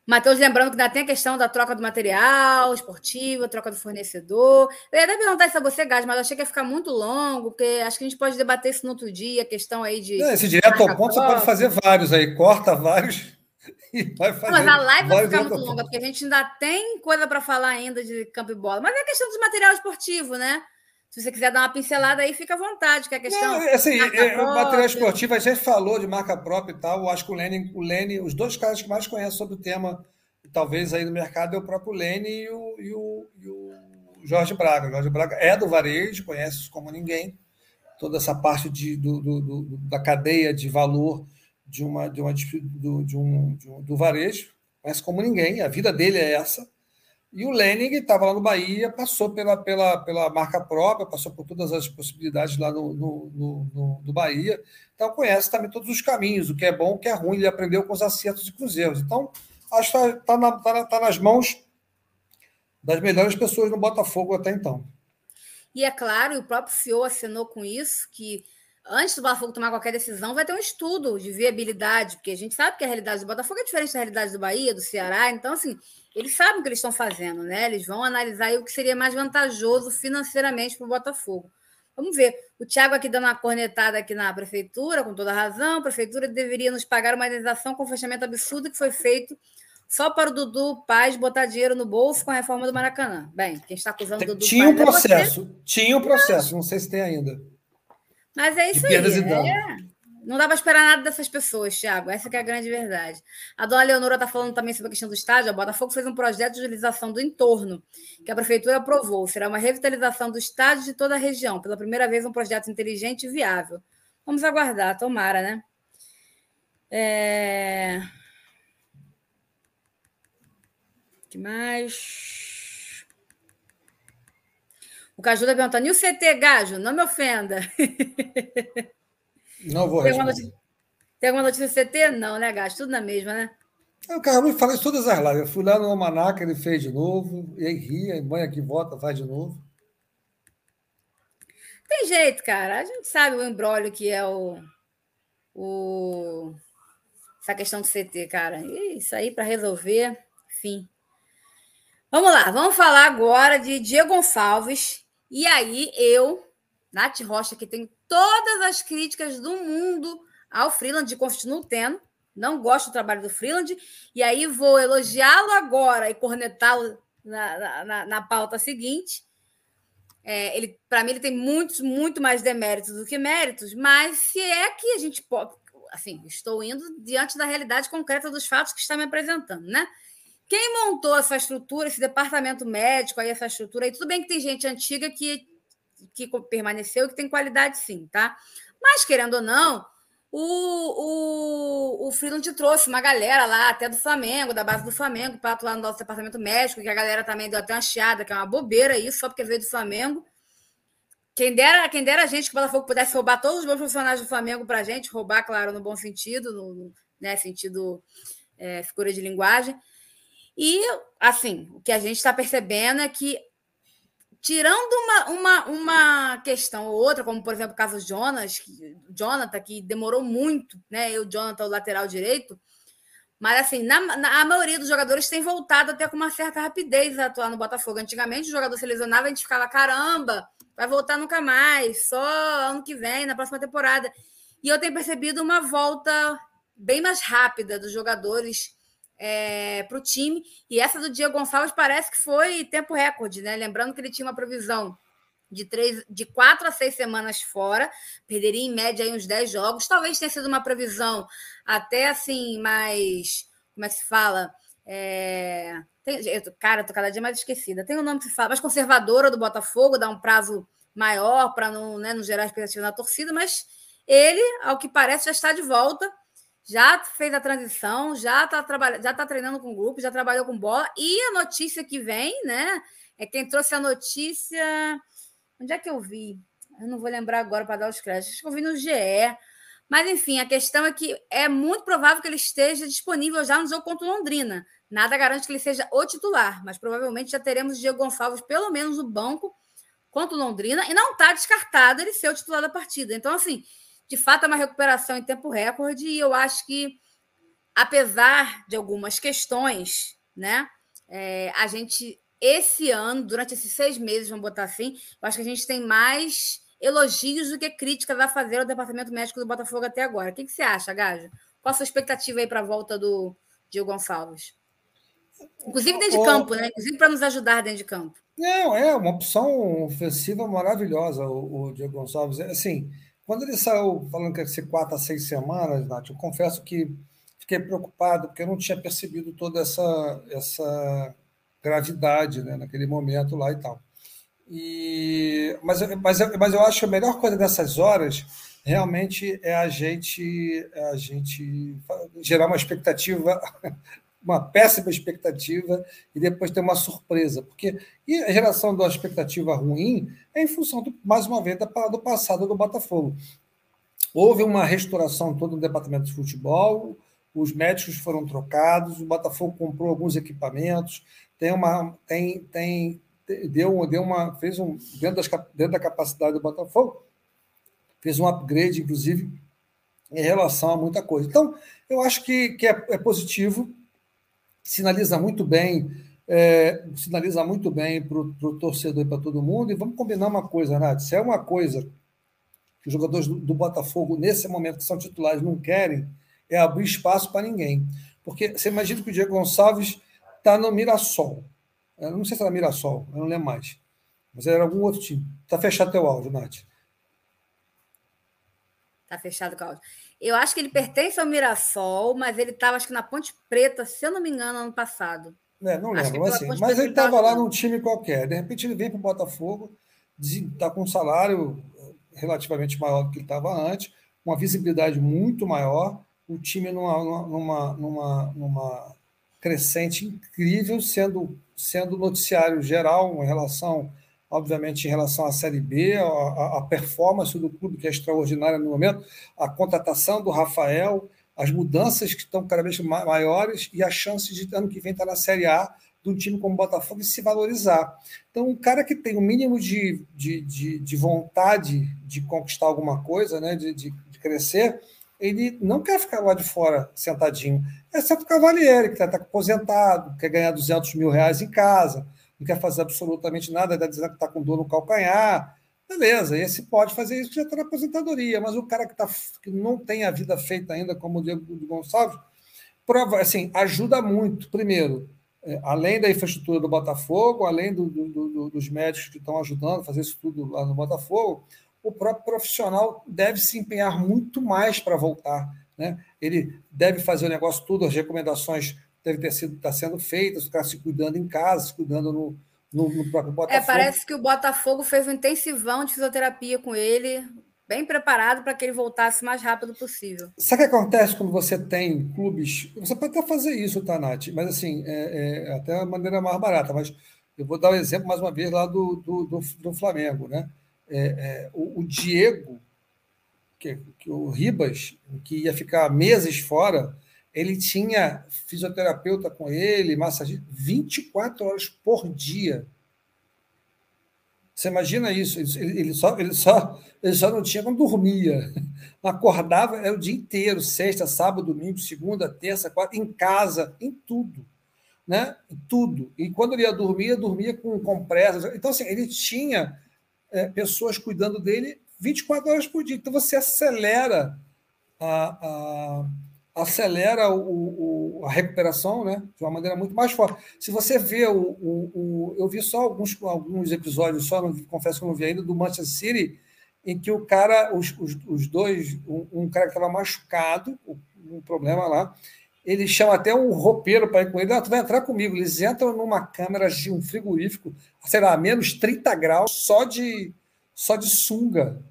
Matheus, lembrando que ainda tem a questão da troca do material esportivo, troca do fornecedor. Eu ia até perguntar isso a você, Gás, mas eu achei que ia ficar muito longo, porque acho que a gente pode debater isso no outro dia, a questão aí de. Não, esse direto ao ponto, você pode fazer vários aí, corta vários <laughs> e vai fazer. Mas a live vai ficar muito longa, porque a gente ainda tem coisa para falar ainda de campo e bola. Mas é a questão do material esportivo, né? Se você quiser dar uma pincelada aí, fica à vontade, que é a questão. Não, assim, é, o material esportivo, a gente falou de marca própria e tal. Eu acho que o Lene, o Lene, os dois caras que mais conhecem sobre o tema, talvez aí no mercado, é o próprio Lene e o, e o, e o Jorge Braga. O Jorge Braga é do varejo, conhece isso como ninguém. Toda essa parte de, do, do, do, da cadeia de valor de uma, de uma do, de um, de um, do varejo, conhece como ninguém. A vida dele é essa e o Lenin estava lá no Bahia, passou pela, pela, pela marca própria, passou por todas as possibilidades lá no, no, no, no, no Bahia. Então conhece também todos os caminhos, o que é bom, o que é ruim. Ele aprendeu com os acertos e com os erros. Então, acho que está tá, na, tá, tá nas mãos das melhores pessoas no Botafogo até então. E é claro, o próprio CEO assinou com isso, que antes do Botafogo tomar qualquer decisão, vai ter um estudo de viabilidade, porque a gente sabe que a realidade do Botafogo é diferente da realidade do Bahia, do Ceará. Então, assim, eles sabem o que eles estão fazendo, né? Eles vão analisar o que seria mais vantajoso financeiramente para o Botafogo. Vamos ver. O Tiago aqui dando uma cornetada aqui na prefeitura, com toda razão. A prefeitura deveria nos pagar uma indenização com o fechamento absurdo que foi feito só para o Dudu Paz botar dinheiro no bolso com a reforma do Maracanã. Bem, quem está acusando o Dudu Tinha um processo, é tinha um processo, não sei se tem ainda. Mas é isso aí. É... Não dá para esperar nada dessas pessoas, Thiago. Essa é a grande verdade. A dona Leonora está falando também sobre a questão do estádio. A Botafogo fez um projeto de utilização do entorno, que a prefeitura aprovou. Será uma revitalização do estádio de toda a região. Pela primeira vez, um projeto inteligente e viável. Vamos aguardar, tomara, né? É... que mais? O Caju está perguntando, e o CT, Gajo? Não me ofenda. <laughs> Não vou responder. Tem alguma notícia, tem alguma notícia do CT? Não, né, Gajo? Tudo na mesma, né? O Carlos fala isso todas as lives. Eu fui lá no Almanac, ele fez de novo, e aí ria, e mãe aqui volta, faz de novo. Tem jeito, cara. A gente sabe o embrólio que é o, o essa questão do CT, cara. Isso aí para resolver, enfim. Vamos lá, vamos falar agora de Diego Gonçalves. E aí, eu, Nath Rocha, que tem todas as críticas do mundo ao Freeland, e continuo tendo. Não gosto do trabalho do Freeland. E aí vou elogiá-lo agora e cornetá-lo na, na, na, pauta seguinte. É, ele, para mim, ele tem muitos, muito mais deméritos do que méritos, mas se é que a gente pode. Assim, estou indo diante da realidade concreta dos fatos que está me apresentando, né? Quem montou essa estrutura, esse departamento médico, aí, essa estrutura aí, tudo bem que tem gente antiga que, que permaneceu e que tem qualidade sim, tá? Mas, querendo ou não, o, o, o Freeland trouxe uma galera lá, até do Flamengo, da base do Flamengo, para atuar no nosso departamento médico, que a galera também deu até uma chiada, que é uma bobeira isso, só porque veio do Flamengo. Quem dera, quem dera a gente que o Botafogo pudesse roubar todos os bons funcionários do Flamengo para a gente, roubar, claro, no bom sentido, no, no né, sentido é, figura de linguagem. E, assim, o que a gente está percebendo é que, tirando uma, uma, uma questão ou outra, como, por exemplo, o caso Jonas, que, Jonathan, que demorou muito, né? Eu, Jonathan, o lateral direito, mas, assim, na, na, a maioria dos jogadores tem voltado até com uma certa rapidez a atuar no Botafogo. Antigamente, o jogador se lesionava, a gente ficava, caramba, vai voltar nunca mais, só ano que vem, na próxima temporada. E eu tenho percebido uma volta bem mais rápida dos jogadores é, para o time. E essa do Diego Gonçalves parece que foi tempo recorde, né? Lembrando que ele tinha uma previsão de, três, de quatro a seis semanas fora, perderia em média uns dez jogos. Talvez tenha sido uma previsão até assim mais, como é que se fala? É, tem, eu, cara, tô cada dia mais esquecida. Tem um nome que se fala, mais conservadora do Botafogo, dá um prazo maior para não, né, não gerar expectativa na torcida, mas ele, ao que parece, já está de volta, já fez a transição, já está trabalhando, já tá treinando com o grupo, já trabalhou com bola. E a notícia que vem, né? É quem trouxe a notícia. Onde é que eu vi? Eu não vou lembrar agora para dar os créditos. Acho que eu vi no GE. Mas, enfim, a questão é que é muito provável que ele esteja disponível já no jogo contra o Londrina. Nada garante que ele seja o titular, mas provavelmente já teremos Diego Gonçalves, pelo menos no banco, contra o Londrina, e não está descartado ele ser o titular da partida. Então, assim, de fato, é uma recuperação em tempo recorde, e eu acho que, apesar de algumas questões, né, é, a gente, esse ano, durante esses seis meses, vamos botar assim, eu acho que a gente tem mais elogios do que críticas a fazer ao departamento médico do Botafogo até agora. O que, que você acha, Gajo? Qual a sua expectativa aí para a volta do Diego Gonçalves? Inclusive dentro de campo, né? Inclusive para nos ajudar dentro de campo. Não, é uma opção ofensiva maravilhosa, o, o Diego Gonçalves. É, assim, quando ele saiu falando que ia ser quatro a seis semanas, Nath, eu confesso que fiquei preocupado, porque eu não tinha percebido toda essa, essa gravidade né, naquele momento lá e tal. E, mas, mas, mas eu acho que a melhor coisa dessas horas realmente é a gente, é a gente gerar uma expectativa uma péssima expectativa e depois ter uma surpresa. Porque e a geração da expectativa ruim é em função, do, mais uma vez, do passado do Botafogo. Houve uma restauração toda no departamento de futebol, os médicos foram trocados, o Botafogo comprou alguns equipamentos, tem uma. Tem, tem, deu, deu uma. fez um. Dentro, das, dentro da capacidade do Botafogo, fez um upgrade, inclusive, em relação a muita coisa. Então, eu acho que, que é, é positivo sinaliza muito bem, é, sinaliza muito bem para o torcedor e para todo mundo. E vamos combinar uma coisa, Nath, se é uma coisa que os jogadores do, do Botafogo, nesse momento que são titulares, não querem, é abrir espaço para ninguém. Porque você imagina que o Diego Gonçalves está no Mirassol. Eu não sei se era Mirassol, eu não lembro mais. Mas era algum outro time. Está fechado teu áudio, Nath. Está fechado o áudio. Eu acho que ele pertence ao Mirassol, mas ele estava, acho que na Ponte Preta, se eu não me engano, ano passado. É, não lembro, assim, mas ele estava lá num time qualquer. De repente ele vem para o Botafogo, está com um salário eh, relativamente maior do que ele estava antes, uma visibilidade muito maior, o time numa, numa, numa, numa crescente incrível, sendo, sendo noticiário geral em relação obviamente, em relação à Série B, a, a, performance do clube, que é extraordinária no momento, a contratação do Rafael, as mudanças que estão cada vez maiores e a chance de ano que vem estar na Série A de um time como o Botafogo e se valorizar. Então, um cara que tem o um mínimo de, de, de, de, vontade de conquistar alguma coisa, né, de, de, de, crescer, ele não quer ficar lá de fora sentadinho. Exceto o Cavalieri, que está tá aposentado, quer ganhar 200 mil reais em casa não quer fazer absolutamente nada, está dizendo que está com dor no calcanhar. Beleza, esse pode fazer isso, já está na aposentadoria, mas o cara que, tá, que não tem a vida feita ainda, como o Diego Gonçalves, prova, assim, ajuda muito. Primeiro, é, além da infraestrutura do Botafogo, além do, do, do, dos médicos que estão ajudando a fazer isso tudo lá no Botafogo, o próprio profissional deve se empenhar muito mais para voltar. Né? Ele deve fazer o negócio tudo, as recomendações deve ter sido tá sendo feitas, ficar se cuidando em casa, se cuidando no, no, no próprio é, Botafogo. É, parece que o Botafogo fez um intensivão de fisioterapia com ele, bem preparado para que ele voltasse o mais rápido possível. Sabe o que acontece quando você tem clubes? Você pode até fazer isso, tá, Nath? Mas assim, é, é até a maneira mais barata. Mas eu vou dar um exemplo mais uma vez lá do, do, do, do Flamengo, né? É, é, o, o, Diego, que, que, o Ribas, que ia ficar meses fora, ele tinha fisioterapeuta com ele, massagista, 24 horas por dia. Você imagina isso? Ele, só, ele, só, ele só não tinha quando dormia. <laughs> Acordava era o dia inteiro, sexta, sábado, domingo, segunda, terça, quarta, em casa, em tudo. Né? Em tudo. E quando ele ia dormir, dormia com compressas. Então, assim, ele tinha é, pessoas cuidando dele 24 horas por dia. Então, você acelera a, a acelera o, o, a recuperação né, de uma maneira muito mais forte. Se você vê o. o eu vi só alguns, alguns episódios, só não, confesso que não vi ainda, do Manchester City, em que o cara, os, os, os dois, um, um cara que estava machucado, um problema lá, ele chama até um roupeiro para ir com ele. Ah, tu vai entrar comigo. Eles entram numa câmera de um frigorífico, sei lá, menos 30 graus, só de, só de sunga.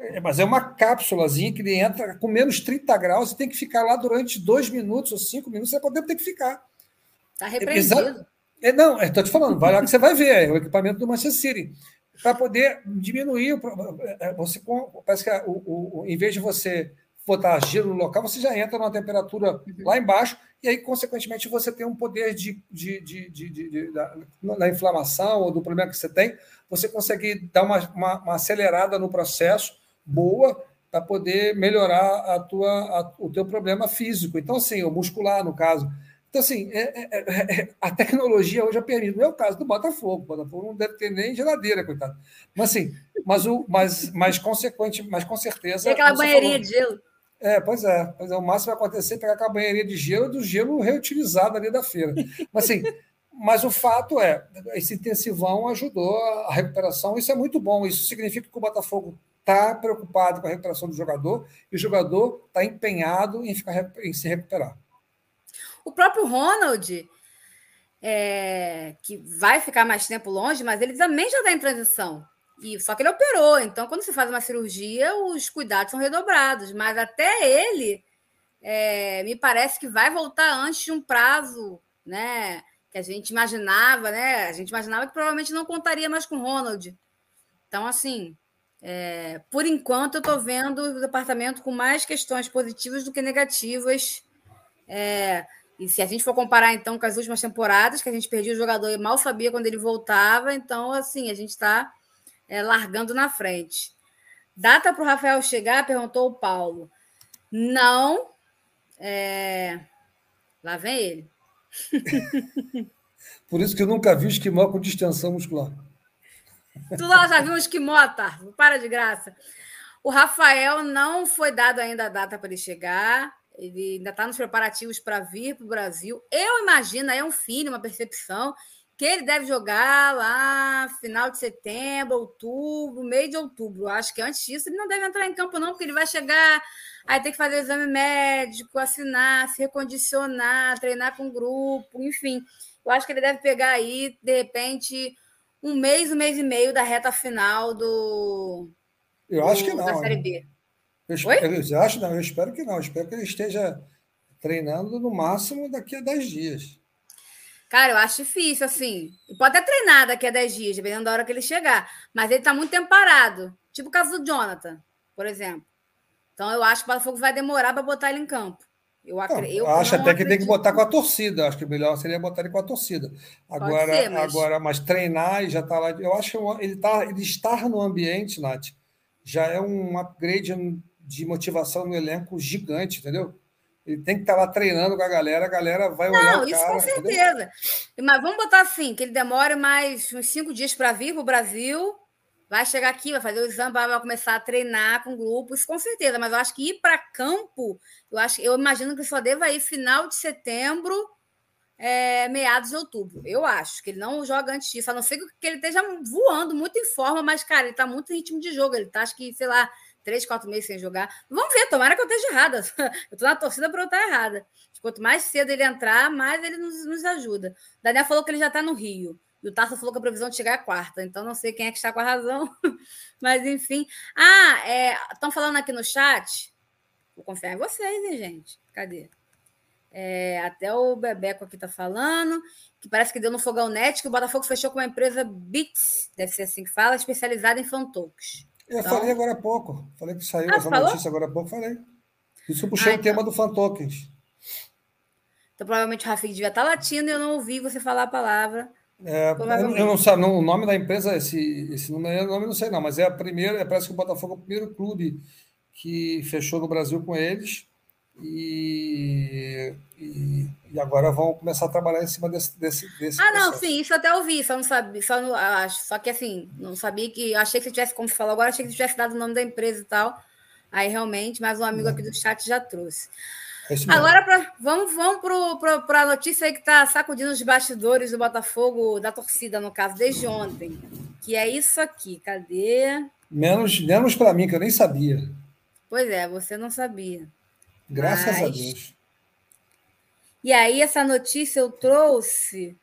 É, mas é uma cápsulazinha que ele entra com menos 30 graus e tem que ficar lá durante dois minutos ou cinco minutos. Você pode ter que ficar. Está repreendido. É, não, estou te falando, vai lá que você vai ver, é o equipamento do Manchester City. Para poder diminuir, é, você parece que o, o, em vez de você botar gelo no local, você já entra numa temperatura uhum. lá embaixo, e aí, consequentemente, você tem um poder de, de, de, de, de da, da, inflamação ou do problema que você tem, você consegue dar uma, uma, uma acelerada no processo boa para poder melhorar a tua, a, o teu problema físico. Então, assim, o muscular, no caso. Então, assim, é, é, é, é a tecnologia hoje já permite. Não é o caso do Botafogo. O Botafogo não deve ter nem geladeira, coitado. Mas, assim, mas, o, mas, mas, consequente, mas com certeza. E aquela banheirinha falou, de gelo. É, pois é. Pois é. O máximo vai acontecer é pegar aquela banheirinha de gelo do gelo reutilizado ali da feira. Mas, assim, mas o fato é, esse intensivão ajudou a recuperação. Isso é muito bom. Isso significa que o Botafogo está preocupado com a recuperação do jogador e o jogador está empenhado em, ficar, em se recuperar. O próprio Ronald, é, que vai ficar mais tempo longe, mas ele também já está em transição. E, só que ele operou, então quando você faz uma cirurgia, os cuidados são redobrados. Mas até ele, é, me parece que vai voltar antes de um prazo, né? Que a gente imaginava, né? A gente imaginava que provavelmente não contaria mais com o Ronald. Então, assim, é, por enquanto, eu estou vendo o departamento com mais questões positivas do que negativas. É, e se a gente for comparar, então, com as últimas temporadas, que a gente perdia o jogador e mal sabia quando ele voltava, então, assim, a gente está é, largando na frente. Data para o Rafael chegar? Perguntou o Paulo. Não. É... Lá vem ele. <laughs> Por isso que eu nunca vi esquimó com distensão muscular. Tu lá já viu um esquimó, tá? Para de graça. O Rafael não foi dado ainda a data para ele chegar. Ele ainda está nos preparativos para vir para o Brasil. Eu imagino, é um filho, uma percepção, que ele deve jogar lá final de setembro, outubro, meio de outubro. Acho que antes disso ele não deve entrar em campo, não, porque ele vai chegar, aí tem que fazer exame médico, assinar, se recondicionar, treinar com grupo, enfim. Eu acho que ele deve pegar aí, de repente, um mês, um mês e meio da reta final do. Eu acho que não. Da Série B. Eu, espero, eu, acho, não, eu espero que não. Eu espero que ele esteja treinando no máximo daqui a 10 dias. Cara, eu acho difícil, assim. Pode até treinar daqui a 10 dias, dependendo da hora que ele chegar. Mas ele está muito tempo parado. Tipo o caso do Jonathan, por exemplo. Então eu acho que o Botafogo vai demorar para botar ele em campo. Eu, não, eu acho até que tem que botar com a torcida. Acho que o melhor seria botar ele com a torcida. Agora, ser, mas... agora mas treinar e já está lá. Eu acho que ele, tá, ele estar no ambiente, Nath, já é um upgrade de motivação no elenco gigante, entendeu? Ele tem que estar tá lá treinando com a galera, a galera vai Não, olhar. Não, isso cara, com certeza. Entendeu? Mas vamos botar assim: que ele demore mais uns cinco dias para vir para o Brasil vai chegar aqui, vai fazer o exame, vai começar a treinar com grupos, com certeza. Mas eu acho que ir para campo, eu acho, eu imagino que só deva ir final de setembro, é, meados de outubro. Eu acho que ele não joga antes disso, a não ser que ele esteja voando muito em forma, mas, cara, ele está muito em ritmo de jogo. Ele está, acho que, sei lá, três, quatro meses sem jogar. Vamos ver, tomara que eu esteja errada. <laughs> Eu estou na torcida para eu estar errada. Quanto mais cedo ele entrar, mais ele nos, nos ajuda. O Daniel falou que ele já está no Rio. E o Tarso falou que a previsão de chegar é quarta, então não sei quem é que está com a razão, <laughs> mas enfim. Ah, estão é, falando aqui no chat. Vou confiar em vocês, hein, gente? Cadê? É, até o Bebeco aqui está falando, que parece que deu no Fogão Net, que o Botafogo fechou com uma empresa Bits, deve ser assim que fala, especializada em fan talks. Eu então... falei agora há pouco. Falei que saiu ah, essa falou? notícia agora há pouco, falei. Isso puxei ah, o então... tema do fan tokens. Então, provavelmente o Rafik devia estar tá latindo e eu não ouvi você falar a palavra. É, eu não sei, o nome da empresa, esse, esse nome, não sei não, mas é a primeira, é, parece que o Botafogo é o primeiro clube que fechou no Brasil com eles e, e, e agora vão começar a trabalhar em cima desse, desse, desse Ah, processo. não, sim, isso até ouvi, só não sabia, só, não, acho, só que assim, não sabia que, achei que você tivesse, como você falou agora, achei que você tivesse dado o nome da empresa e tal, aí realmente, mas um amigo aqui do chat já trouxe. É Agora, pra, vamos, vamos para a notícia aí que está sacudindo os bastidores do Botafogo, da torcida, no caso, desde ontem. Que é isso aqui. Cadê? Menos, menos para mim, que eu nem sabia. Pois é, você não sabia. Graças Mas... a Deus. E aí, essa notícia eu trouxe.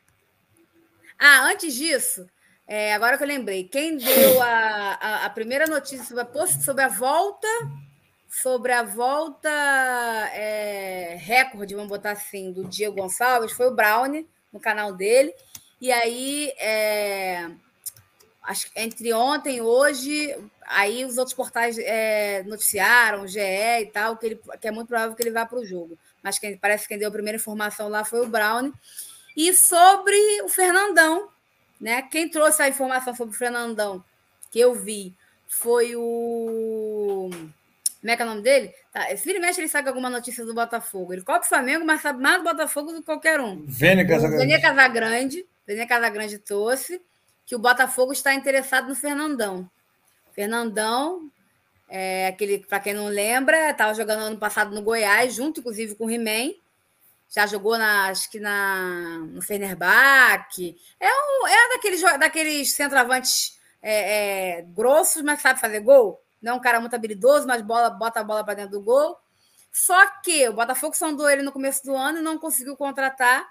Ah, antes disso, é, agora que eu lembrei, quem deu a, a, a primeira notícia sobre a, sobre a volta, sobre a volta é, recorde, vamos botar assim, do Diego Gonçalves, foi o Brownie, no canal dele. E aí, é, acho, entre ontem e hoje, aí os outros portais é, noticiaram, GE e tal, que, ele, que é muito provável que ele vá para o jogo. Mas quem, parece que quem deu a primeira informação lá foi o Brownie. E sobre o Fernandão, né? Quem trouxe a informação sobre o Fernandão que eu vi foi o. Como é que é o nome dele? Tá, esse filho mexe, ele sabe alguma notícia do Botafogo. Ele copa o Flamengo, mas sabe mais do Botafogo do que qualquer um. Vênia Casagrande. Vênia Casagrande. Vênia Casagrande trouxe que o Botafogo está interessado no Fernandão. Fernandão, é, aquele, para quem não lembra, estava jogando ano passado no Goiás, junto, inclusive, com o He-Man já jogou na, acho que na, no Fenerbahçe. É, um, é daqueles, daqueles centroavantes é, é, grossos, mas sabe fazer gol. Não é um cara muito habilidoso, mas bola, bota a bola para dentro do gol. Só que o Botafogo sondou ele no começo do ano e não conseguiu contratar,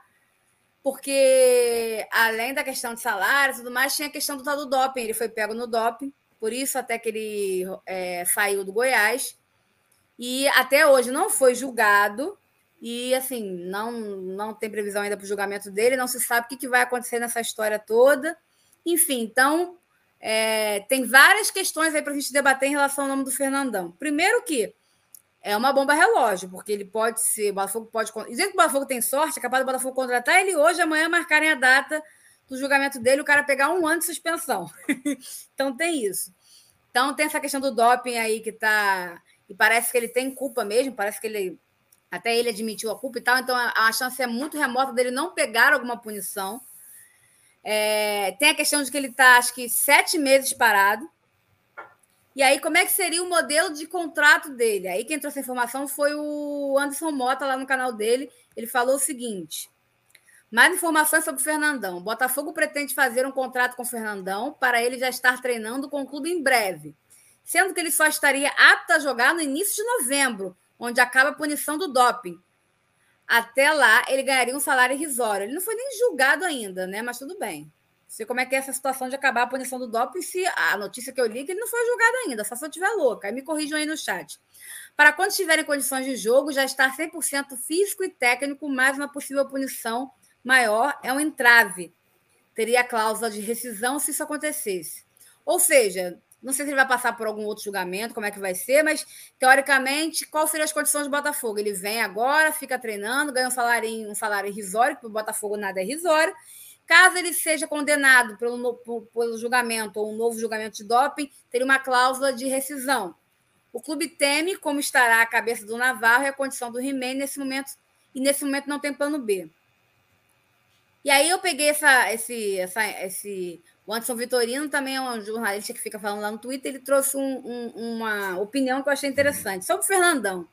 porque além da questão de salário e tudo mais, tinha a questão do do doping. Ele foi pego no doping, por isso até que ele é, saiu do Goiás. E até hoje não foi julgado, e assim, não, não tem previsão ainda para o julgamento dele, não se sabe o que, que vai acontecer nessa história toda. Enfim, então é, tem várias questões aí para a gente debater em relação ao nome do Fernandão. Primeiro que é uma bomba relógio, porque ele pode ser, o Botafogo pode. Dizendo que o Botafogo tem sorte, é capaz do Botafogo contratar ele hoje, amanhã marcarem a data do julgamento dele, o cara pegar um ano de suspensão. <laughs> então tem isso. Então tem essa questão do doping aí que tá. E parece que ele tem culpa mesmo, parece que ele até ele admitiu a culpa e tal, então a chance é muito remota dele não pegar alguma punição. É, tem a questão de que ele está, acho que, sete meses parado. E aí, como é que seria o modelo de contrato dele? Aí quem trouxe a informação foi o Anderson Mota, lá no canal dele. Ele falou o seguinte: mais informações sobre o Fernandão. Botafogo pretende fazer um contrato com o Fernandão para ele já estar treinando com o clube em breve, sendo que ele só estaria apto a jogar no início de novembro, onde acaba a punição do doping. Até lá, ele ganharia um salário irrisório. Ele não foi nem julgado ainda, né? Mas tudo bem. Sei como é que é essa situação de acabar a punição do doping, se a notícia que eu li é que ele não foi julgado ainda, só se eu estiver louca. Aí me corrijam aí no chat. Para quando estiver em condições de jogo, já estar 100% físico e técnico, mais uma possível punição maior é um entrave. Teria a cláusula de rescisão se isso acontecesse. Ou seja, não sei se ele vai passar por algum outro julgamento, como é que vai ser, mas teoricamente, quais seriam as condições do Botafogo? Ele vem agora, fica treinando, ganha um salário, um salário irrisório, porque o Botafogo nada é irrisório. Caso ele seja condenado pelo, pelo julgamento ou um novo julgamento de doping, teria uma cláusula de rescisão. O clube teme como estará a cabeça do Navarro e a condição do He-Man nesse momento, e nesse momento não tem plano B. E aí eu peguei essa, esse, essa, esse o Anderson Vitorino também é um jornalista que fica falando lá no Twitter. Ele trouxe um, um, uma opinião que eu achei interessante sobre o Fernandão.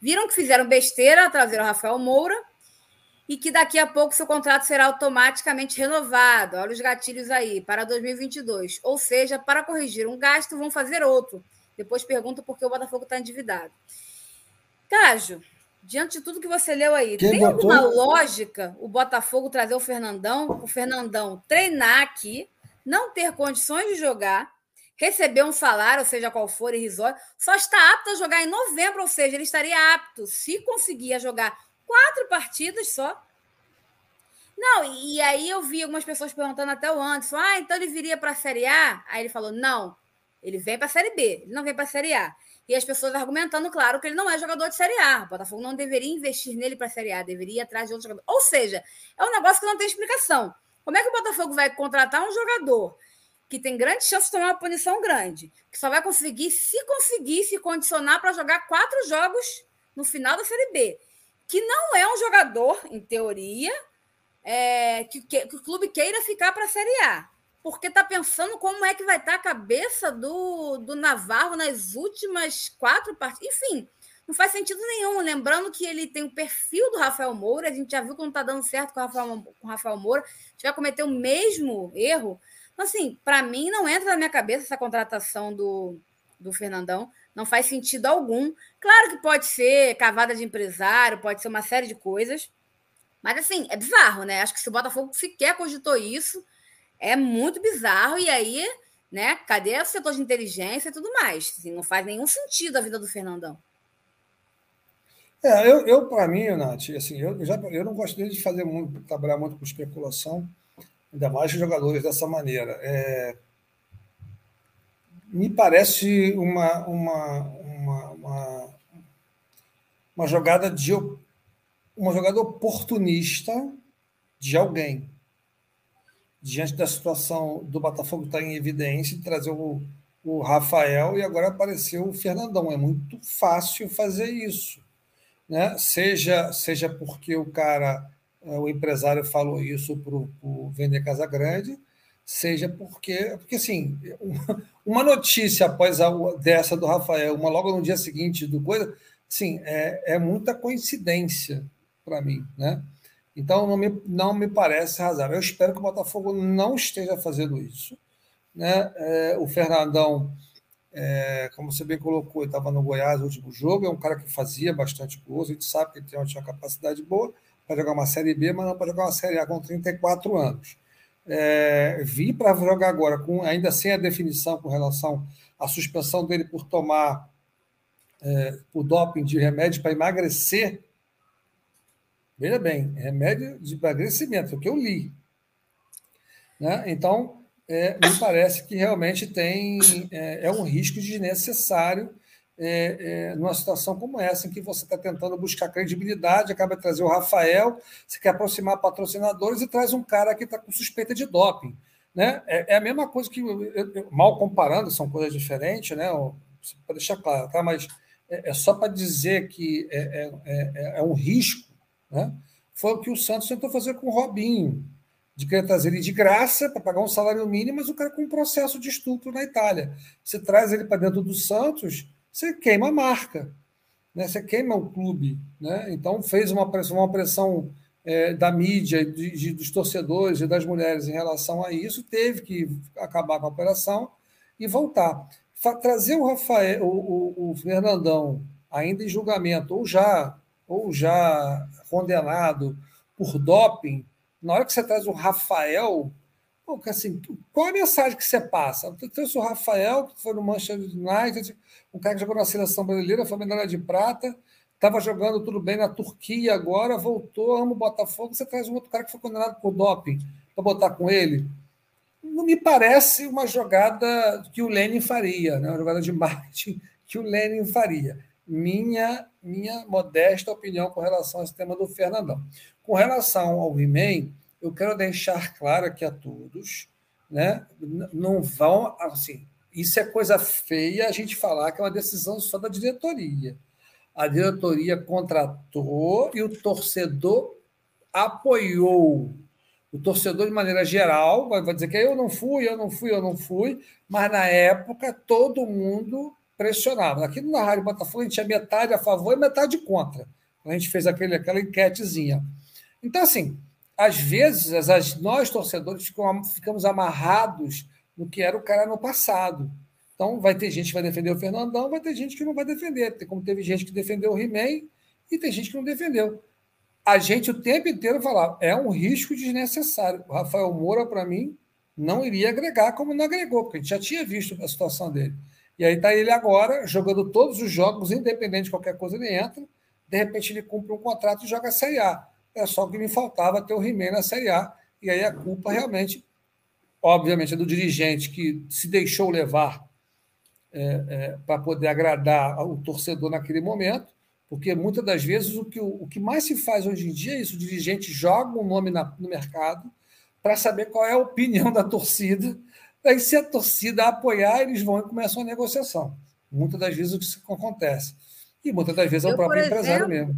Viram que fizeram besteira, trazer o Rafael Moura e que daqui a pouco seu contrato será automaticamente renovado. Olha os gatilhos aí, para 2022. Ou seja, para corrigir um gasto, vão fazer outro. Depois pergunta por que o Botafogo está endividado. Cajo, diante de tudo que você leu aí, Quem tem botou? alguma lógica o Botafogo trazer o Fernandão, o Fernandão treinar aqui, não ter condições de jogar, receber um salário, seja qual for, irrisório, só está apto a jogar em novembro, ou seja, ele estaria apto, se conseguir jogar quatro partidas só. Não, e aí eu vi algumas pessoas perguntando até o Anderson, ah, então ele viria para a Série A? Aí ele falou, não, ele vem para a Série B, ele não vem para a Série A. E as pessoas argumentando, claro, que ele não é jogador de Série A. O Botafogo não deveria investir nele para a Série A, deveria ir atrás de outro jogador. Ou seja, é um negócio que não tem explicação. Como é que o Botafogo vai contratar um jogador que tem grande chance de tomar uma punição grande, que só vai conseguir, se conseguir, se condicionar para jogar quatro jogos no final da Série B, que não é um jogador, em teoria, é, que, que, que, o clube queira ficar para a Série A, porque está pensando como é que vai estar tá a cabeça do, do Navarro nas últimas quatro partidas. Enfim, não faz sentido nenhum. Lembrando que ele tem o perfil do Rafael Moura, a gente já viu não está dando certo com o Rafael, com o Rafael Moura, a gente vai cometer o mesmo erro. Então, assim, para mim, não entra na minha cabeça essa contratação do, do Fernandão, não faz sentido algum. Claro que pode ser cavada de empresário, pode ser uma série de coisas, Mas assim, é bizarro, né? Acho que se o Botafogo sequer cogitou isso, é muito bizarro. E aí, né? Cadê o setor de inteligência e tudo mais? Assim, não faz nenhum sentido a vida do Fernandão. É, eu, eu para mim, Nath, assim, eu, já, eu não gosto de fazer muito, trabalhar muito com especulação, ainda mais jogadores dessa maneira. É, me parece uma, uma, uma, uma, uma jogada de uma jogada oportunista de alguém diante da situação do Botafogo estar tá em evidência trazer o, o Rafael e agora apareceu o Fernandão. É muito fácil fazer isso. Né? Seja, seja porque o cara, é, o empresário falou isso para o Vender Casa Grande, seja porque, porque assim, <laughs> uma notícia após a, dessa do Rafael, uma logo no dia seguinte do coisa, sim, é, é muita coincidência para mim, né? Então não me, não me parece razoável. Eu espero que o Botafogo não esteja fazendo isso, né? É, o Fernandão, é, como você bem colocou, estava no Goiás no último jogo, é um cara que fazia bastante gols, a gente sabe que ele tem uma capacidade boa para jogar uma Série B, mas não para jogar uma Série A com 34 anos é, vir para jogar agora, com, ainda sem a definição com relação à suspensão dele por tomar é, o doping de remédio para emagrecer. Veja bem, remédio de emagrecimento, é o que eu li. Né? Então, é, me parece que realmente tem é, é um risco desnecessário é, é, numa situação como essa, em que você está tentando buscar credibilidade, acaba de trazer o Rafael, você quer aproximar patrocinadores e traz um cara que está com suspeita de doping. Né? É, é a mesma coisa que, mal comparando, são coisas diferentes, né? para deixar claro, tá? mas é, é só para dizer que é, é, um risco. Né? Foi o que o Santos tentou fazer com o Robinho, de querer trazer ele de graça para pagar um salário mínimo, mas o cara com um processo de estupro na Itália. Você traz ele para dentro do Santos você queima a marca, né? você queima o clube. Né? Então, fez uma pressão, uma pressão é, da mídia, de, de, dos torcedores e das mulheres em relação a isso, teve que acabar com a operação e voltar. Trazer o Rafael, o, o, o Fernandão, ainda em julgamento, ou já, ou já condenado por doping, na hora que você traz o Rafael, assim, qual a mensagem que você passa? Eu trouxe o Rafael, que foi no Manchester United, um cara que jogou na seleção brasileira, foi medalha de prata, estava jogando tudo bem na Turquia agora, voltou, ama o Botafogo, você traz um outro cara que foi condenado por doping para botar com ele. Não me parece uma jogada que o Lenin faria, né? uma jogada de marketing que o Lenin faria. Minha, minha modesta opinião com relação a esse tema do Fernandão. Com relação ao He-Man, eu quero deixar claro aqui a todos, né? Não vão, assim, isso é coisa feia a gente falar que é uma decisão só da diretoria. A diretoria contratou e o torcedor apoiou. O torcedor, de maneira geral, vai dizer que eu não fui, eu não fui, eu não fui, mas na época todo mundo pressionava. Aqui na Rádio Botafogo a gente tinha metade a favor e metade contra. A gente fez aquele, aquela enquetezinha. Então, assim, às vezes, as, nós torcedores ficamos, ficamos amarrados no que era o cara no passado. Então, vai ter gente que vai defender o Fernandão, vai ter gente que não vai defender. Como teve gente que defendeu o He-Man e tem gente que não defendeu. A gente o tempo inteiro falava, é um risco desnecessário. O Rafael Moura, para mim, não iria agregar como não agregou, porque a gente já tinha visto a situação dele. E aí está ele agora, jogando todos os jogos, independente de qualquer coisa, ele entra. De repente, ele cumpre um contrato e joga a Série A. É só que me faltava ter o He-Man na Série A. E aí a culpa realmente, obviamente, é do dirigente que se deixou levar é, é, para poder agradar o torcedor naquele momento, porque muitas das vezes o que, o, que mais se faz hoje em dia é isso: o dirigente joga um nome na, no mercado para saber qual é a opinião da torcida. Aí, se a torcida apoiar, eles vão e começam a negociação. Muitas das vezes o que acontece. E muitas das vezes é o próprio exemplo, empresário mesmo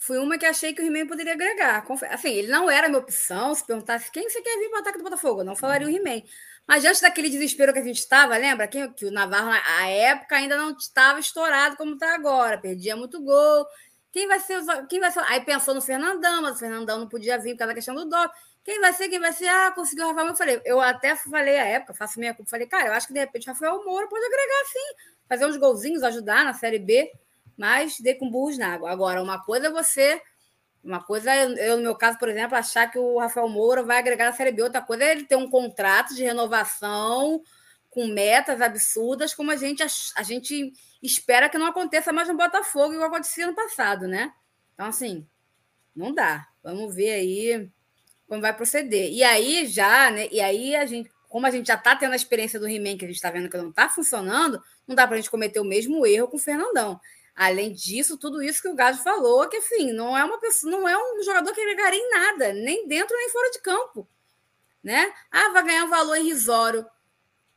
fui uma que achei que o He-Man poderia agregar. Assim, ele não era minha opção. Se perguntasse quem você quer vir para o ataque do Botafogo, eu não falaria o He-Man. Mas diante daquele desespero que a gente estava, lembra? Que, que o Navarro, na época, ainda não estava estourado como está agora. Perdia muito gol. Quem vai ser? Quem vai ser? Aí pensou no Fernandão, mas o Fernandão não podia vir por causa da questão do dó. Quem vai ser? Quem vai ser? Ah, conseguiu o Rafael. Eu falei, eu até falei à época, faço minha culpa. Falei, cara, eu acho que de repente o Rafael Moura pode agregar sim, fazer uns golzinhos, ajudar na Série B mas dei com burros na água. Agora, uma coisa é você Uma coisa é, eu, no meu caso, por exemplo, achar que o Rafael Moura vai agregar na Série B. Outra coisa é ele ter um contrato de renovação com metas absurdas, como a gente, a gente espera que não aconteça mais no Botafogo, igual acontecia no passado, né? Então, assim, não dá. Vamos ver aí como vai proceder. E aí, já, né? E aí, a gente, como a gente já está tendo a experiência do He-Man, que a gente está vendo que não está funcionando, não dá para a gente cometer o mesmo erro com o Fernandão. Além disso, tudo isso que o Gado falou, que enfim, não é uma pessoa, não é um jogador que agregaria em nada, nem dentro nem fora de campo. Né? Ah, vai ganhar um valor irrisório.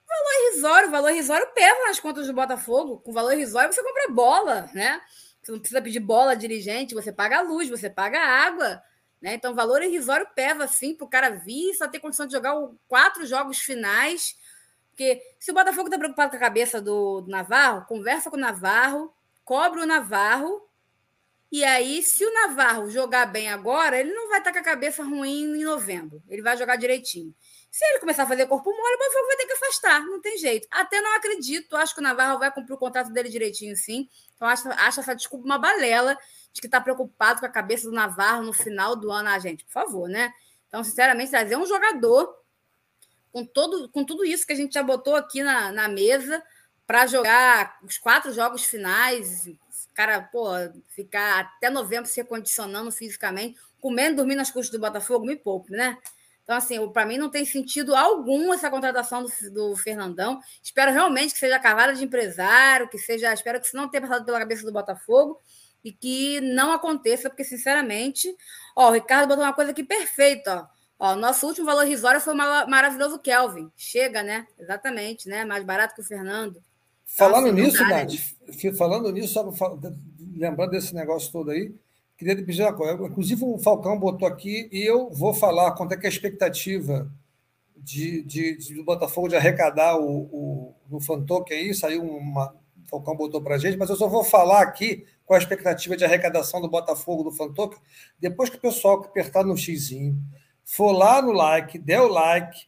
Valor irrisório, valor irrisório pesa nas contas do Botafogo. Com valor irrisório você compra bola, né? Você não precisa pedir bola dirigente, você paga a luz, você paga a água. Né? Então, valor irrisório pesa assim para o cara vir só ter condição de jogar quatro jogos finais. Porque se o Botafogo está preocupado com a cabeça do, do Navarro, conversa com o Navarro, cobre o Navarro. E aí, se o Navarro jogar bem agora, ele não vai estar tá com a cabeça ruim em novembro. Ele vai jogar direitinho. Se ele começar a fazer corpo mole, o Botafogo vai ter que afastar, não tem jeito. Até não acredito, acho que o Navarro vai cumprir o contrato dele direitinho, sim. Então, acho, acho essa desculpa uma balela de que está preocupado com a cabeça do Navarro no final do ano. Ah, gente, por favor, né? Então, sinceramente, trazer um jogador com, todo, com tudo isso que a gente já botou aqui na, na mesa para jogar os quatro jogos finais, cara, pô, ficar até novembro se recondicionando fisicamente, comendo, dormindo nas custas do Botafogo, me poupe, né? Então, assim, para mim não tem sentido algum essa contratação do, do, Fernandão. Espero realmente que seja cavada de empresário, que seja. Espero que isso não tenha passado pela cabeça do Botafogo e que não aconteça, porque, sinceramente, ó, o Ricardo botou uma coisa aqui perfeita, ó. Ó, nosso último valor risório foi o maravilhoso Kelvin. Chega, né? Exatamente, né? Mais barato que o Fernando. Falando assim, nisso, Nath, né? falando nisso, só lembrando desse negócio todo aí, Queria te pedir uma coisa. Inclusive, o Falcão botou aqui e eu vou falar quanto é que é a expectativa de, de, de do Botafogo de arrecadar o, o, no Fantoque aí. Saiu uma. Falcão botou para a gente, mas eu só vou falar aqui com a expectativa de arrecadação do Botafogo do Fantoque depois que o pessoal que apertar no xizinho for lá no like, der o like,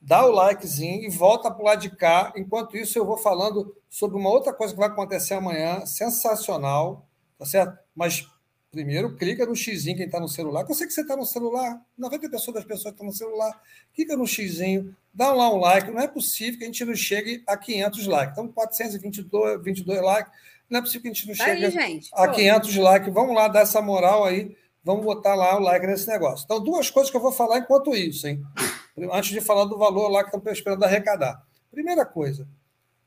dá o likezinho e volta para o lado de cá. Enquanto isso, eu vou falando sobre uma outra coisa que vai acontecer amanhã, sensacional, tá certo? Mas Primeiro, clica no xizinho quem está no celular. Eu sei que você está no celular, 90% das pessoas estão no celular. Clica no xizinho, dá lá um like. Não é possível que a gente não chegue a 500 likes. Então, 422 22 likes. Não é possível que a gente não tá chegue aí, a 500 likes. Vamos lá dar essa moral aí. Vamos botar lá o like nesse negócio. Então, duas coisas que eu vou falar enquanto isso, hein? Antes de falar do valor lá que estão esperando arrecadar. Primeira coisa,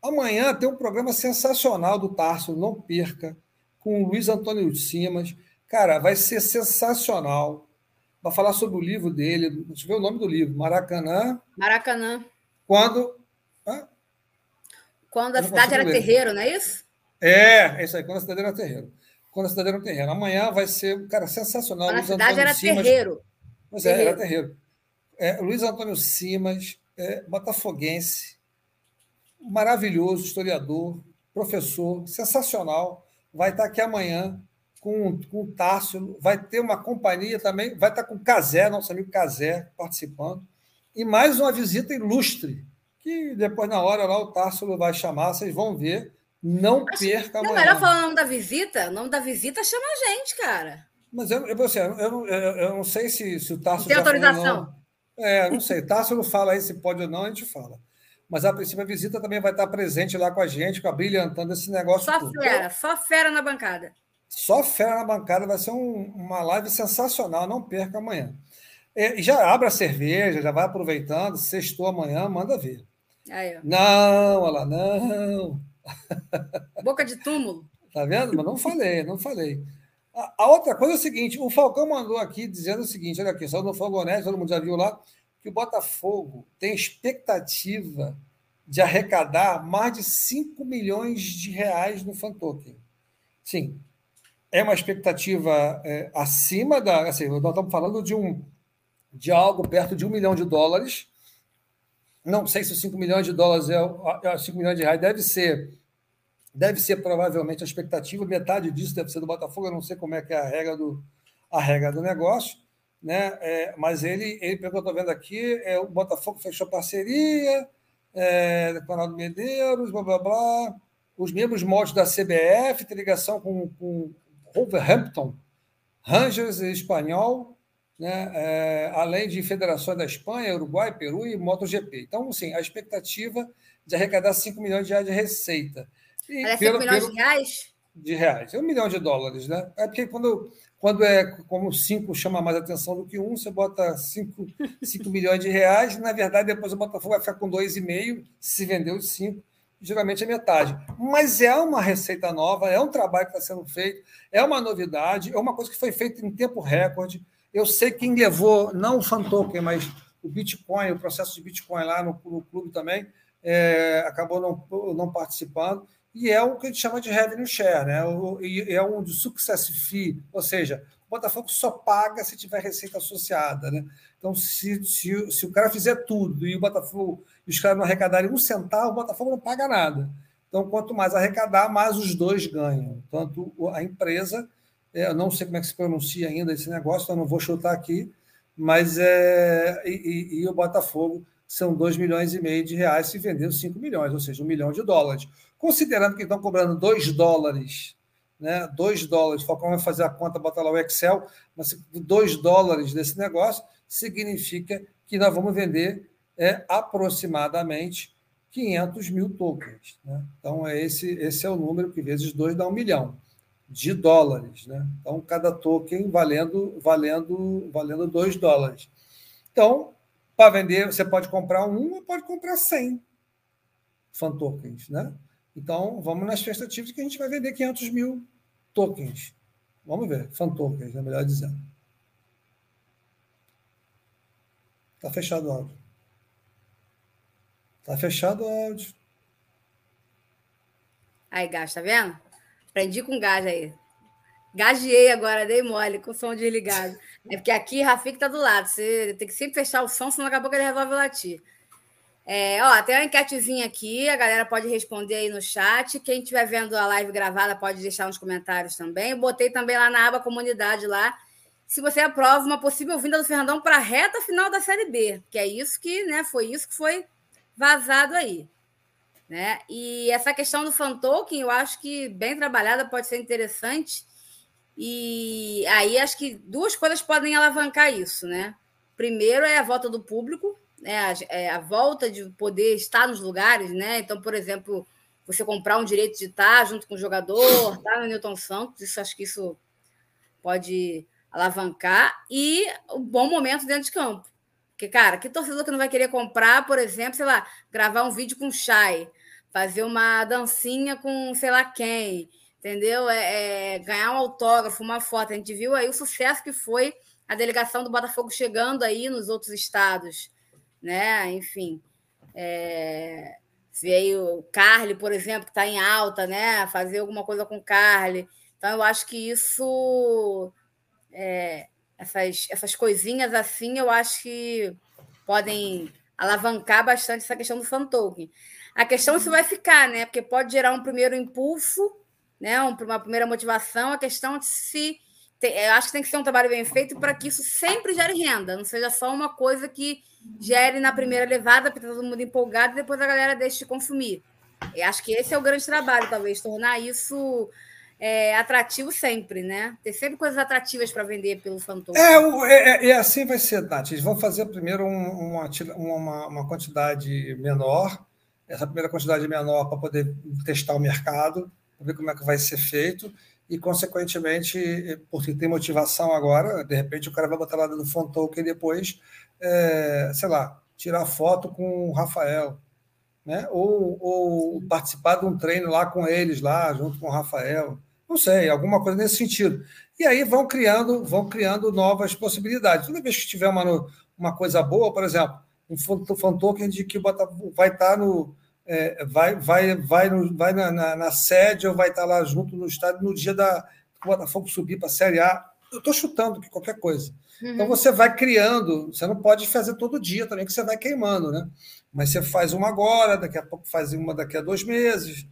amanhã tem um programa sensacional do Tarso, não perca, com o Luiz Antônio Simas Cara, vai ser sensacional. Vai falar sobre o livro dele. Deixa eu ver o nome do livro. Maracanã. Maracanã. Quando. Hã? Quando a cidade era ler. terreiro, não é isso? É, é isso aí, quando a cidade era terreiro. Quando a cidade era terreiro. Amanhã vai ser, cara, sensacional. Quando Luiz a cidade Antônio era Simas. terreiro. Terreiro. é, era terreiro. É, Luiz Antônio Simas, é, botafoguense, maravilhoso historiador, professor, sensacional. Vai estar aqui amanhã com, com o Tássio, vai ter uma companhia também, vai estar com o Casé, nosso amigo Casé, participando, e mais uma visita ilustre, que depois, na hora lá, o Tássio vai chamar, vocês vão ver. Não Mas, perca amanhã. Não, melhor falar o nome da visita? O nome da visita chama a gente, cara. Mas eu, eu, assim, eu, eu, eu não sei se, se o Tássio. Tem autorização? É, não sei. Tássio não fala aí se pode ou não, a gente fala. Mas a princípio a visita também vai estar presente lá com a gente, com a brilhantando esse negócio. Só tudo. fera, só fera na bancada. Só fera na bancada, vai ser um, uma live sensacional, não perca amanhã. E já abra a cerveja, já vai aproveitando, sextou amanhã, manda ver. Aí, não, olha lá, não. <laughs> Boca de túmulo. Tá vendo? Mas não falei, não falei. A, a, outra coisa é o seguinte: o Falcão mandou aqui dizendo o seguinte: olha aqui, só no Fogonete, todo mundo já viu lá, que o Botafogo tem expectativa de arrecadar mais de 5 milhões de reais no Fantoken. Sim, é uma expectativa é, acima da. Assim, nós estamos falando de, um, de algo perto de um milhão de dólares. Não sei se 5 milhões de dólares é 5 milhões de reais, deve ser. Deve ser provavelmente a expectativa, metade disso deve ser do Botafogo, eu não sei como é que é a regra do, a regra do negócio, né? É, mas ele, ele, pelo que eu estou vendo aqui, é, o Botafogo fechou parceria é, com o Ronaldo Medeiros, blá blá blá. Os membros moldes da CBF, tem ligação com, com Wolverhampton, Rangers Espanhol, né? É, além de federações da Espanha, Uruguai, Peru e MotoGP. Então, assim, a expectativa de arrecadar 5 milhões de reais de receita. E é 5 pelo, milhões pelo, de reais? De reais. É um milhão de dólares, né? É porque quando, quando é como 5 chama mais atenção do que um, você bota 5 <laughs> milhões de reais, na verdade, depois o Botafogo vai ficar com 2,5, se vendeu os 5 geralmente é metade. Mas é uma receita nova, é um trabalho que está sendo feito, é uma novidade, é uma coisa que foi feita em tempo recorde. Eu sei quem levou, não o fan mas o Bitcoin, o processo de Bitcoin lá no, no clube também, é, acabou não, não participando. E é o que a gente chama de revenue share, né? E é um de success fee, ou seja, o Botafogo só paga se tiver receita associada, né? Então, se, se, se o cara fizer tudo e o Botafogo e os caras não arrecadarem um centavo, o Botafogo não paga nada. Então, quanto mais arrecadar, mais os dois ganham. Tanto a empresa, é, eu não sei como é que se pronuncia ainda esse negócio, então não vou chutar aqui, mas é, e, e, o Botafogo são 2 milhões e meio de reais se vendeu 5 milhões, ou seja, um milhão de dólares. Considerando que estão cobrando 2 dólares, né? 2 dólares, o Falcão vai fazer a conta, botar lá o Excel, mas 2 dólares desse negócio significa que nós vamos vender é aproximadamente 500 mil tokens. Né? Então, é esse, esse é o número que vezes 2 dá um milhão de dólares. Né? Então, cada token valendo valendo valendo 2 dólares. Então, para vender, você pode comprar um ou pode comprar 100 fan tokens. Né? Então, vamos na expectativa de que a gente vai vender 500 mil tokens. Vamos ver, fan tokens, é melhor dizendo. Está fechado o áudio. Tá fechado o áudio. Aí, gás, tá vendo? Aprendi com gás aí. Gagiei agora, dei mole com o som desligado. É porque aqui Rafik tá do lado. Você tem que sempre fechar o som, senão daqui a pouco ele resolve latir. É, ó, tem uma enquetezinha aqui, a galera pode responder aí no chat. Quem estiver vendo a live gravada pode deixar nos comentários também. Eu botei também lá na aba comunidade lá. Se você aprova uma possível vinda do Fernandão para a reta final da Série B, que é isso que, né, foi isso que foi vazado aí. Né? E essa questão do fan token, eu acho que bem trabalhada pode ser interessante. E aí acho que duas coisas podem alavancar isso, né? Primeiro é a volta do público, né? A, é a volta de poder estar nos lugares, né? Então, por exemplo, você comprar um direito de estar junto com o jogador, estar tá no Newton Santos, isso acho que isso pode alavancar e o um bom momento dentro de campo. Porque, cara, que torcedor que não vai querer comprar, por exemplo, sei lá, gravar um vídeo com o Shai, fazer uma dancinha com sei lá quem, entendeu? É, é, ganhar um autógrafo, uma foto. A gente viu aí o sucesso que foi a delegação do Botafogo chegando aí nos outros estados, né? Enfim. É, veio o Carly, por exemplo, que está em alta, né? Fazer alguma coisa com o Carly. Então, eu acho que isso é, essas, essas coisinhas assim, eu acho que podem alavancar bastante essa questão do fan. A questão é se vai ficar, né? Porque pode gerar um primeiro impulso, né? uma primeira motivação. A questão é se. Eu acho que tem que ser um trabalho bem feito para que isso sempre gere renda, não seja só uma coisa que gere na primeira levada, para todo mundo empolgado, e depois a galera deixe de consumir. Eu acho que esse é o grande trabalho, talvez, tornar isso é, atrativo sempre, né? Ter sempre coisas atrativas para vender pelo Fantoche. É, é, é, assim vai ser, Tati. Eles vão fazer primeiro um, uma, uma, quantidade menor, essa primeira quantidade menor para poder testar o mercado, ver como é que vai ser feito, e, consequentemente, porque tem motivação agora, de repente o cara vai botar lá no Fontoken e depois, é, sei lá, tirar foto com o Rafael, né? Ou, ou participar de um treino lá com eles, lá, junto com o Rafael. Não sei, alguma coisa nesse sentido. E aí vão criando, vão criando novas possibilidades. Toda vez que tiver uma, uma coisa boa, por exemplo, um fan token de que vai estar tá no. É, vai vai, vai, no, vai na, na, na, sede ou vai estar lá junto no estádio no dia da o Botafogo subir para a Série A. Eu estou chutando que qualquer coisa. Uhum. Então você vai criando, você não pode fazer todo dia também, que você vai queimando, né? Mas você faz uma agora, daqui a pouco faz uma daqui a dois meses,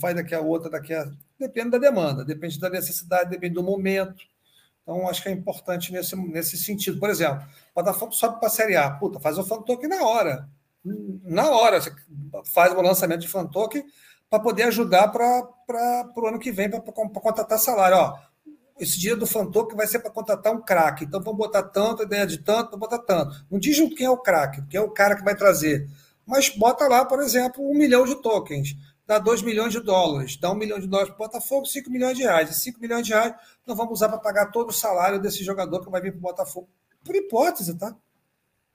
faz daqui a outra, daqui a. Depende da demanda, depende da necessidade, depende do momento. Então, acho que é importante nesse, nesse sentido. Por exemplo, o Botafogo sobe para a Série A. Puta, faz o Fantoque na hora. Na hora. Você faz o lançamento de Fantoque para poder ajudar para o ano que vem, para contratar salário. Ó, esse dinheiro do Fantoque vai ser para contratar um craque. Então vamos botar tanto, ideia de tanto, vamos botar tanto. Não diz quem é o craque, quem é o cara que vai trazer. Mas bota lá, por exemplo, um milhão de tokens. Dá 2 milhões de dólares. Dá um milhão de dólares para o Botafogo, 5 milhões de reais. E 5 milhões de reais nós vamos usar para pagar todo o salário desse jogador que vai vir para o Botafogo. Por hipótese, tá?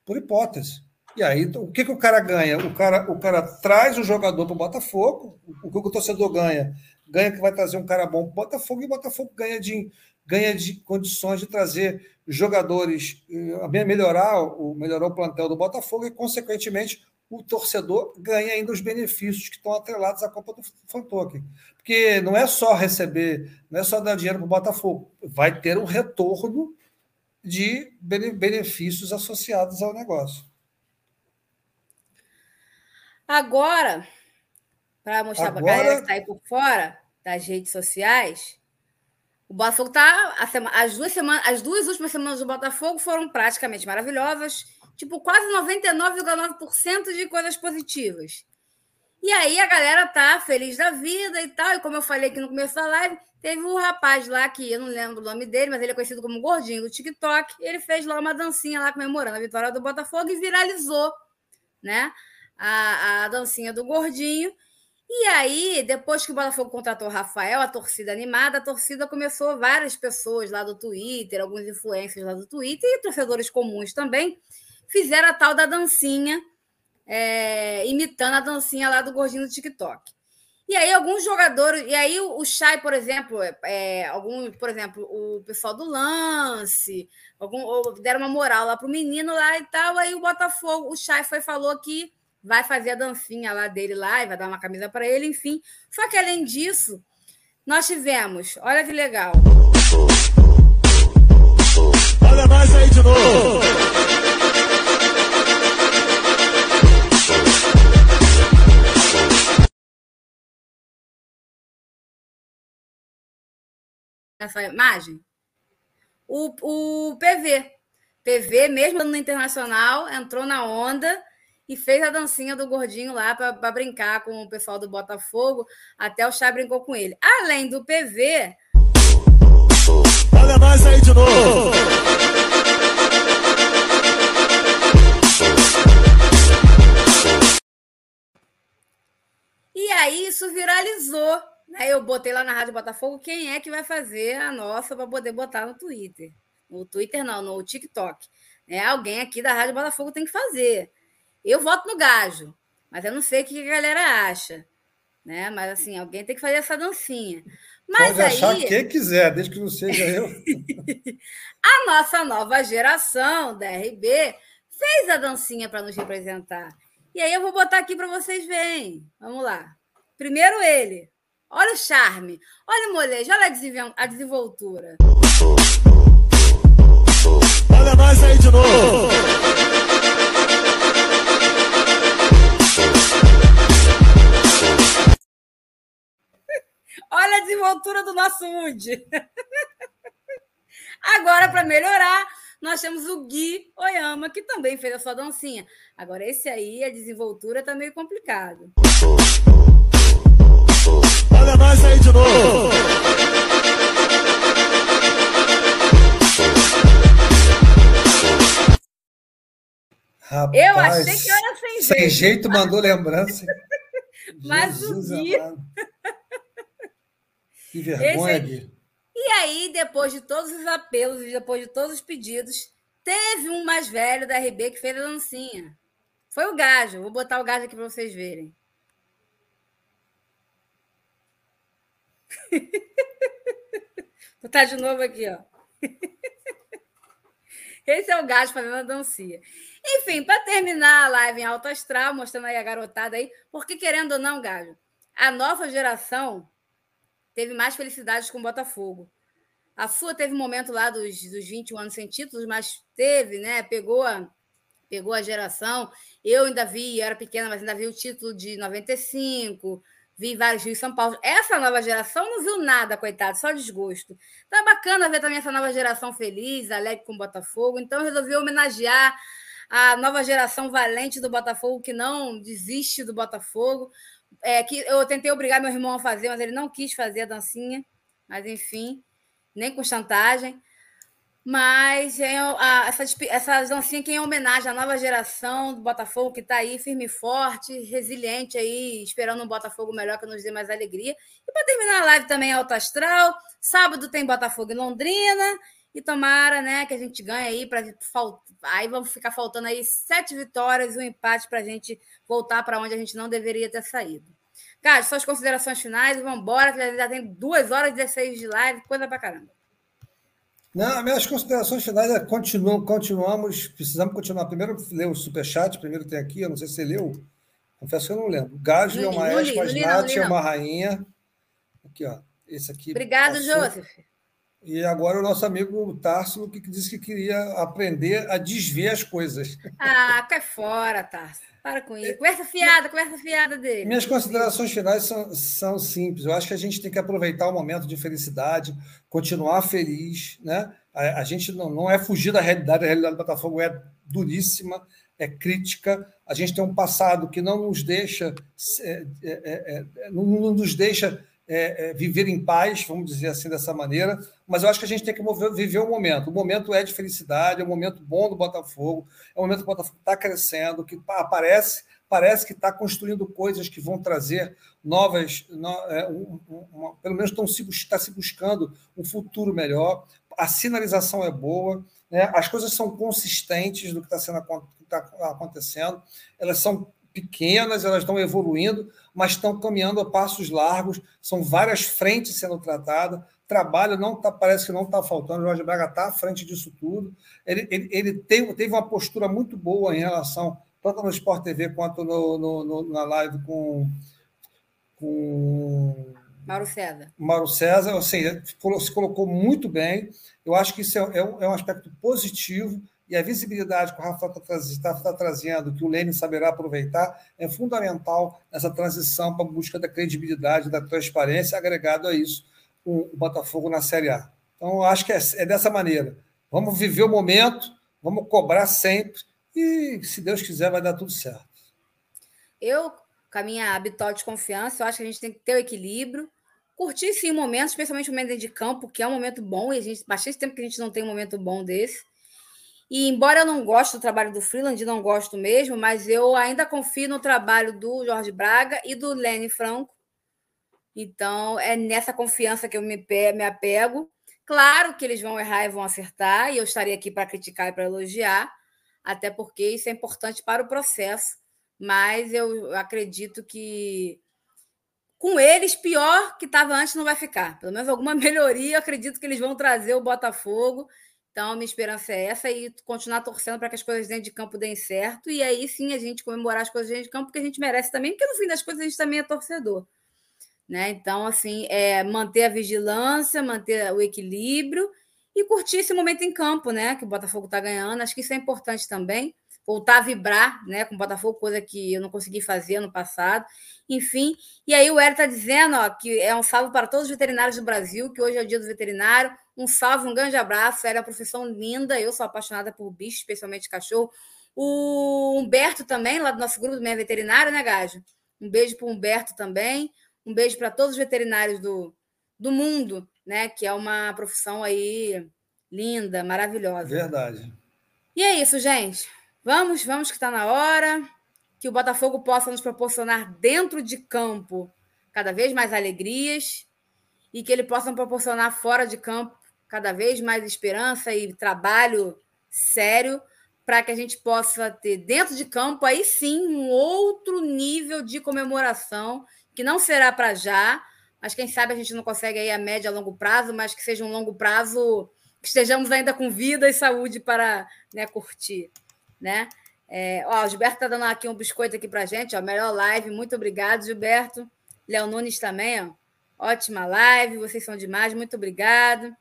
Por hipótese. E aí, o que, que o cara ganha? O cara, o cara traz o jogador para o Botafogo, o que o torcedor ganha? Ganha que vai trazer um cara bom para o Botafogo, e o Botafogo ganha de, ganha de condições de trazer jogadores, eh, melhorar o, melhorar o plantel do Botafogo e, consequentemente, o torcedor ganha ainda os benefícios que estão atrelados à Copa do Fantoque. Porque não é só receber, não é só dar dinheiro para o Botafogo, vai ter um retorno de benefícios associados ao negócio. Agora, para mostrar para a galera que está aí por fora das redes sociais, o Botafogo está. As duas, semanas, as duas últimas semanas do Botafogo foram praticamente maravilhosas tipo, quase 99,9% de coisas positivas. E aí a galera tá feliz da vida e tal. E como eu falei aqui no começo da live, teve um rapaz lá que eu não lembro o nome dele, mas ele é conhecido como Gordinho do TikTok. ele fez lá uma dancinha lá comemorando a vitória do Botafogo e viralizou, né? A, a dancinha do Gordinho. E aí, depois que o Botafogo contratou o Rafael, a torcida animada, a torcida começou várias pessoas lá do Twitter, alguns influencers lá do Twitter e torcedores comuns também fizeram a tal da dancinha, é, imitando a dancinha lá do gordinho do TikTok. E aí, alguns jogadores. E aí, o Chay, por exemplo, é, algum, por exemplo, o pessoal do lance, algum, deram uma moral lá pro menino lá e tal. Aí o Botafogo, o Chay foi falou que vai fazer a dancinha lá dele lá e vai dar uma camisa para ele, enfim. Só que além disso, nós tivemos, olha que legal. Olha mais aí de novo. essa imagem? O, o PV. PV, mesmo no internacional, entrou na onda e fez a dancinha do gordinho lá para brincar com o pessoal do Botafogo. Até o Chá brincou com ele. Além do PV. Olha nós aí de novo! E aí isso viralizou Aí eu botei lá na Rádio Botafogo quem é que vai fazer a nossa para poder botar no Twitter. No Twitter não, no TikTok. É, alguém aqui da Rádio Botafogo tem que fazer. Eu voto no gajo, mas eu não sei o que a galera acha. Né? Mas assim, alguém tem que fazer essa dancinha. Mas Pode aí... achar quem quiser, desde que não seja eu. <laughs> a nossa nova geração da RB fez a dancinha para nos representar. E aí eu vou botar aqui para vocês verem. Vamos lá. Primeiro ele. Olha o charme, olha o molejo, olha a desenvoltura. Olha nós aí de novo. Olha a desenvoltura do nosso Woody. <laughs> Agora, para melhorar, nós temos o Gui Oyama, que também fez a sua dancinha. Agora, esse aí, a desenvoltura está meio complicado. Olha nós aí de novo. Rapaz, eu achei que era sem jeito. Sem jeito mandou lembrança. <laughs> Mas Jesus o Gui... Que vergonha, Esse... E aí, depois de todos os apelos e depois de todos os pedidos, teve um mais velho da RB que fez a lancinha. Foi o Gajo. Vou botar o Gajo aqui para vocês verem. Vou <laughs> botar de novo aqui, ó. <laughs> Esse é o Gás fazendo a dancinha. Enfim, para terminar a live em alto astral, mostrando aí a garotada aí, porque querendo ou não, Gajo, a nova geração teve mais felicidades com o Botafogo. A sua teve um momento lá dos, dos 21 anos sem títulos, mas teve, né? Pegou a, pegou a geração. Eu ainda vi, era pequena, mas ainda vi o título de 95, vi vários Rio São Paulo. Essa nova geração não viu nada, coitado, só desgosto. Então é bacana ver também essa nova geração feliz, alegre com o Botafogo. Então eu resolvi homenagear a nova geração valente do Botafogo, que não desiste do Botafogo. É, que eu tentei obrigar meu irmão a fazer, mas ele não quis fazer a dancinha. Mas enfim, nem com chantagem. Mas é, a, essa, essa dancinha aqui é em homenagem à nova geração do Botafogo, que está aí firme e forte, resiliente aí, esperando um Botafogo melhor que nos dê mais alegria. E para terminar a live também Alto Astral. Sábado tem Botafogo em Londrina. E tomara, né, que a gente ganhe aí para aí vamos ficar faltando aí sete vitórias e um empate para a gente voltar para onde a gente não deveria ter saído. Cara, suas considerações finais, vamos embora, que já tem duas horas e 16 de live, coisa pra caramba. Não, minhas considerações finais é continuam, continuamos, precisamos continuar. Primeiro ler o superchat, primeiro tem aqui, eu não sei se você leu. Confesso que eu não lembro. Gajo é uma aspas, Nath é uma rainha. Aqui, ó. Esse aqui. Obrigado, passou. Joseph. E agora o nosso amigo Tarso que disse que queria aprender a desver as coisas. Ah, cai fora, Tarso. Para com isso. Conversa fiada, conversa fiada dele. Minhas considerações finais são, são simples. Eu acho que a gente tem que aproveitar o momento de felicidade, continuar feliz. Né? A, a gente não, não é fugir da realidade, a realidade do Botafogo é duríssima, é crítica. A gente tem um passado que não nos deixa, é, é, é, é não, não nos deixa é, é, viver em paz, vamos dizer assim dessa maneira, mas eu acho que a gente tem que mover, viver o momento. O momento é de felicidade, é um momento bom do Botafogo, é um momento que o Botafogo está crescendo, que aparece, parece que está construindo coisas que vão trazer novas, no, é, um, uma, pelo menos estão se, está se buscando um futuro melhor. A sinalização é boa, né? as coisas são consistentes do que está tá acontecendo, elas são pequenas, elas estão evoluindo, mas estão caminhando a passos largos, são várias frentes sendo tratadas, trabalho não tá, parece que não está faltando, o Jorge Braga está à frente disso tudo, ele, ele, ele teve, teve uma postura muito boa em relação, tanto no Sport TV quanto no, no, no na live com, com Mauro César. Mauro César, seja, se colocou muito bem, eu acho que isso é, é, um, é um aspecto positivo, e a visibilidade que o Rafa está tá, tá trazendo, que o Lênin saberá aproveitar, é fundamental nessa transição para a busca da credibilidade, da transparência, agregado a isso o, Botafogo na Série A. Então, acho que é, é, dessa maneira. Vamos viver o momento, vamos cobrar sempre, e se Deus quiser, vai dar tudo certo. Eu, com a minha habitual de confiança, eu acho que a gente tem que ter o equilíbrio, curtir sim o momento, especialmente o momento de campo, que é um momento bom, e a gente bastante tempo que a gente não tem um momento bom desse. E embora eu não goste do trabalho do Freeland, não gosto mesmo, mas eu ainda confio no trabalho do Jorge Braga e do Lene Franco. Então, é nessa confiança que eu me, me apego. Claro que eles vão errar e vão acertar, e eu estarei aqui para criticar e para elogiar, até porque isso é importante para o processo. Mas eu acredito que com eles, pior que estava antes não vai ficar. Pelo menos alguma <laughs> melhoria, eu acredito que eles vão trazer o Botafogo então, minha esperança é essa e continuar torcendo para que as coisas dentro de campo deem certo. E aí sim a gente comemorar as coisas dentro de campo, porque a gente merece também, porque no fim das coisas a gente também é torcedor. Né? Então, assim, é manter a vigilância, manter o equilíbrio e curtir esse momento em campo, né? Que o Botafogo está ganhando. Acho que isso é importante também. Voltar a vibrar né, com o Botafogo, coisa que eu não consegui fazer no passado. Enfim, e aí o Hélio está dizendo ó, que é um salve para todos os veterinários do Brasil, que hoje é o dia do veterinário um salve, um grande abraço. Era uma profissão linda. Eu sou apaixonada por bicho, especialmente cachorro. O Humberto também, lá do nosso grupo do Meia Veterinário, né, Gajo? Um beijo para o Humberto também. Um beijo para todos os veterinários do, do mundo, né? Que é uma profissão aí linda, maravilhosa. Verdade. E é isso, gente. Vamos, vamos que está na hora. Que o Botafogo possa nos proporcionar dentro de campo cada vez mais alegrias e que ele possa proporcionar fora de campo cada vez mais esperança e trabalho sério para que a gente possa ter dentro de campo aí sim um outro nível de comemoração que não será para já, mas quem sabe a gente não consegue aí a média a longo prazo, mas que seja um longo prazo que estejamos ainda com vida e saúde para né, curtir, né? É, ó, o Gilberto está dando aqui um biscoito aqui para gente, ó, melhor live, muito obrigado, Gilberto. Léo Nunes também, ó, ótima live, vocês são demais, muito obrigado.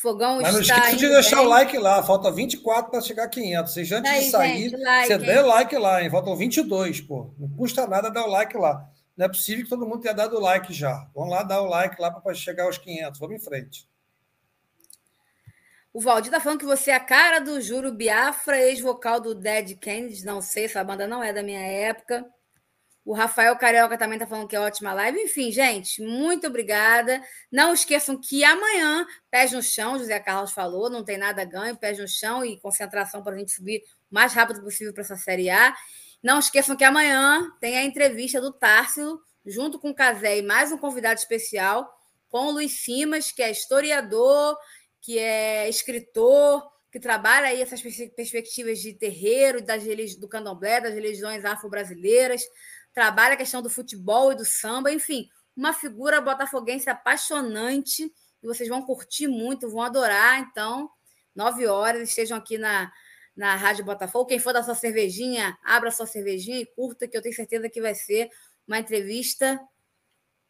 Fogão Mas não esqueça de deixar bem. o like lá, falta 24 para chegar a 500. Vocês antes Daí, de sair, gente, like, você dê o like lá, hein? Faltam 22, pô. Não custa nada dar o like lá. Não é possível que todo mundo tenha dado o like já. Vamos lá dar o like lá para chegar aos 500. Vamos em frente. O Valdir tá falando que você é a cara do Juro Biafra, ex-vocal do Dead Kennedy. Não sei, essa banda não é da minha época. O Rafael Carioca também está falando que é ótima live. Enfim, gente, muito obrigada. Não esqueçam que amanhã, pés no chão, José Carlos falou, não tem nada ganho, pés no chão e concentração para a gente subir o mais rápido possível para essa Série A. Não esqueçam que amanhã tem a entrevista do Tárcio, junto com o Casé e mais um convidado especial, com o Luiz Simas, que é historiador, que é escritor, que trabalha aí essas perspectivas de terreiro, das, do candomblé, das religiões afro-brasileiras trabalha a questão do futebol e do samba, enfim, uma figura botafoguense apaixonante e vocês vão curtir muito, vão adorar. Então, nove horas, estejam aqui na, na Rádio Botafogo. Quem for da sua cervejinha, abra sua cervejinha e curta, que eu tenho certeza que vai ser uma entrevista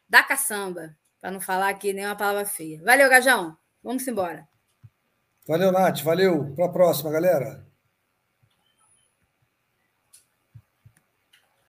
da caçamba, para não falar aqui nenhuma palavra feia. Valeu, Gajão. Vamos embora. Valeu, Nath. Valeu. Para a próxima, galera.